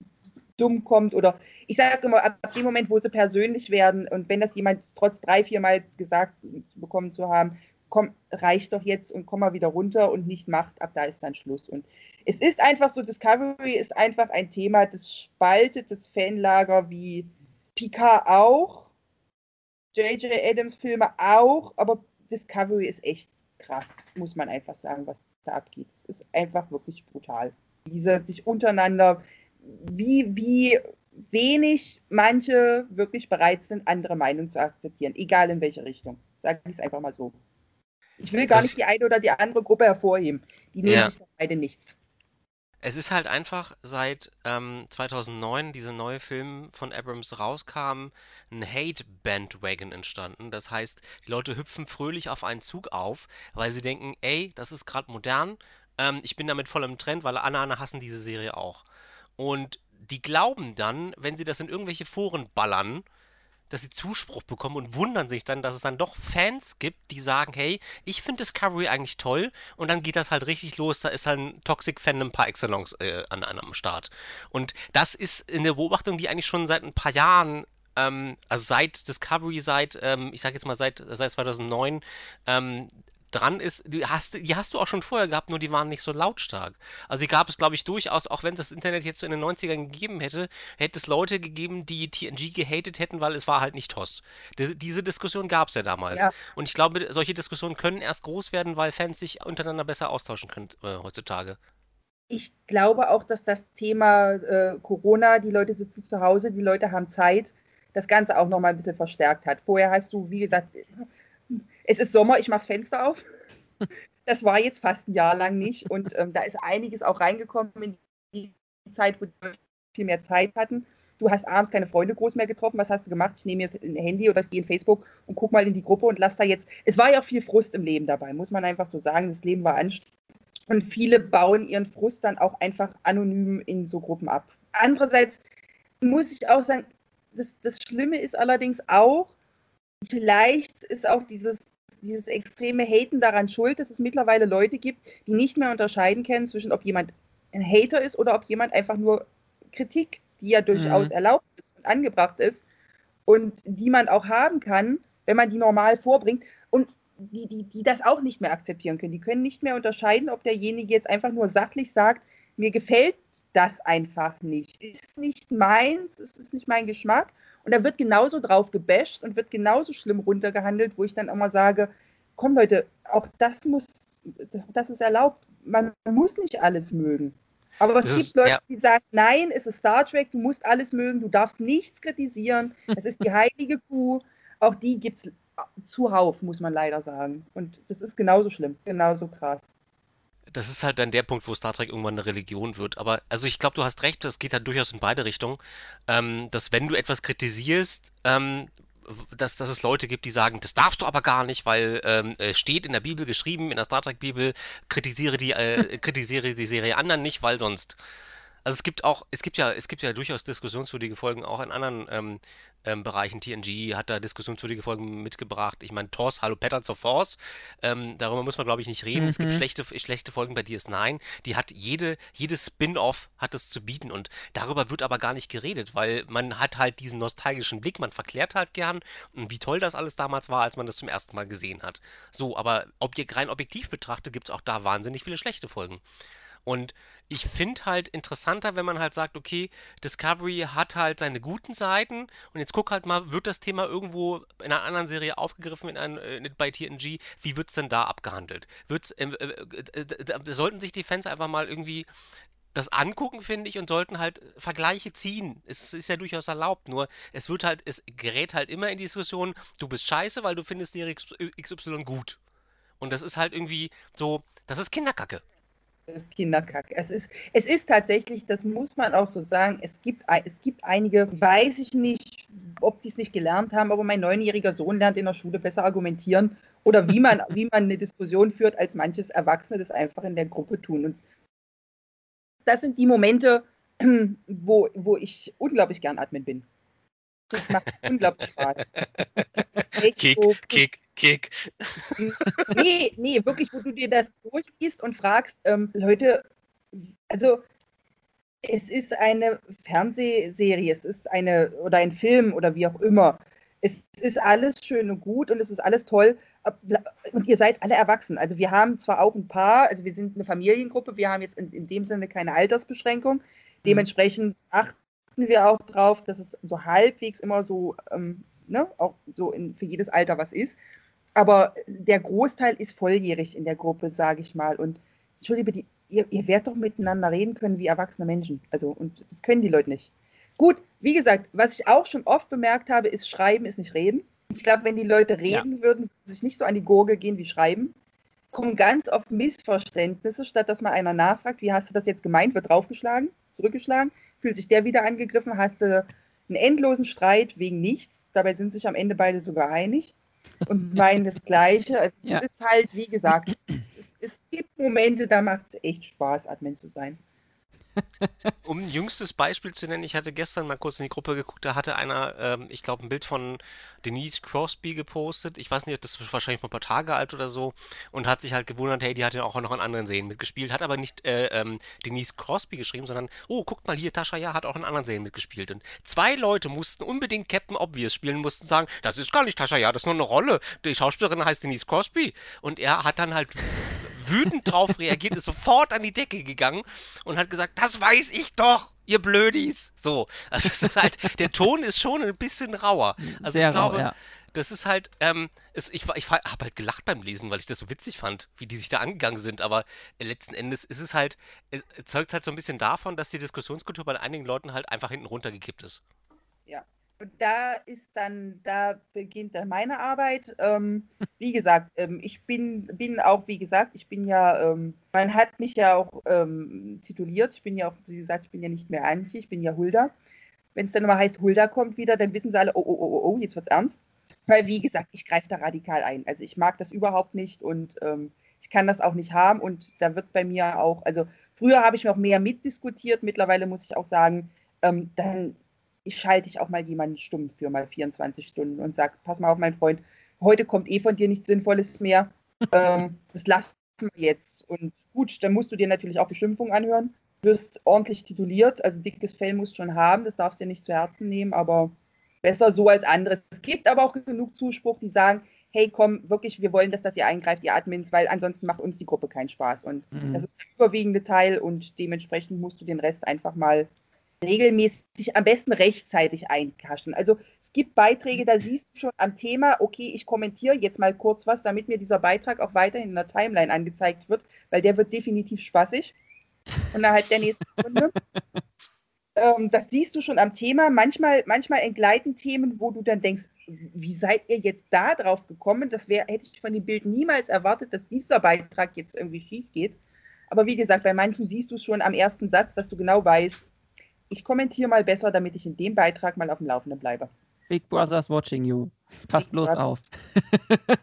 dumm kommt oder ich sage immer, ab dem Moment, wo sie persönlich werden und wenn das jemand trotz drei, vier Mal gesagt bekommen zu haben, komm, reicht doch jetzt und komm mal wieder runter und nicht macht, ab da ist dann Schluss. Und es ist einfach so, Discovery ist einfach ein Thema, das spaltet das Fanlager wie Picard auch, J.J. Adams Filme auch, aber Discovery ist echt krass, muss man einfach sagen, was da abgeht. Es ist einfach wirklich brutal. Diese sich untereinander wie, wie wenig manche wirklich bereit sind, andere Meinungen zu akzeptieren, egal in welche Richtung. Sage ich es einfach mal so. Ich will gar das, nicht die eine oder die andere Gruppe hervorheben. Die nehmen ja. sich beide nichts. Es ist halt einfach seit ähm, 2009 dieser neue Film von Abrams rauskam, ein Hate-Bandwagon entstanden. Das heißt, die Leute hüpfen fröhlich auf einen Zug auf, weil sie denken, ey, das ist gerade modern, ähm, ich bin damit voll im Trend, weil alle anderen hassen diese Serie auch. Und die glauben dann, wenn sie das in irgendwelche Foren ballern, dass sie Zuspruch bekommen und wundern sich dann, dass es dann doch Fans gibt, die sagen, hey, ich finde Discovery eigentlich toll und dann geht das halt richtig los, da ist halt ein Toxic Fandom par excellence äh, an, am Start. Und das ist eine Beobachtung, die eigentlich schon seit ein paar Jahren ähm, also seit Discovery, seit, ähm, ich sag jetzt mal seit, seit 2009, ähm, dran ist, die hast, die hast du auch schon vorher gehabt, nur die waren nicht so lautstark. Also die gab es, glaube ich, durchaus, auch wenn es das Internet jetzt so in den 90ern gegeben hätte, hätte es Leute gegeben, die TNG gehatet hätten, weil es war halt nicht TOS. Die, diese Diskussion gab es ja damals. Ja. Und ich glaube, solche Diskussionen können erst groß werden, weil Fans sich untereinander besser austauschen können äh, heutzutage. Ich glaube auch, dass das Thema äh, Corona, die Leute sitzen zu Hause, die Leute haben Zeit, das Ganze auch nochmal ein bisschen verstärkt hat. Vorher hast du, wie gesagt, es ist Sommer, ich mache das Fenster auf. Das war jetzt fast ein Jahr lang nicht. Und ähm, da ist einiges auch reingekommen in die Zeit, wo wir viel mehr Zeit hatten. Du hast abends keine Freunde groß mehr getroffen. Was hast du gemacht? Ich nehme jetzt ein Handy oder ich gehe in Facebook und gucke mal in die Gruppe und lass da jetzt. Es war ja auch viel Frust im Leben dabei, muss man einfach so sagen. Das Leben war anstrengend. Und viele bauen ihren Frust dann auch einfach anonym in so Gruppen ab. Andererseits muss ich auch sagen, das, das Schlimme ist allerdings auch, vielleicht ist auch dieses, dieses extreme Haten daran schuld, dass es mittlerweile Leute gibt, die nicht mehr unterscheiden können zwischen, ob jemand ein Hater ist oder ob jemand einfach nur Kritik, die ja durchaus mhm. erlaubt ist und angebracht ist und die man auch haben kann, wenn man die normal vorbringt und die, die, die das auch nicht mehr akzeptieren können. Die können nicht mehr unterscheiden, ob derjenige jetzt einfach nur sachlich sagt, mir gefällt das einfach nicht. Ist nicht meins, es ist nicht mein Geschmack. Und da wird genauso drauf gebasht und wird genauso schlimm runtergehandelt, wo ich dann auch mal sage, komm Leute, auch das muss, das ist erlaubt. Man muss nicht alles mögen. Aber es gibt ist, Leute, ja. die sagen, nein, es ist Star Trek, du musst alles mögen, du darfst nichts kritisieren, es ist die heilige Kuh. Auch die gibt es zuhauf, muss man leider sagen. Und das ist genauso schlimm, genauso krass das ist halt dann der Punkt, wo Star Trek irgendwann eine Religion wird. Aber also ich glaube, du hast recht, das geht halt durchaus in beide Richtungen. Ähm, dass wenn du etwas kritisierst, ähm, dass, dass es Leute gibt, die sagen, das darfst du aber gar nicht, weil ähm, steht in der Bibel geschrieben, in der Star Trek Bibel, kritisiere die, äh, kritisiere die Serie anderen nicht, weil sonst. Also es gibt auch, es gibt ja, es gibt ja durchaus diskussionswürdige Folgen auch in anderen ähm, ähm, Bereichen. TNG hat da diskussionswürdige Folgen mitgebracht. Ich meine, TOS, Hallo Patterns of Force, ähm, darüber muss man, glaube ich, nicht reden. Mhm. Es gibt mhm. schlechte, schlechte Folgen bei DS9. Die hat jede, jedes Spin-off hat es zu bieten und darüber wird aber gar nicht geredet, weil man hat halt diesen nostalgischen Blick, man verklärt halt gern, wie toll das alles damals war, als man das zum ersten Mal gesehen hat. So, aber objek rein objektiv betrachtet gibt es auch da wahnsinnig viele schlechte Folgen. Und ich finde halt interessanter, wenn man halt sagt, okay, Discovery hat halt seine guten Seiten und jetzt guck halt mal, wird das Thema irgendwo in einer anderen Serie aufgegriffen in ein, äh, bei TNG, wie wird es denn da abgehandelt? Wird's, ähm, äh, äh, äh, sollten sich die Fans einfach mal irgendwie das angucken, finde ich, und sollten halt Vergleiche ziehen. Es ist ja durchaus erlaubt, nur es wird halt, es gerät halt immer in die Diskussion, du bist scheiße, weil du findest die XY gut. Und das ist halt irgendwie so, das ist Kinderkacke ist Kinderkack. Es ist, es ist tatsächlich, das muss man auch so sagen, es gibt, es gibt einige, weiß ich nicht, ob die es nicht gelernt haben, aber mein neunjähriger Sohn lernt in der Schule besser argumentieren oder wie man, wie man eine Diskussion führt, als manches Erwachsene das einfach in der Gruppe tun. Und das sind die Momente, wo, wo ich unglaublich gern Admin bin. Das macht unglaublich Spaß. Kick, so, kick, kick. Nee, nee, wirklich, wo du dir das durchziehst und fragst, ähm, Leute, also es ist eine Fernsehserie, es ist eine oder ein Film oder wie auch immer. Es ist alles schön und gut und es ist alles toll. Und ihr seid alle erwachsen. Also wir haben zwar auch ein paar, also wir sind eine Familiengruppe, wir haben jetzt in, in dem Sinne keine Altersbeschränkung. Mhm. Dementsprechend acht, achten wir auch drauf, dass es so halbwegs immer so, ähm, ne, auch so in, für jedes Alter was ist. Aber der Großteil ist volljährig in der Gruppe, sage ich mal. Und Entschuldige, die, ihr, ihr werdet doch miteinander reden können wie erwachsene Menschen. Also, und das können die Leute nicht. Gut, wie gesagt, was ich auch schon oft bemerkt habe, ist, Schreiben ist nicht Reden. Ich glaube, wenn die Leute reden ja. würden, sich nicht so an die Gurgel gehen wie Schreiben. kommen ganz oft Missverständnisse, statt dass mal einer nachfragt, wie hast du das jetzt gemeint, wird draufgeschlagen, zurückgeschlagen, fühlt sich der wieder angegriffen, hast du einen endlosen Streit wegen nichts, dabei sind sich am Ende beide sogar einig und meinen das Gleiche. Also ja. Es ist halt, wie gesagt, es, es gibt Momente, da macht es echt Spaß, Admin zu sein. Um ein jüngstes Beispiel zu nennen, ich hatte gestern mal kurz in die Gruppe geguckt, da hatte einer, ähm, ich glaube, ein Bild von Denise Crosby gepostet. Ich weiß nicht, das ist wahrscheinlich mal ein paar Tage alt oder so und hat sich halt gewundert, hey, die hat ja auch noch in anderen Serien mitgespielt, hat aber nicht äh, ähm, Denise Crosby geschrieben, sondern, oh, guckt mal hier, Tascha ja hat auch in anderen Serien mitgespielt. Und zwei Leute mussten unbedingt Captain Obvious spielen, mussten sagen, das ist gar nicht Tascha ja, das ist nur eine Rolle. Die Schauspielerin heißt Denise Crosby. Und er hat dann halt wütend drauf reagiert, ist sofort an die Decke gegangen und hat gesagt, das weiß ich doch, ihr Blödis. So, also es ist halt, der Ton ist schon ein bisschen rauer. Also Sehr ich glaube, rau, ja. das ist halt, ähm, es, ich, ich habe halt gelacht beim Lesen, weil ich das so witzig fand, wie die sich da angegangen sind, aber äh, letzten Endes ist es halt, äh, zeugt halt so ein bisschen davon, dass die Diskussionskultur bei einigen Leuten halt einfach hinten runtergekippt ist. Ja. Da ist dann, da beginnt dann meine Arbeit. Ähm, wie gesagt, ähm, ich bin, bin auch, wie gesagt, ich bin ja, ähm, man hat mich ja auch ähm, tituliert. Ich bin ja auch, wie gesagt, ich bin ja nicht mehr Antje, ich bin ja Hulda. Wenn es dann immer heißt, Hulda kommt wieder, dann wissen sie alle, oh, oh, oh, oh, oh jetzt wird's ernst. Weil, wie gesagt, ich greife da radikal ein. Also ich mag das überhaupt nicht und ähm, ich kann das auch nicht haben. Und da wird bei mir auch, also früher habe ich noch mehr mitdiskutiert. Mittlerweile muss ich auch sagen, ähm, dann ich schalte ich auch mal jemanden stumm für mal 24 Stunden und sage, pass mal auf, mein Freund, heute kommt eh von dir nichts Sinnvolles mehr. Ähm, das lassen wir jetzt. Und gut, dann musst du dir natürlich auch Beschimpfungen anhören. Wirst ordentlich tituliert, also dickes Fell musst du schon haben, das darfst du dir nicht zu Herzen nehmen, aber besser so als anderes. Es gibt aber auch genug Zuspruch, die sagen, hey, komm, wirklich, wir wollen, dass das ihr eingreift, ihr Admins, weil ansonsten macht uns die Gruppe keinen Spaß. Und mhm. das ist der überwiegende Teil und dementsprechend musst du den Rest einfach mal regelmäßig, am besten rechtzeitig einkaschen. Also es gibt Beiträge, da siehst du schon am Thema, okay, ich kommentiere jetzt mal kurz was, damit mir dieser Beitrag auch weiterhin in der Timeline angezeigt wird, weil der wird definitiv spaßig. Innerhalb der nächsten Runde. ähm, das siehst du schon am Thema. Manchmal, manchmal entgleiten Themen, wo du dann denkst, wie seid ihr jetzt da drauf gekommen? Das wär, hätte ich von dem Bild niemals erwartet, dass dieser Beitrag jetzt irgendwie schief geht. Aber wie gesagt, bei manchen siehst du schon am ersten Satz, dass du genau weißt, ich kommentiere mal besser, damit ich in dem Beitrag mal auf dem Laufenden bleibe. Big Brother's watching you. Pass Big bloß auf.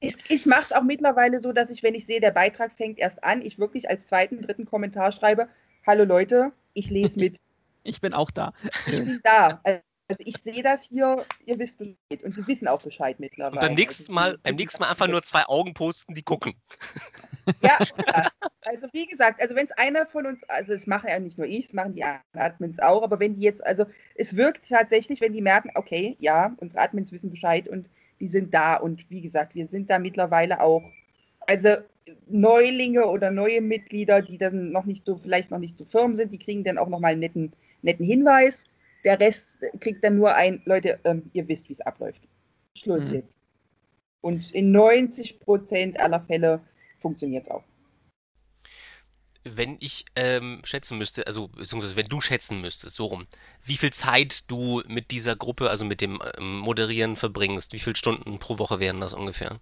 ich ich mache es auch mittlerweile so, dass ich, wenn ich sehe, der Beitrag fängt erst an, ich wirklich als zweiten, dritten Kommentar schreibe, hallo Leute, ich lese mit. Ich bin auch da. Ich bin da. Also ich sehe das hier, ihr wisst Bescheid und sie wissen auch Bescheid mittlerweile. Und beim nächsten Mal, beim nächsten Mal einfach nur zwei Augen posten, die gucken. Ja, also wie gesagt, also wenn es einer von uns, also es machen ja nicht nur ich, es machen die Admins auch, aber wenn die jetzt, also es wirkt tatsächlich, wenn die merken, okay, ja, unsere Admins wissen Bescheid und die sind da und wie gesagt, wir sind da mittlerweile auch, also Neulinge oder neue Mitglieder, die dann noch nicht so, vielleicht noch nicht so firm sind, die kriegen dann auch nochmal einen netten, netten Hinweis der Rest kriegt dann nur ein, Leute, ähm, ihr wisst, wie es abläuft. Schluss mhm. jetzt. Und in 90 Prozent aller Fälle funktioniert es auch. Wenn ich ähm, schätzen müsste, also beziehungsweise wenn du schätzen müsstest, so rum, wie viel Zeit du mit dieser Gruppe, also mit dem ähm, Moderieren verbringst, wie viele Stunden pro Woche wären das ungefähr?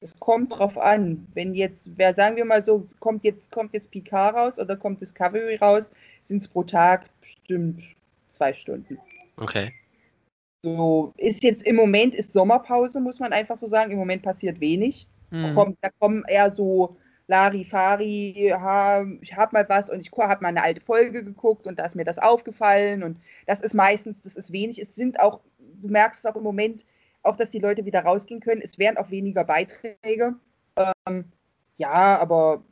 Es kommt drauf an. Wenn jetzt, wer sagen wir mal so, kommt jetzt, kommt jetzt Picard raus oder kommt Discovery raus, sind es pro Tag bestimmt zwei Stunden. Okay. So, ist jetzt im Moment ist Sommerpause, muss man einfach so sagen. Im Moment passiert wenig. Mhm. Da, kommt, da kommen eher so Larifari, ha, ich habe mal was und ich habe mal eine alte Folge geguckt und da ist mir das aufgefallen und das ist meistens, das ist wenig. Es sind auch, du merkst es auch im Moment, auch dass die Leute wieder rausgehen können. Es werden auch weniger Beiträge. Ähm, ja, aber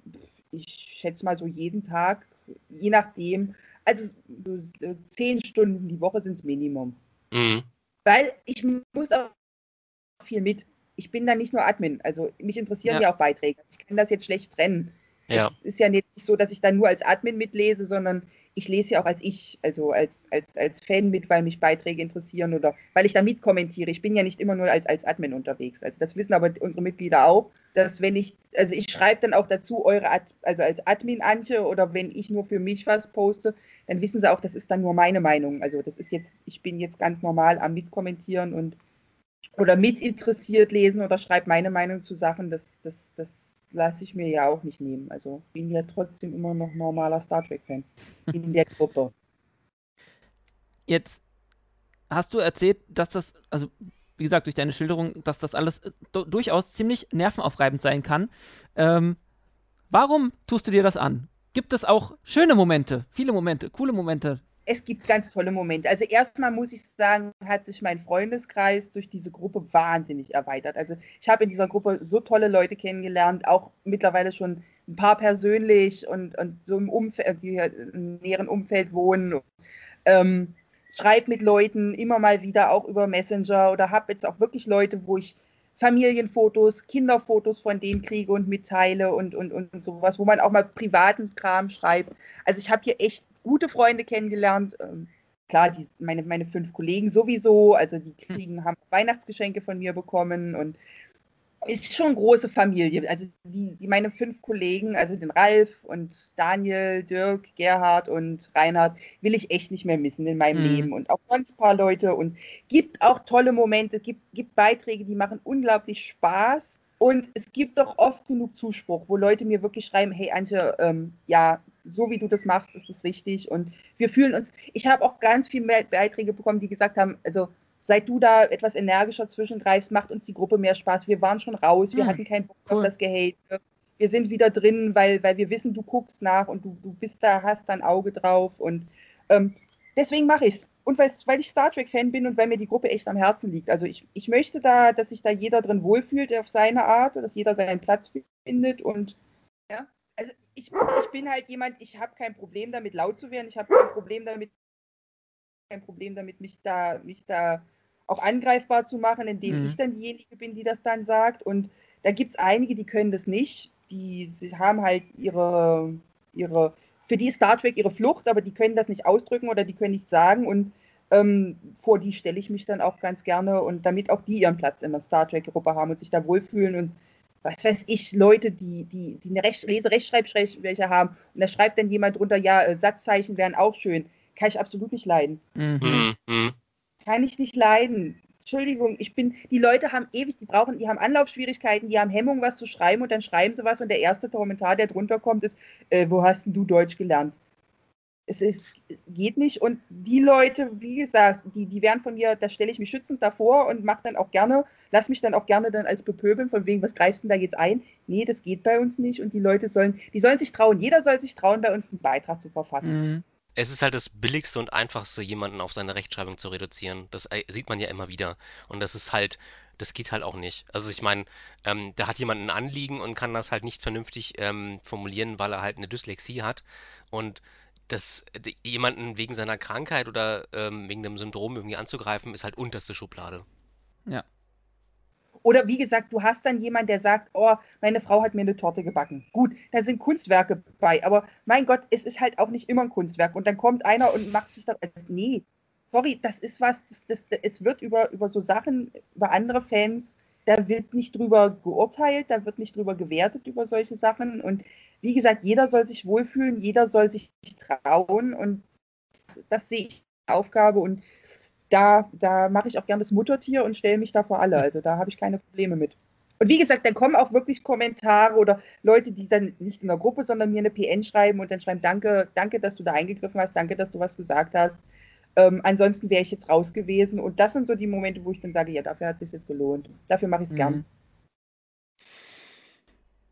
ich schätze mal so jeden Tag, je nachdem, also zehn Stunden die Woche sind es Minimum. Mhm. Weil ich muss auch viel mit. Ich bin da nicht nur Admin, also mich interessieren ja, ja auch Beiträge. Ich kann das jetzt schlecht trennen. Ja. Es ist ja nicht so, dass ich da nur als Admin mitlese, sondern ich lese ja auch als ich, also als, als, als Fan mit, weil mich Beiträge interessieren oder weil ich da mitkommentiere. Ich bin ja nicht immer nur als, als Admin unterwegs. Also das wissen aber unsere Mitglieder auch, dass wenn ich, also ich schreibe dann auch dazu eure, Ad, also als Admin Antje oder wenn ich nur für mich was poste, dann wissen sie auch, das ist dann nur meine Meinung. Also das ist jetzt, ich bin jetzt ganz normal am Mitkommentieren und oder mit interessiert lesen oder schreibe meine Meinung zu Sachen, das, das, das lasse ich mir ja auch nicht nehmen. Also bin ja trotzdem immer noch normaler Star Trek-Fan in der Gruppe. Jetzt hast du erzählt, dass das, also wie gesagt, durch deine Schilderung, dass das alles äh, durchaus ziemlich nervenaufreibend sein kann. Ähm, warum tust du dir das an? Gibt es auch schöne Momente, viele Momente, coole Momente? Es gibt ganz tolle Momente. Also erstmal muss ich sagen, hat sich mein Freundeskreis durch diese Gruppe wahnsinnig erweitert. Also ich habe in dieser Gruppe so tolle Leute kennengelernt, auch mittlerweile schon ein paar persönlich und, und so im Umfeld, die im näheren Umfeld wohnen. Ähm, schreibe mit Leuten immer mal wieder auch über Messenger oder habe jetzt auch wirklich Leute, wo ich Familienfotos, Kinderfotos von denen kriege und mitteile und, und, und sowas, wo man auch mal privaten Kram schreibt. Also ich habe hier echt gute Freunde kennengelernt. Ähm, klar, die, meine, meine fünf Kollegen sowieso, also die kriegen, haben Weihnachtsgeschenke von mir bekommen und ist schon eine große Familie. Also die, die meine fünf Kollegen, also den Ralf und Daniel, Dirk, Gerhard und Reinhard, will ich echt nicht mehr missen in meinem mhm. Leben. Und auch sonst ein paar Leute. Und gibt auch tolle Momente, gibt, gibt Beiträge, die machen unglaublich Spaß. Und es gibt doch oft genug Zuspruch, wo Leute mir wirklich schreiben, hey Antje, ähm, ja, so wie du das machst, ist es richtig. Und wir fühlen uns, ich habe auch ganz viele Beiträge bekommen, die gesagt haben, also seit du da etwas energischer zwischengreifst, macht uns die Gruppe mehr Spaß. Wir waren schon raus, wir hm, hatten keinen Bock cool. auf das Gehate. Wir sind wieder drin, weil, weil wir wissen, du guckst nach und du, du bist da, hast da ein Auge drauf. Und ähm, deswegen mache ich es. Und weil ich Star Trek-Fan bin und weil mir die Gruppe echt am Herzen liegt. Also ich, ich möchte da, dass sich da jeder drin wohlfühlt auf seine Art, dass jeder seinen Platz findet. Und ja, also ich, ich bin halt jemand, ich habe kein Problem damit, laut zu werden. Ich habe kein Problem damit, kein Problem damit, mich da, mich da auch angreifbar zu machen, indem mhm. ich dann diejenige bin, die das dann sagt. Und da gibt es einige, die können das nicht. Die sie haben halt ihre, ihre, für die ist Star Trek ihre Flucht, aber die können das nicht ausdrücken oder die können nicht sagen. Und ähm, vor die stelle ich mich dann auch ganz gerne und damit auch die ihren Platz in der Star Trek-Gruppe haben und sich da wohlfühlen und was weiß ich, Leute, die, die, die eine Recht, Lese-Rechtschreibschwäche haben und da schreibt dann jemand drunter, ja, äh, Satzzeichen wären auch schön. Kann ich absolut nicht leiden. Mhm. Mhm kann ich nicht leiden. Entschuldigung, ich bin, die Leute haben ewig, die brauchen, die haben Anlaufschwierigkeiten, die haben Hemmung, was zu schreiben und dann schreiben sie was und der erste Kommentar, der drunter kommt, ist, äh, wo hast denn du Deutsch gelernt? Es ist, geht nicht und die Leute, wie gesagt, die, die werden von mir, da stelle ich mich schützend davor und mache dann auch gerne, lass mich dann auch gerne dann als bepöbeln, von wegen, was greifst du da jetzt ein? Nee, das geht bei uns nicht und die Leute sollen, die sollen sich trauen, jeder soll sich trauen, bei uns einen Beitrag zu verfassen. Mhm es ist halt das billigste und einfachste, jemanden auf seine Rechtschreibung zu reduzieren. Das äh, sieht man ja immer wieder. Und das ist halt, das geht halt auch nicht. Also ich meine, ähm, da hat jemand ein Anliegen und kann das halt nicht vernünftig ähm, formulieren, weil er halt eine Dyslexie hat. Und das jemanden wegen seiner Krankheit oder ähm, wegen dem Syndrom irgendwie anzugreifen, ist halt unterste Schublade. Ja. Oder wie gesagt, du hast dann jemanden, der sagt, oh, meine Frau hat mir eine Torte gebacken. Gut, da sind Kunstwerke bei, aber mein Gott, es ist halt auch nicht immer ein Kunstwerk. Und dann kommt einer und macht sich da. Also, nee, sorry, das ist was, das, das, es wird über, über so Sachen, über andere Fans, da wird nicht drüber geurteilt, da wird nicht drüber gewertet über solche Sachen. Und wie gesagt, jeder soll sich wohlfühlen, jeder soll sich trauen und das, das sehe ich Aufgabe und da, da mache ich auch gerne das Muttertier und stelle mich da vor alle. Also da habe ich keine Probleme mit. Und wie gesagt, dann kommen auch wirklich Kommentare oder Leute, die dann nicht in der Gruppe, sondern mir eine PN schreiben und dann schreiben, danke, danke, dass du da eingegriffen hast, danke, dass du was gesagt hast. Ähm, ansonsten wäre ich jetzt raus gewesen. Und das sind so die Momente, wo ich dann sage, ja, dafür hat es sich jetzt gelohnt. Dafür mache ich es mhm. gern.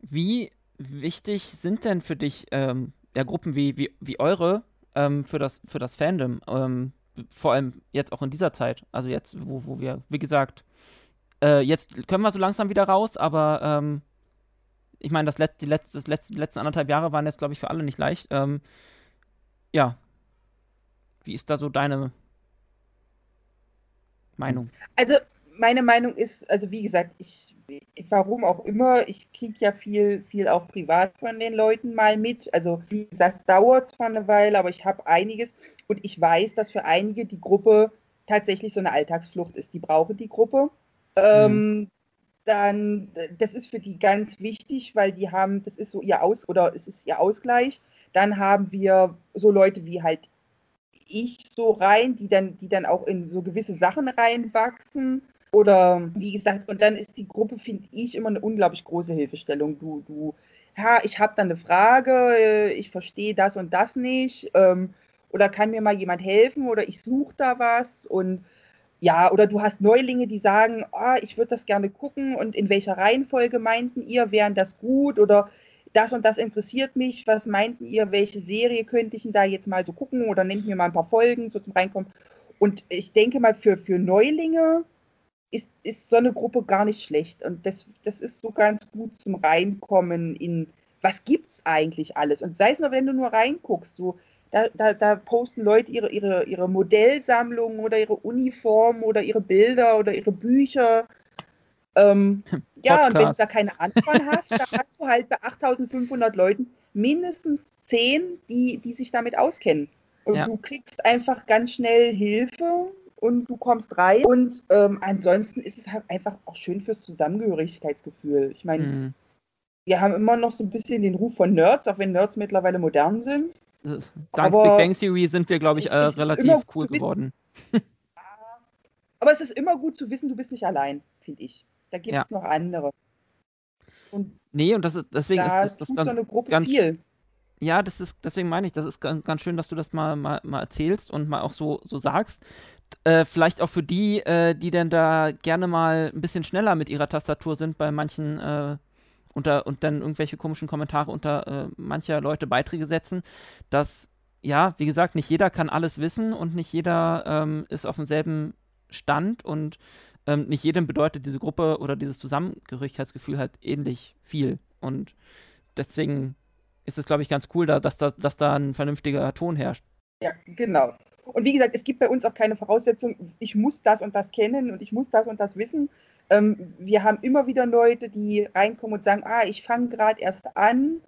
Wie wichtig sind denn für dich ähm, ja, Gruppen wie, wie, wie eure ähm, für, das, für das Fandom? Vor allem jetzt auch in dieser Zeit, also jetzt, wo, wo wir, wie gesagt, äh, jetzt können wir so langsam wieder raus, aber ähm, ich meine, das Let die letzte, das letzte, letzten anderthalb Jahre waren jetzt, glaube ich, für alle nicht leicht. Ähm, ja. Wie ist da so deine Meinung? Also, meine Meinung ist, also wie gesagt, ich, warum auch immer, ich kriege ja viel, viel auch privat von den Leuten mal mit. Also, wie gesagt, es dauert zwar eine Weile, aber ich habe einiges. Und ich weiß, dass für einige die Gruppe tatsächlich so eine Alltagsflucht ist. Die brauchen die Gruppe. Ähm, mhm. Dann, das ist für die ganz wichtig, weil die haben, das ist so ihr Aus oder es ist ihr Ausgleich. Dann haben wir so Leute wie halt ich so rein, die dann, die dann auch in so gewisse Sachen reinwachsen Oder wie gesagt, und dann ist die Gruppe, finde ich, immer eine unglaublich große Hilfestellung. Du, du, ja, ich habe da eine Frage, ich verstehe das und das nicht. Ähm, oder kann mir mal jemand helfen? Oder ich suche da was? Und ja, oder du hast Neulinge, die sagen, oh, ich würde das gerne gucken. Und in welcher Reihenfolge meinten ihr, wären das gut? Oder das und das interessiert mich, was meinten ihr, welche Serie könnte ich denn da jetzt mal so gucken? Oder nennt mir mal ein paar Folgen so zum Reinkommen. Und ich denke mal, für, für Neulinge ist, ist so eine Gruppe gar nicht schlecht. Und das, das ist so ganz gut zum Reinkommen in, was gibt es eigentlich alles? Und sei es nur, wenn du nur reinguckst, so, da, da, da posten Leute ihre, ihre, ihre Modellsammlungen oder ihre Uniformen oder ihre Bilder oder ihre Bücher. Ähm, ja, und wenn du da keine Antwort hast, dann hast du halt bei 8500 Leuten mindestens 10, die, die sich damit auskennen. Und ja. du kriegst einfach ganz schnell Hilfe und du kommst rein. Und ähm, ansonsten ist es halt einfach auch schön fürs Zusammengehörigkeitsgefühl. Ich meine, mhm. wir haben immer noch so ein bisschen den Ruf von Nerds, auch wenn Nerds mittlerweile modern sind. Dank aber Big Bang Theory sind wir, glaube ich, äh, relativ cool geworden. aber es ist immer gut zu wissen, du bist nicht allein, finde ich. Da gibt es ja. noch andere. Und nee, und das ist, deswegen da ist das, das ganz, so eine Gruppe ganz, viel. Ja, das ist, deswegen meine ich, das ist ganz, ganz schön, dass du das mal, mal, mal erzählst und mal auch so, so sagst. Äh, vielleicht auch für die, äh, die denn da gerne mal ein bisschen schneller mit ihrer Tastatur sind bei manchen äh, unter und dann irgendwelche komischen Kommentare unter äh, mancher Leute Beiträge setzen, dass ja, wie gesagt, nicht jeder kann alles wissen und nicht jeder ähm, ist auf demselben Stand und ähm, nicht jedem bedeutet diese Gruppe oder dieses Zusammengehörigkeitsgefühl halt ähnlich viel. Und deswegen ist es, glaube ich, ganz cool, da, dass, da, dass da ein vernünftiger Ton herrscht. Ja, genau. Und wie gesagt, es gibt bei uns auch keine Voraussetzung, ich muss das und das kennen und ich muss das und das wissen. Ähm, wir haben immer wieder Leute, die reinkommen und sagen, ah, ich fange gerade erst an,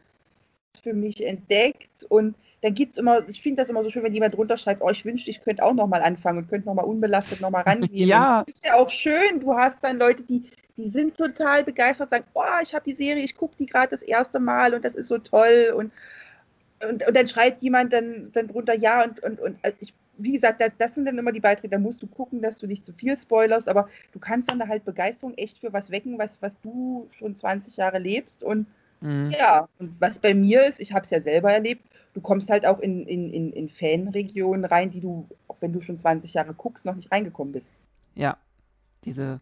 für mich entdeckt und dann gibt es immer, ich finde das immer so schön, wenn jemand drunter schreibt, oh, ich wünschte, ich könnte auch nochmal anfangen und könnte nochmal unbelastet nochmal rangehen. ja. das ist ja auch schön, du hast dann Leute, die, die sind total begeistert, sagen, oh, ich habe die Serie, ich gucke die gerade das erste Mal und das ist so toll und, und, und dann schreit jemand dann, dann drunter, ja, und, und, und also ich, wie gesagt, das, das, sind dann immer die Beiträge, da musst du gucken, dass du nicht zu viel spoilerst, aber du kannst dann da halt Begeisterung echt für was wecken, was, was du schon 20 Jahre lebst und mhm. ja, und was bei mir ist, ich habe es ja selber erlebt, du kommst halt auch in, in, in, in Fanregionen rein, die du, auch wenn du schon 20 Jahre guckst, noch nicht reingekommen bist. Ja, diese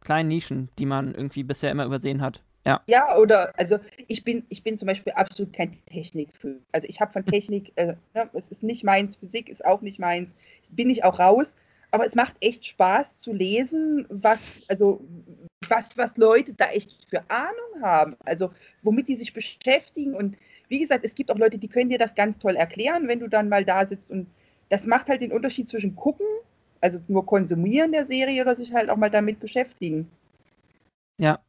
kleinen Nischen, die man irgendwie bisher immer übersehen hat. Ja. Ja, oder also ich bin, ich bin zum Beispiel absolut kein Technikfilm. Also ich habe von Technik, äh, ne, es ist nicht meins, Physik ist auch nicht meins, bin ich auch raus. Aber es macht echt Spaß zu lesen, was, also was, was Leute da echt für Ahnung haben, also womit die sich beschäftigen. Und wie gesagt, es gibt auch Leute, die können dir das ganz toll erklären, wenn du dann mal da sitzt. Und das macht halt den Unterschied zwischen gucken also nur konsumieren der Serie oder sich halt auch mal damit beschäftigen. Ja.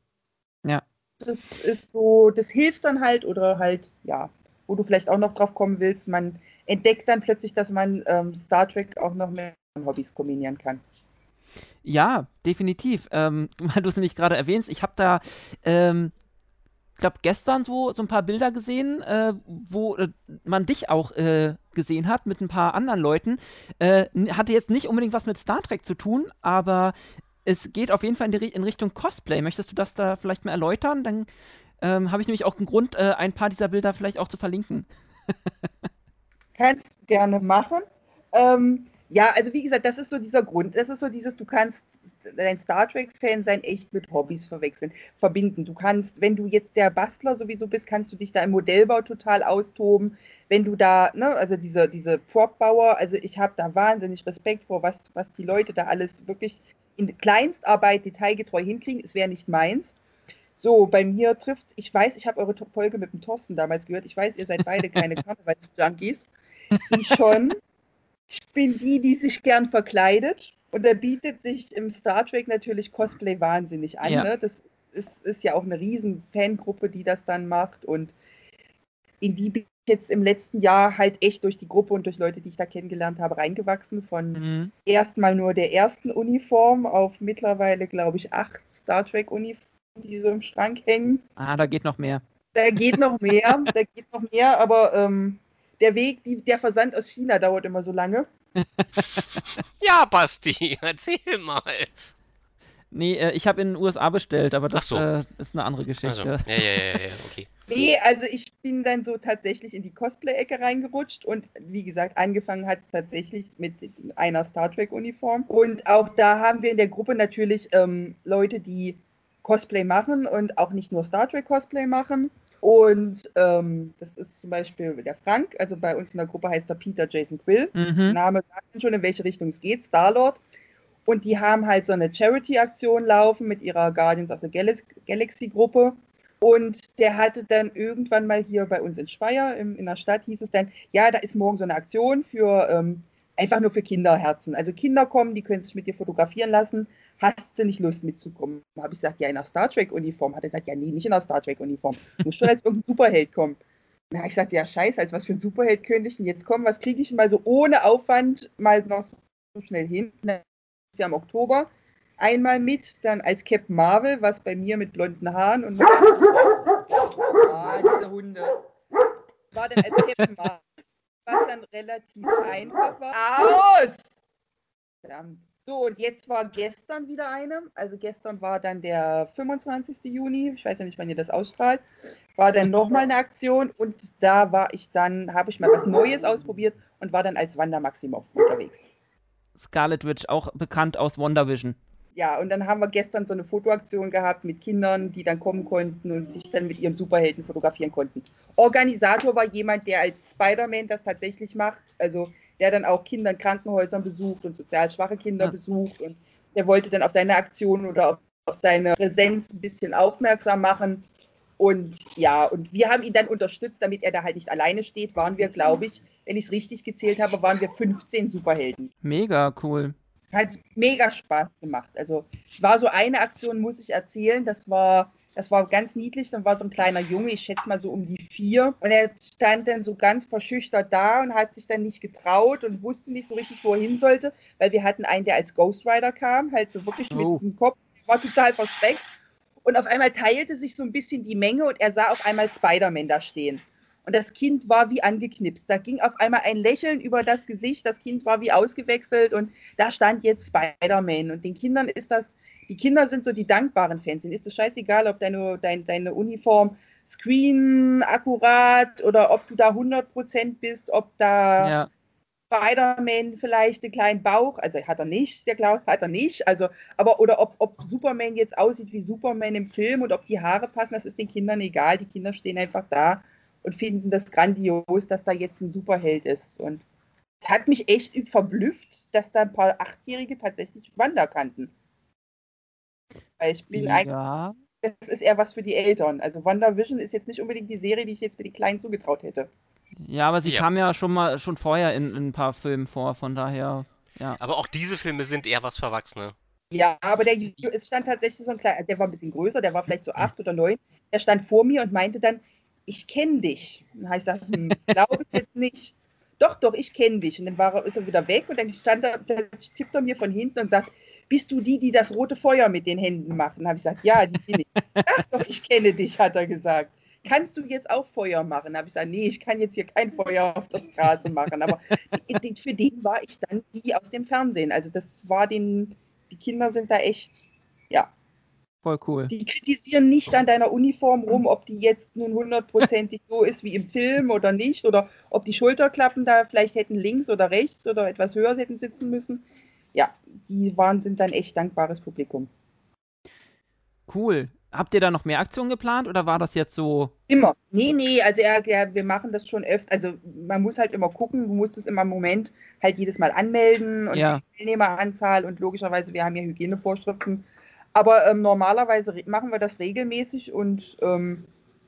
Das ist so, das hilft dann halt oder halt, ja, wo du vielleicht auch noch drauf kommen willst, man entdeckt dann plötzlich, dass man ähm, Star Trek auch noch mit Hobbys kombinieren kann. Ja, definitiv. Ähm, weil du es nämlich gerade erwähnst, ich habe da ähm, glaube, gestern so, so ein paar Bilder gesehen, äh, wo äh, man dich auch äh, gesehen hat mit ein paar anderen Leuten. Äh, hatte jetzt nicht unbedingt was mit Star Trek zu tun, aber es geht auf jeden Fall in, die, in Richtung Cosplay. Möchtest du das da vielleicht mal erläutern? Dann ähm, habe ich nämlich auch einen Grund, äh, ein paar dieser Bilder vielleicht auch zu verlinken. Kannst du gerne machen. Ähm, ja, also wie gesagt, das ist so dieser Grund. Das ist so dieses, du kannst dein Star Trek-Fan sein echt mit Hobbys verwechseln, verbinden. Du kannst, wenn du jetzt der Bastler sowieso bist, kannst du dich da im Modellbau total austoben. Wenn du da, ne, also diese, diese Prop-Bauer, also ich habe da wahnsinnig Respekt vor, was, was die Leute da alles wirklich in Kleinstarbeit detailgetreu hinkriegen. Es wäre nicht meins. So, bei mir trifft es, ich weiß, ich habe eure Folge mit dem Thorsten damals gehört. Ich weiß, ihr seid beide keine Karnevals-Junkies. Ich schon. Ich bin die, die sich gern verkleidet. Und da bietet sich im Star Trek natürlich Cosplay wahnsinnig an. Ja. Ne? Das ist, ist, ja auch eine riesen Fangruppe, die das dann macht. Und in die bin ich jetzt im letzten Jahr halt echt durch die Gruppe und durch Leute, die ich da kennengelernt habe, reingewachsen. Von mhm. erstmal nur der ersten Uniform auf mittlerweile, glaube ich, acht Star Trek-Uniformen, die so im Schrank hängen. Ah, da geht noch mehr. Da geht noch mehr, da geht noch mehr, aber ähm, der Weg, die, der Versand aus China dauert immer so lange. ja, Basti, erzähl mal. Nee, äh, ich habe in den USA bestellt, aber das so. äh, ist eine andere Also, Geschichte. ja, ja, ja, ja, ja, okay. Nee, also ich bin dann so tatsächlich in die Cosplay-Ecke reingerutscht und wie gesagt, angefangen hat es tatsächlich mit einer Star Trek-Uniform. Und auch da haben wir in der Gruppe natürlich ähm, Leute, die Cosplay machen und auch nicht nur Star Trek-Cosplay machen. Und ähm, das ist zum Beispiel der Frank, also bei uns in der Gruppe heißt er Peter Jason Quill. Mhm. Name sagt schon, in welche Richtung es geht, Star-Lord. Und die haben halt so eine Charity-Aktion laufen mit ihrer Guardians of the Galax- Galaxy-Gruppe. Und der hatte dann irgendwann mal hier bei uns in Speyer, im, in der Stadt, hieß es dann, ja, da ist morgen so eine Aktion für ähm, einfach nur für Kinderherzen. Also Kinder kommen, die können sich mit dir fotografieren lassen. Hast du nicht Lust mitzukommen? Habe ich gesagt, ja, in einer Star Trek-Uniform. Hat er gesagt, ja, nee, nicht in einer Star Trek-Uniform. Du musst schon als irgendein Superheld kommen. Na, ich sagte, ja, scheiße, als was für ein Superheld könnte ich denn jetzt kommen? Was kriege ich denn mal so ohne Aufwand mal noch so schnell hin? Na, ist ja im Oktober. Einmal mit, dann als Captain Marvel, was bei mir mit blonden Haaren und. Ah, diese Hunde. War dann als Captain Marvel, was dann relativ einfach war. Aus! Verdammt. So, und jetzt war gestern wieder eine. Also gestern war dann der 25. Juni. Ich weiß ja nicht, wann ihr das ausstrahlt. War dann nochmal eine Aktion und da war ich dann, habe ich mal was Neues ausprobiert und war dann als Wanda Maximoff unterwegs. Scarlet Witch, auch bekannt aus WandaVision. Ja, und dann haben wir gestern so eine Fotoaktion gehabt mit Kindern, die dann kommen konnten und sich dann mit ihrem Superhelden fotografieren konnten. Organisator war jemand, der als Spider-Man das tatsächlich macht, also der dann auch Kinder in Krankenhäusern besucht und sozial schwache Kinder Ja. besucht und der wollte dann auf seine Aktion oder auf, auf seine Präsenz ein bisschen aufmerksam machen. Und ja, und wir haben ihn dann unterstützt, damit er da halt nicht alleine steht, waren wir, glaube ich, wenn ich es richtig gezählt habe, waren wir 15 Superhelden Mega cool. Hat mega Spaß gemacht. Also es war so eine Aktion, muss ich erzählen, das war, das war ganz niedlich. Dann war so ein kleiner Junge, ich schätze mal so um die vier. Und er stand dann so ganz verschüchtert da und hat sich dann nicht getraut und wusste nicht so richtig, wo er hin sollte, weil wir hatten einen, der als Ghost Rider kam, halt so wirklich mit Oh. diesem Kopf, war total verschreckt. Und auf einmal teilte sich so ein bisschen die Menge und er sah auf einmal Spider-Man da stehen. Und das Kind war wie angeknipst. Da ging auf einmal ein Lächeln über das Gesicht. Das Kind war wie ausgewechselt und da stand jetzt Spider-Man. Und den Kindern ist das, die Kinder sind so die dankbaren Fans. Denen ist es scheißegal, ob deine, dein, deine Uniform Screen akkurat oder ob du da 100% bist, ob da Ja. Spider-Man vielleicht einen kleinen Bauch, also hat er nicht, der Klaus hat er nicht, also, aber oder ob, ob Superman jetzt aussieht wie Superman im Film und ob die Haare passen, das ist den Kindern egal. Die Kinder stehen einfach da und finden das grandios, dass da jetzt ein Superheld ist. Und es hat mich echt verblüfft, dass da ein paar Achtjährige tatsächlich Wanda kannten. Weil ich bin eigentlich, ja. das ist eher was für die Eltern. Also WandaVision ist jetzt nicht unbedingt die Serie, die ich jetzt für die Kleinen zugetraut hätte. Ja, aber sie Ja. kam ja schon mal schon vorher in, in ein paar Filmen vor, von daher. Ja. Aber auch diese Filme sind eher was für Erwachsene. Ja, aber der, es stand tatsächlich so ein kleiner, der war ein bisschen größer, der war vielleicht so acht oder neun. Der stand vor mir und meinte dann, ich kenne dich. Dann habe ich gesagt, hm, glaube ich jetzt nicht. Doch, doch, ich kenne dich. Und dann war er, ist er wieder weg und dann stand er, plötzlich tippt er mir von hinten und sagt, bist du die, die das rote Feuer mit den Händen dann habe ich gesagt, ja, die bin ich. Ach doch, ich kenne dich, hat er gesagt. Kannst du jetzt auch Feuer machen? Habe ich gesagt, nee, ich kann jetzt hier kein Feuer auf der Straße machen. Aber für den war ich dann die aus dem Fernsehen. Also das war den, die Kinder sind da echt, ja, Voll cool. die kritisieren nicht an deiner Uniform rum, ob die jetzt nun hundertprozentig so ist wie im Film oder nicht, oder ob die Schulterklappen da vielleicht hätten links oder rechts oder etwas höher hätten sitzen müssen. Ja, die waren, sind dann echt dankbares Publikum. Cool. Habt ihr da noch mehr Aktionen geplant oder war das jetzt so? Immer. Nee, nee, also er, er, wir machen das schon öfter. Also man muss halt immer gucken, du musst es immer im Moment halt jedes Mal anmelden und Ja. die Teilnehmeranzahl und logischerweise, wir haben ja Hygienevorschriften. Aber ähm, normalerweise machen wir das regelmäßig und ähm,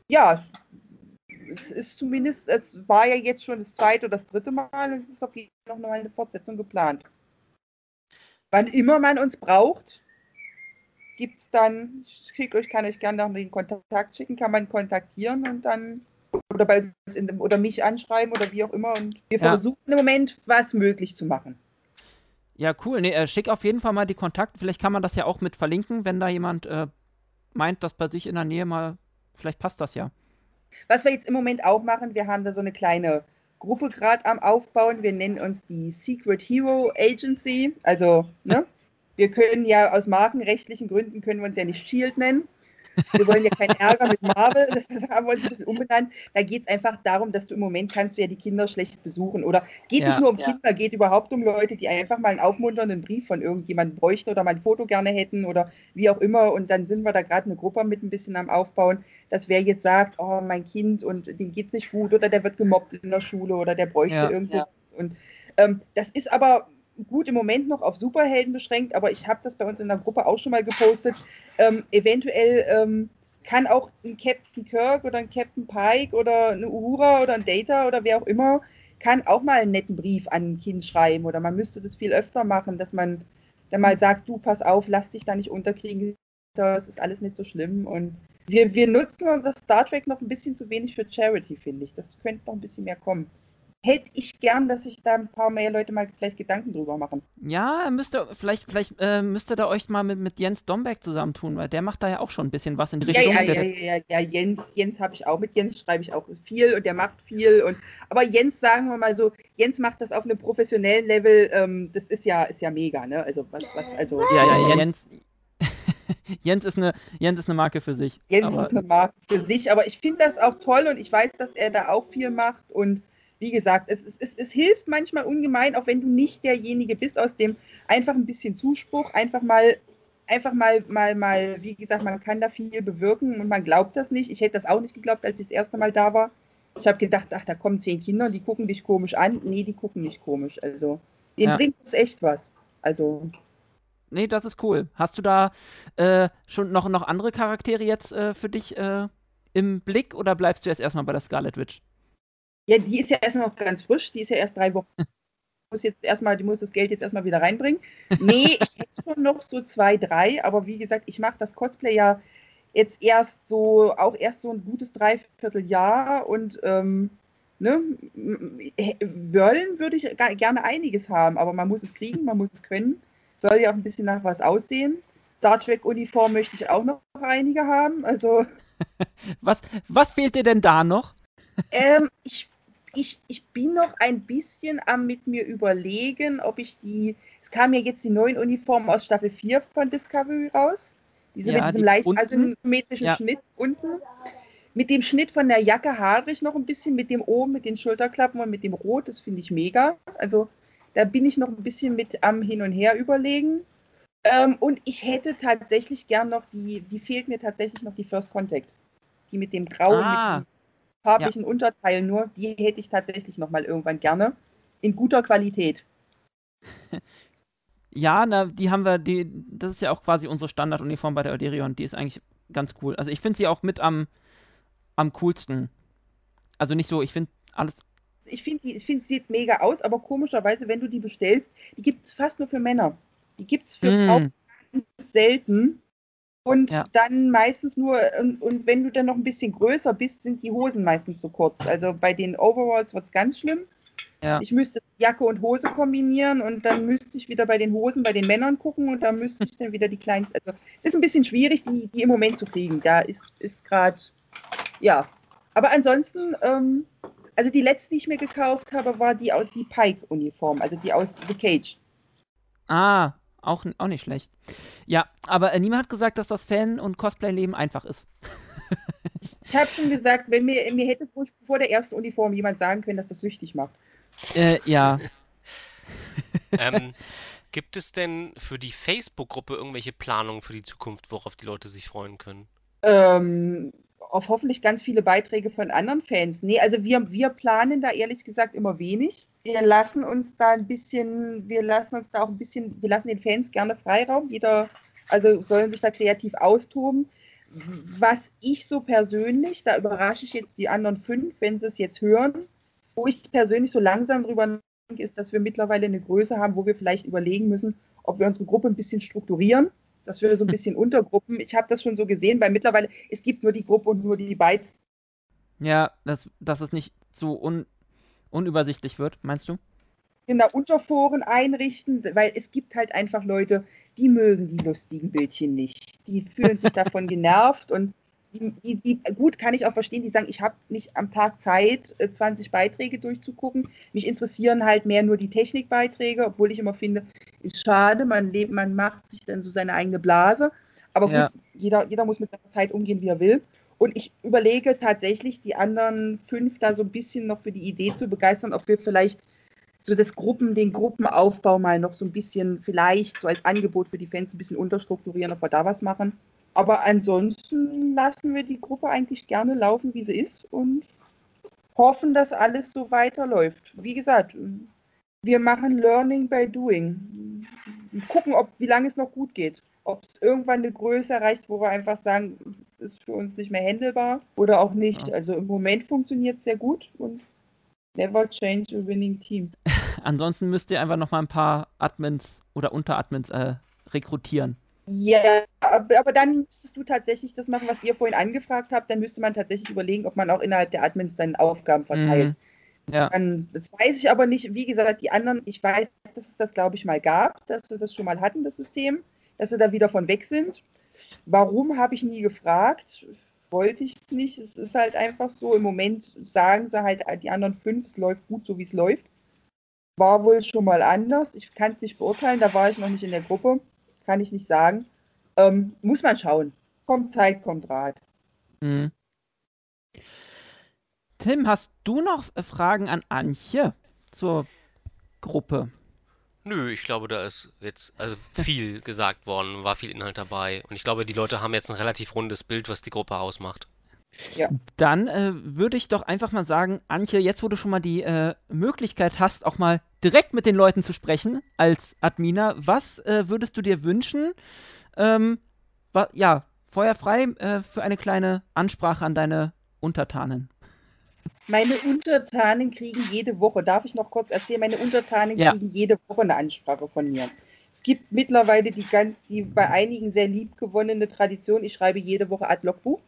ja, es ist zumindest, es war ja jetzt schon das zweite oder das dritte Mal und es ist auf jeden Fall noch mal eine Fortsetzung geplant. Wann immer man uns braucht, gibt es dann, ich euch, kann euch gerne noch den Kontakt schicken, kann man kontaktieren und dann oder, bei oder mich anschreiben oder wie auch immer. Und wir Ja. versuchen im Moment, was möglich zu machen. Ja, cool. Nee, äh, schick auf jeden Fall mal die Kontakte. Vielleicht kann man das ja auch mit verlinken, wenn da jemand äh, meint, dass bei sich in der Nähe mal. Vielleicht passt das ja. Was wir jetzt im Moment auch machen, wir haben da so eine kleine Gruppe gerade am Aufbauen. Wir nennen uns die Secret Hero Agency. Also, ne? wir können ja aus markenrechtlichen Gründen können wir uns ja nicht Shield nennen. Wir wollen ja keinen Ärger mit Marvel, das haben wir uns ein bisschen umbenannt. Da geht es einfach darum, dass du im Moment kannst du ja die Kinder schlecht besuchen. Oder geht ja, nicht nur um ja. Kinder, geht überhaupt um Leute, die einfach mal einen aufmunternden Brief von irgendjemandem bräuchten oder mal ein Foto gerne hätten oder wie auch immer. Und dann sind wir da gerade eine Gruppe mit ein bisschen am Aufbauen, dass wer jetzt sagt, oh, mein Kind und dem geht es nicht gut oder der wird gemobbt in der Schule oder der bräuchte ja, irgendwas. Und ähm, das ist aber gut im Moment noch auf Superhelden beschränkt, aber ich habe das bei uns in der Gruppe auch schon mal gepostet. Ähm, eventuell ähm, kann auch ein Captain Kirk oder ein Captain Pike oder eine Uhura oder ein Data oder wer auch immer, kann auch mal einen netten Brief an ein Kind schreiben oder man müsste das viel öfter machen, dass man dann mal sagt, du pass auf, lass dich da nicht unterkriegen, das ist alles nicht so schlimm und wir, wir nutzen das Star Trek noch ein bisschen zu wenig für Charity, finde ich. Das könnte noch ein bisschen mehr kommen hätte ich gern, dass sich da ein paar mehr Leute mal vielleicht Gedanken drüber machen. Ja, müsste vielleicht, vielleicht äh, müsst da euch mal mit, mit Jens Dombeck zusammentun, weil der macht da ja auch schon ein bisschen was in die Richtung. Ja, ja, ja, ja, ja, Jens, Jens habe ich auch, mit Jens schreibe ich auch viel und der macht viel und aber Jens, sagen wir mal so, Jens macht das auf einem professionellen Level, ähm, das ist ja, ist ja mega, ne? Also was, was, also. Ja, ja, Jens. Jens ist, eine, Jens ist eine Marke für sich. Jens aber, ist eine Marke für sich, aber ich finde das auch toll und ich weiß, dass er da auch viel macht und wie gesagt, es, es, es, es, hilft manchmal ungemein, auch wenn du nicht derjenige bist, aus dem einfach ein bisschen Zuspruch, einfach mal, einfach mal, mal, mal, wie gesagt, man kann da viel bewirken und man glaubt das nicht. Ich hätte das auch nicht geglaubt, als ich das erste Mal da war. Ich habe gedacht, ach, da kommen zehn Kinder und die gucken dich komisch an. Nee, die gucken nicht komisch. Also, denen ja. bringt es echt was. Also. Nee, das ist cool. Hast du da äh, schon noch, noch andere Charaktere jetzt äh, für dich äh, im Blick oder bleibst du jetzt erstmal bei der Scarlet Witch? Ja, die ist ja erstmal noch ganz frisch, die ist ja erst drei Wochen. Muss jetzt erstmal, die muss das Geld jetzt erstmal wieder reinbringen. Nee, ich habe schon noch so zwei, drei, aber wie gesagt, ich mache das Cosplay ja jetzt erst so, auch erst so ein gutes Dreivierteljahr und ähm, ne, wollen würde ich gerne einiges haben, aber man muss es kriegen, man muss es können. Soll ja auch ein bisschen nach was aussehen. Star Trek-Uniform möchte ich auch noch einige haben. Also. was, was fehlt dir denn da noch? Ähm, ich ich, ich bin noch ein bisschen am mit mir überlegen, ob ich die. Es kam ja jetzt die neuen Uniformen aus Staffel 4 von Discovery raus. Diese ja, mit diesem die leicht asymmetrischen ja. Schnitt unten. Mit dem Schnitt von der Jacke hadere ich noch ein bisschen, mit dem oben, mit den Schulterklappen und mit dem Rot, das finde ich mega. Also da bin ich noch ein bisschen mit am Hin und Her überlegen. Ähm, und ich hätte tatsächlich gern noch die, die fehlt mir tatsächlich noch die First Contact. Die mit dem grauen, ah. Farblichen ja. Unterteil nur, die hätte ich tatsächlich noch mal irgendwann gerne. In guter Qualität. Ja, na, die haben wir, die, das ist ja auch quasi unsere Standarduniform bei der Oderion. Die ist eigentlich ganz cool. Also ich finde sie auch mit am, am coolsten. Also nicht so, ich finde alles. Ich finde, ich find, sie sieht mega aus, aber komischerweise, wenn du die bestellst, die gibt es fast nur für Männer. Die gibt es für mm. Frauen selten. Und ja. dann meistens nur, und, und, wenn du dann noch ein bisschen größer bist, sind die Hosen meistens zu kurz. Also bei den Overalls wird es ganz schlimm. Ja. Ich müsste Jacke und Hose kombinieren und dann müsste ich wieder bei den Hosen bei den Männern gucken und dann müsste ich dann wieder die kleinen. Also es ist ein bisschen schwierig, die, die im Moment zu kriegen. Da ist, ist gerade, ja. Aber ansonsten, ähm, also die letzte, die ich mir gekauft habe, war die aus die Pike-Uniform, also die aus The Cage. Ah, auch, auch nicht schlecht. Ja, aber äh, niemand hat gesagt, dass das Fan- und Cosplay-Leben einfach ist. ich habe schon gesagt, wenn mir, mir hätte vor der ersten Uniform jemand sagen können, dass das süchtig macht. Äh, ja. ähm, gibt es denn für die Facebook-Gruppe irgendwelche Planungen für die Zukunft, worauf die Leute sich freuen können? Ähm, auf hoffentlich ganz viele Beiträge von anderen Fans. Nee, also wir, wir planen da ehrlich gesagt immer wenig. Wir lassen uns da ein bisschen, wir lassen uns da auch ein bisschen, wir lassen den Fans gerne Freiraum. Jeder, also sollen sich da kreativ austoben. Was ich so persönlich, da überrasche ich jetzt die anderen fünf, wenn sie es jetzt hören, wo ich persönlich so langsam drüber nachdenke, ist, dass wir mittlerweile eine Größe haben, wo wir vielleicht überlegen müssen, ob wir unsere Gruppe ein bisschen strukturieren dass wir so ein bisschen Untergruppen. Ich habe das schon so gesehen, weil mittlerweile es gibt nur die Gruppe und nur die beiden. Ja, dass, dass es nicht so un, unübersichtlich wird, meinst du? Genau, Unterforen einrichten, weil es gibt halt einfach Leute, die mögen die lustigen Bildchen nicht. Die fühlen sich davon genervt und die, die, gut, kann ich auch verstehen, die sagen, ich habe nicht am Tag Zeit, 20 äh, Beiträge durchzugucken. Mich interessieren halt mehr nur die Technikbeiträge, obwohl ich immer finde, ist schade, man lebt, man macht sich dann so seine eigene Blase. Aber gut, ja. jeder, jeder muss mit seiner Zeit umgehen, wie er will. Und ich überlege tatsächlich, die anderen fünf da so ein bisschen noch für die Idee zu begeistern, ob wir vielleicht so das Gruppen, den Gruppenaufbau mal noch so ein bisschen vielleicht so als Angebot für die Fans ein bisschen unterstrukturieren, ob wir da was machen. Aber ansonsten lassen wir die Gruppe eigentlich gerne laufen, wie sie ist und hoffen, dass alles so weiterläuft. Wie gesagt, wir machen Learning by Doing. Gucken, ob, wie lange es noch gut geht. Ob es irgendwann eine Größe erreicht, wo wir einfach sagen, es ist für uns nicht mehr handelbar oder auch nicht. Also im Moment funktioniert es sehr gut und never change a winning team. Ansonsten müsst ihr einfach noch mal ein paar Admins oder Unteradmins äh, rekrutieren. Ja, aber dann müsstest du tatsächlich das machen, was ihr vorhin angefragt habt. Dann müsste man tatsächlich überlegen, ob man auch innerhalb der Admins dann Aufgaben verteilt. Mhm. Ja. Dann, das weiß ich aber nicht. Wie gesagt, die anderen, ich weiß, dass es das, glaube ich, mal gab, dass wir das schon mal hatten, das System, dass wir da wieder von weg sind. Warum, habe ich nie gefragt. Wollte ich nicht. Es ist halt einfach so, im Moment sagen sie halt, die anderen fünf, es läuft gut, so wie es läuft. War wohl schon mal anders. Ich kann es nicht beurteilen, da war ich noch nicht in der Gruppe kann ich nicht sagen. Ähm, muss man schauen. Kommt Zeit, kommt Rat. Mhm. Tim, hast du noch Fragen an Antje zur Gruppe? Nö, ich glaube, da ist jetzt also viel gesagt worden, war viel Inhalt dabei. Und ich glaube, die Leute haben jetzt ein relativ rundes Bild, was die Gruppe ausmacht. Ja. Dann äh, würde ich doch einfach mal sagen, Antje, jetzt wo du schon mal die äh, Möglichkeit hast, auch mal direkt mit den Leuten zu sprechen als Adminer, was äh, würdest du dir wünschen? Ähm, ja, feuerfrei äh, für eine kleine Ansprache an deine Untertanen. Meine Untertanen kriegen jede Woche, darf ich noch kurz erzählen, meine Untertanen ja. kriegen jede Woche eine Ansprache von mir. Es gibt mittlerweile die ganz, die bei einigen sehr liebgewonnene Tradition, ich schreibe jede Woche Ad-Logbuch.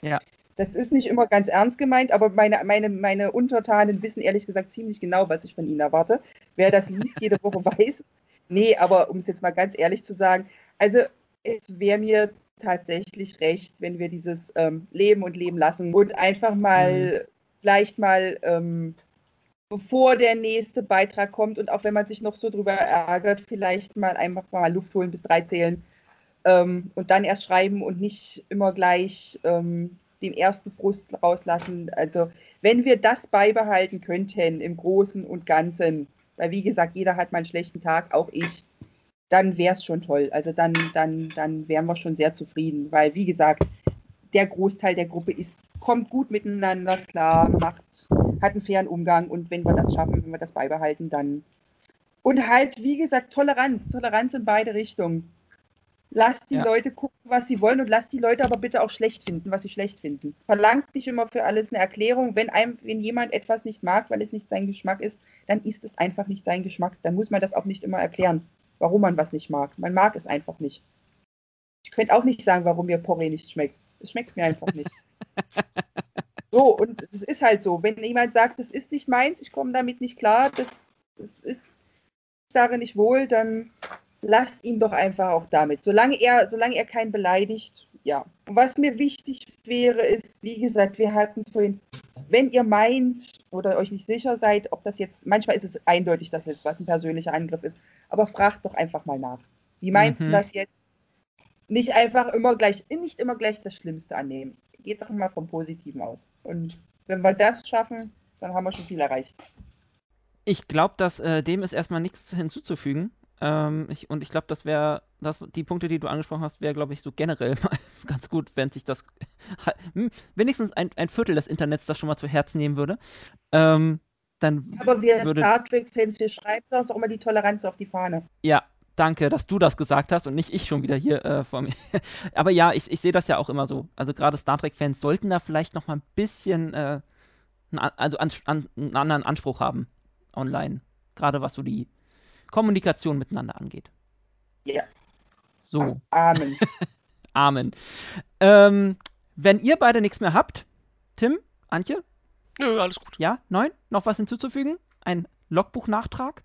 Ja. Das ist nicht immer ganz ernst gemeint, aber meine, meine, meine Untertanen wissen ehrlich gesagt ziemlich genau, was ich von ihnen erwarte. Wer das liest, jede Woche weiß. Nee, aber um es jetzt mal ganz ehrlich zu sagen, also es wäre mir tatsächlich recht, wenn wir dieses ähm, Leben und Leben lassen und einfach mal, mhm. vielleicht mal, ähm, bevor der nächste Beitrag kommt und auch wenn man sich noch so drüber ärgert, vielleicht mal einfach mal Luft holen bis drei zählen ähm, und dann erst schreiben und nicht immer gleich ähm, den ersten Frust rauslassen. Also wenn wir das beibehalten könnten im Großen und Ganzen, weil wie gesagt, jeder hat mal einen schlechten Tag, auch ich, dann wäre es schon toll. Also dann, dann, dann wären wir schon sehr zufrieden, weil wie gesagt, der Großteil der Gruppe ist, kommt gut miteinander klar, macht, hat einen fairen Umgang und wenn wir das schaffen, wenn wir das beibehalten, dann und halt, wie gesagt, Toleranz, Toleranz in beide Richtungen. Lass die ja. Leute gucken, was sie wollen und lass die Leute aber bitte auch schlecht finden, was sie schlecht finden. Verlangt nicht immer für alles eine Erklärung. Wenn einem, wenn jemand etwas nicht mag, weil es nicht sein Geschmack ist, dann ist es einfach nicht sein Geschmack. Dann muss man das auch nicht immer erklären, warum man was nicht mag. Man mag es einfach nicht. Ich könnte auch nicht sagen, warum mir Porree nicht schmeckt. Es schmeckt mir einfach nicht. so, und es ist halt so. Wenn jemand sagt, das ist nicht meins, ich komme damit nicht klar, das, das ist darin nicht wohl, dann lasst ihn doch einfach auch damit. Solange er, solange er keinen beleidigt, ja. Was mir wichtig wäre, ist, wie gesagt, wir hatten es vorhin, wenn ihr meint oder euch nicht sicher seid, ob das jetzt, manchmal ist es eindeutig, dass jetzt was ein persönlicher Angriff ist, aber fragt doch einfach mal nach. Wie meinst mhm. du das jetzt? Nicht einfach immer gleich, nicht immer gleich das Schlimmste annehmen. Geht doch immer vom Positiven aus. Und wenn wir das schaffen, dann haben wir schon viel erreicht. Ich glaube, dass äh, dem ist erstmal nichts hinzuzufügen. Ähm, ich, und ich glaube, das wäre, die Punkte, die du angesprochen hast, wäre, glaube ich, so generell mal ganz gut, wenn sich das hm, wenigstens ein, ein Viertel des Internets das schon mal zu Herzen nehmen würde. Ähm, dann Aber wir würde, Star Trek-Fans, wir schreiben uns auch immer die Toleranz auf die Fahne. Ja, danke, dass du das gesagt hast und nicht ich schon wieder hier äh, vor mir. Aber ja, ich, ich sehe das ja auch immer so. Also gerade Star Trek-Fans sollten da vielleicht noch mal ein bisschen, äh, also an, an, einen anderen Anspruch haben online. Gerade was so die Kommunikation miteinander angeht. Ja. So. Amen. Amen. Ähm, wenn ihr beide nichts mehr habt, Tim, Antje? Nö, alles gut. Ja, neun? Noch was hinzuzufügen? Ein Logbuchnachtrag?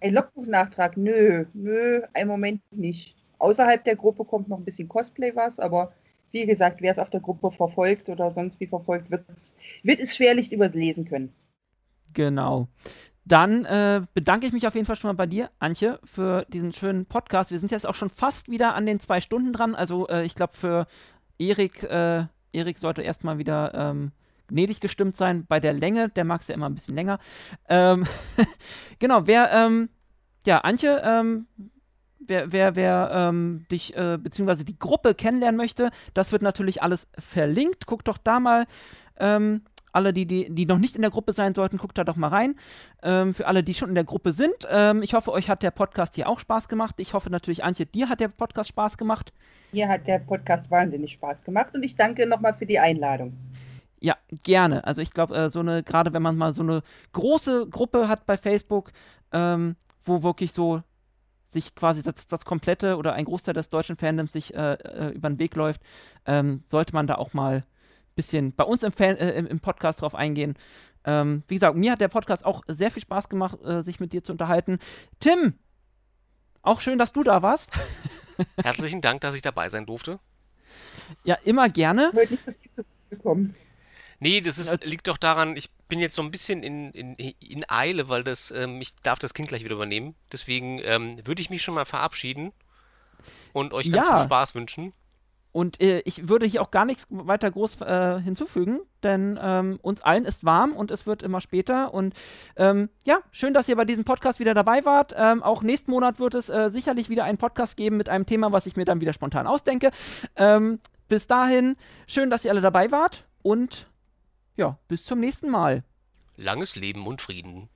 Ein Logbuchnachtrag? Nö, nö, im Moment nicht. Außerhalb der Gruppe kommt noch ein bisschen Cosplay was, aber wie gesagt, wer es auf der Gruppe verfolgt oder sonst wie verfolgt, wird, wird es schwerlich überlesen können. Genau. Dann äh, bedanke ich mich auf jeden Fall schon mal bei dir, Antje, für diesen schönen Podcast. Wir sind jetzt auch schon fast wieder an den zwei Stunden dran. Also äh, ich glaube, für Erik, äh, Erik sollte erstmal wieder ähm, gnädig gestimmt sein bei der Länge. Der mag es ja immer ein bisschen länger. Ähm, genau, wer, ähm, ja, Antje, ähm, wer, wer, wer ähm, dich äh, beziehungsweise die Gruppe kennenlernen möchte, das wird natürlich alles verlinkt. Guck doch da mal. Ähm, alle, die, die, die noch nicht in der Gruppe sein sollten, guckt da doch mal rein. Ähm, für alle, die schon in der Gruppe sind, ähm, ich hoffe, euch hat der Podcast hier auch Spaß gemacht. Ich hoffe natürlich, Antje, dir hat der Podcast Spaß gemacht. Mir hat der Podcast wahnsinnig Spaß gemacht und ich danke nochmal für die Einladung. Ja, gerne. Also ich glaube, äh, so eine, gerade wenn man mal so eine große Gruppe hat bei Facebook, ähm, wo wirklich so sich quasi das, das, komplette oder ein Großteil des deutschen Fandoms sich äh, äh, über den Weg läuft, ähm, sollte man da auch mal bisschen bei uns im, Fan, äh, im, Podcast drauf eingehen. Ähm, wie gesagt, mir hat der Podcast auch sehr viel Spaß gemacht, äh, sich mit dir zu unterhalten. Tim, auch schön, dass du da warst. Herzlichen Dank, dass ich dabei sein durfte. Ja, immer gerne. Ich nicht so viel zu Nee, das ist, liegt doch daran, ich bin jetzt so ein bisschen in, in, in Eile, weil das, ähm, ich darf das Kind gleich wieder übernehmen. Deswegen ähm, würde ich mich schon mal verabschieden und euch ganz ja. viel Spaß wünschen. Und äh, ich würde hier auch gar nichts weiter groß äh, hinzufügen, denn ähm, uns allen ist warm und es wird immer später. Und ähm, ja, schön, dass ihr bei diesem Podcast wieder dabei wart. Ähm, auch nächsten Monat wird es äh, sicherlich wieder einen Podcast geben mit einem Thema, was ich mir dann wieder spontan ausdenke. Ähm, bis dahin, schön, dass ihr alle dabei wart und ja, bis zum nächsten Mal. Langes Leben und Frieden.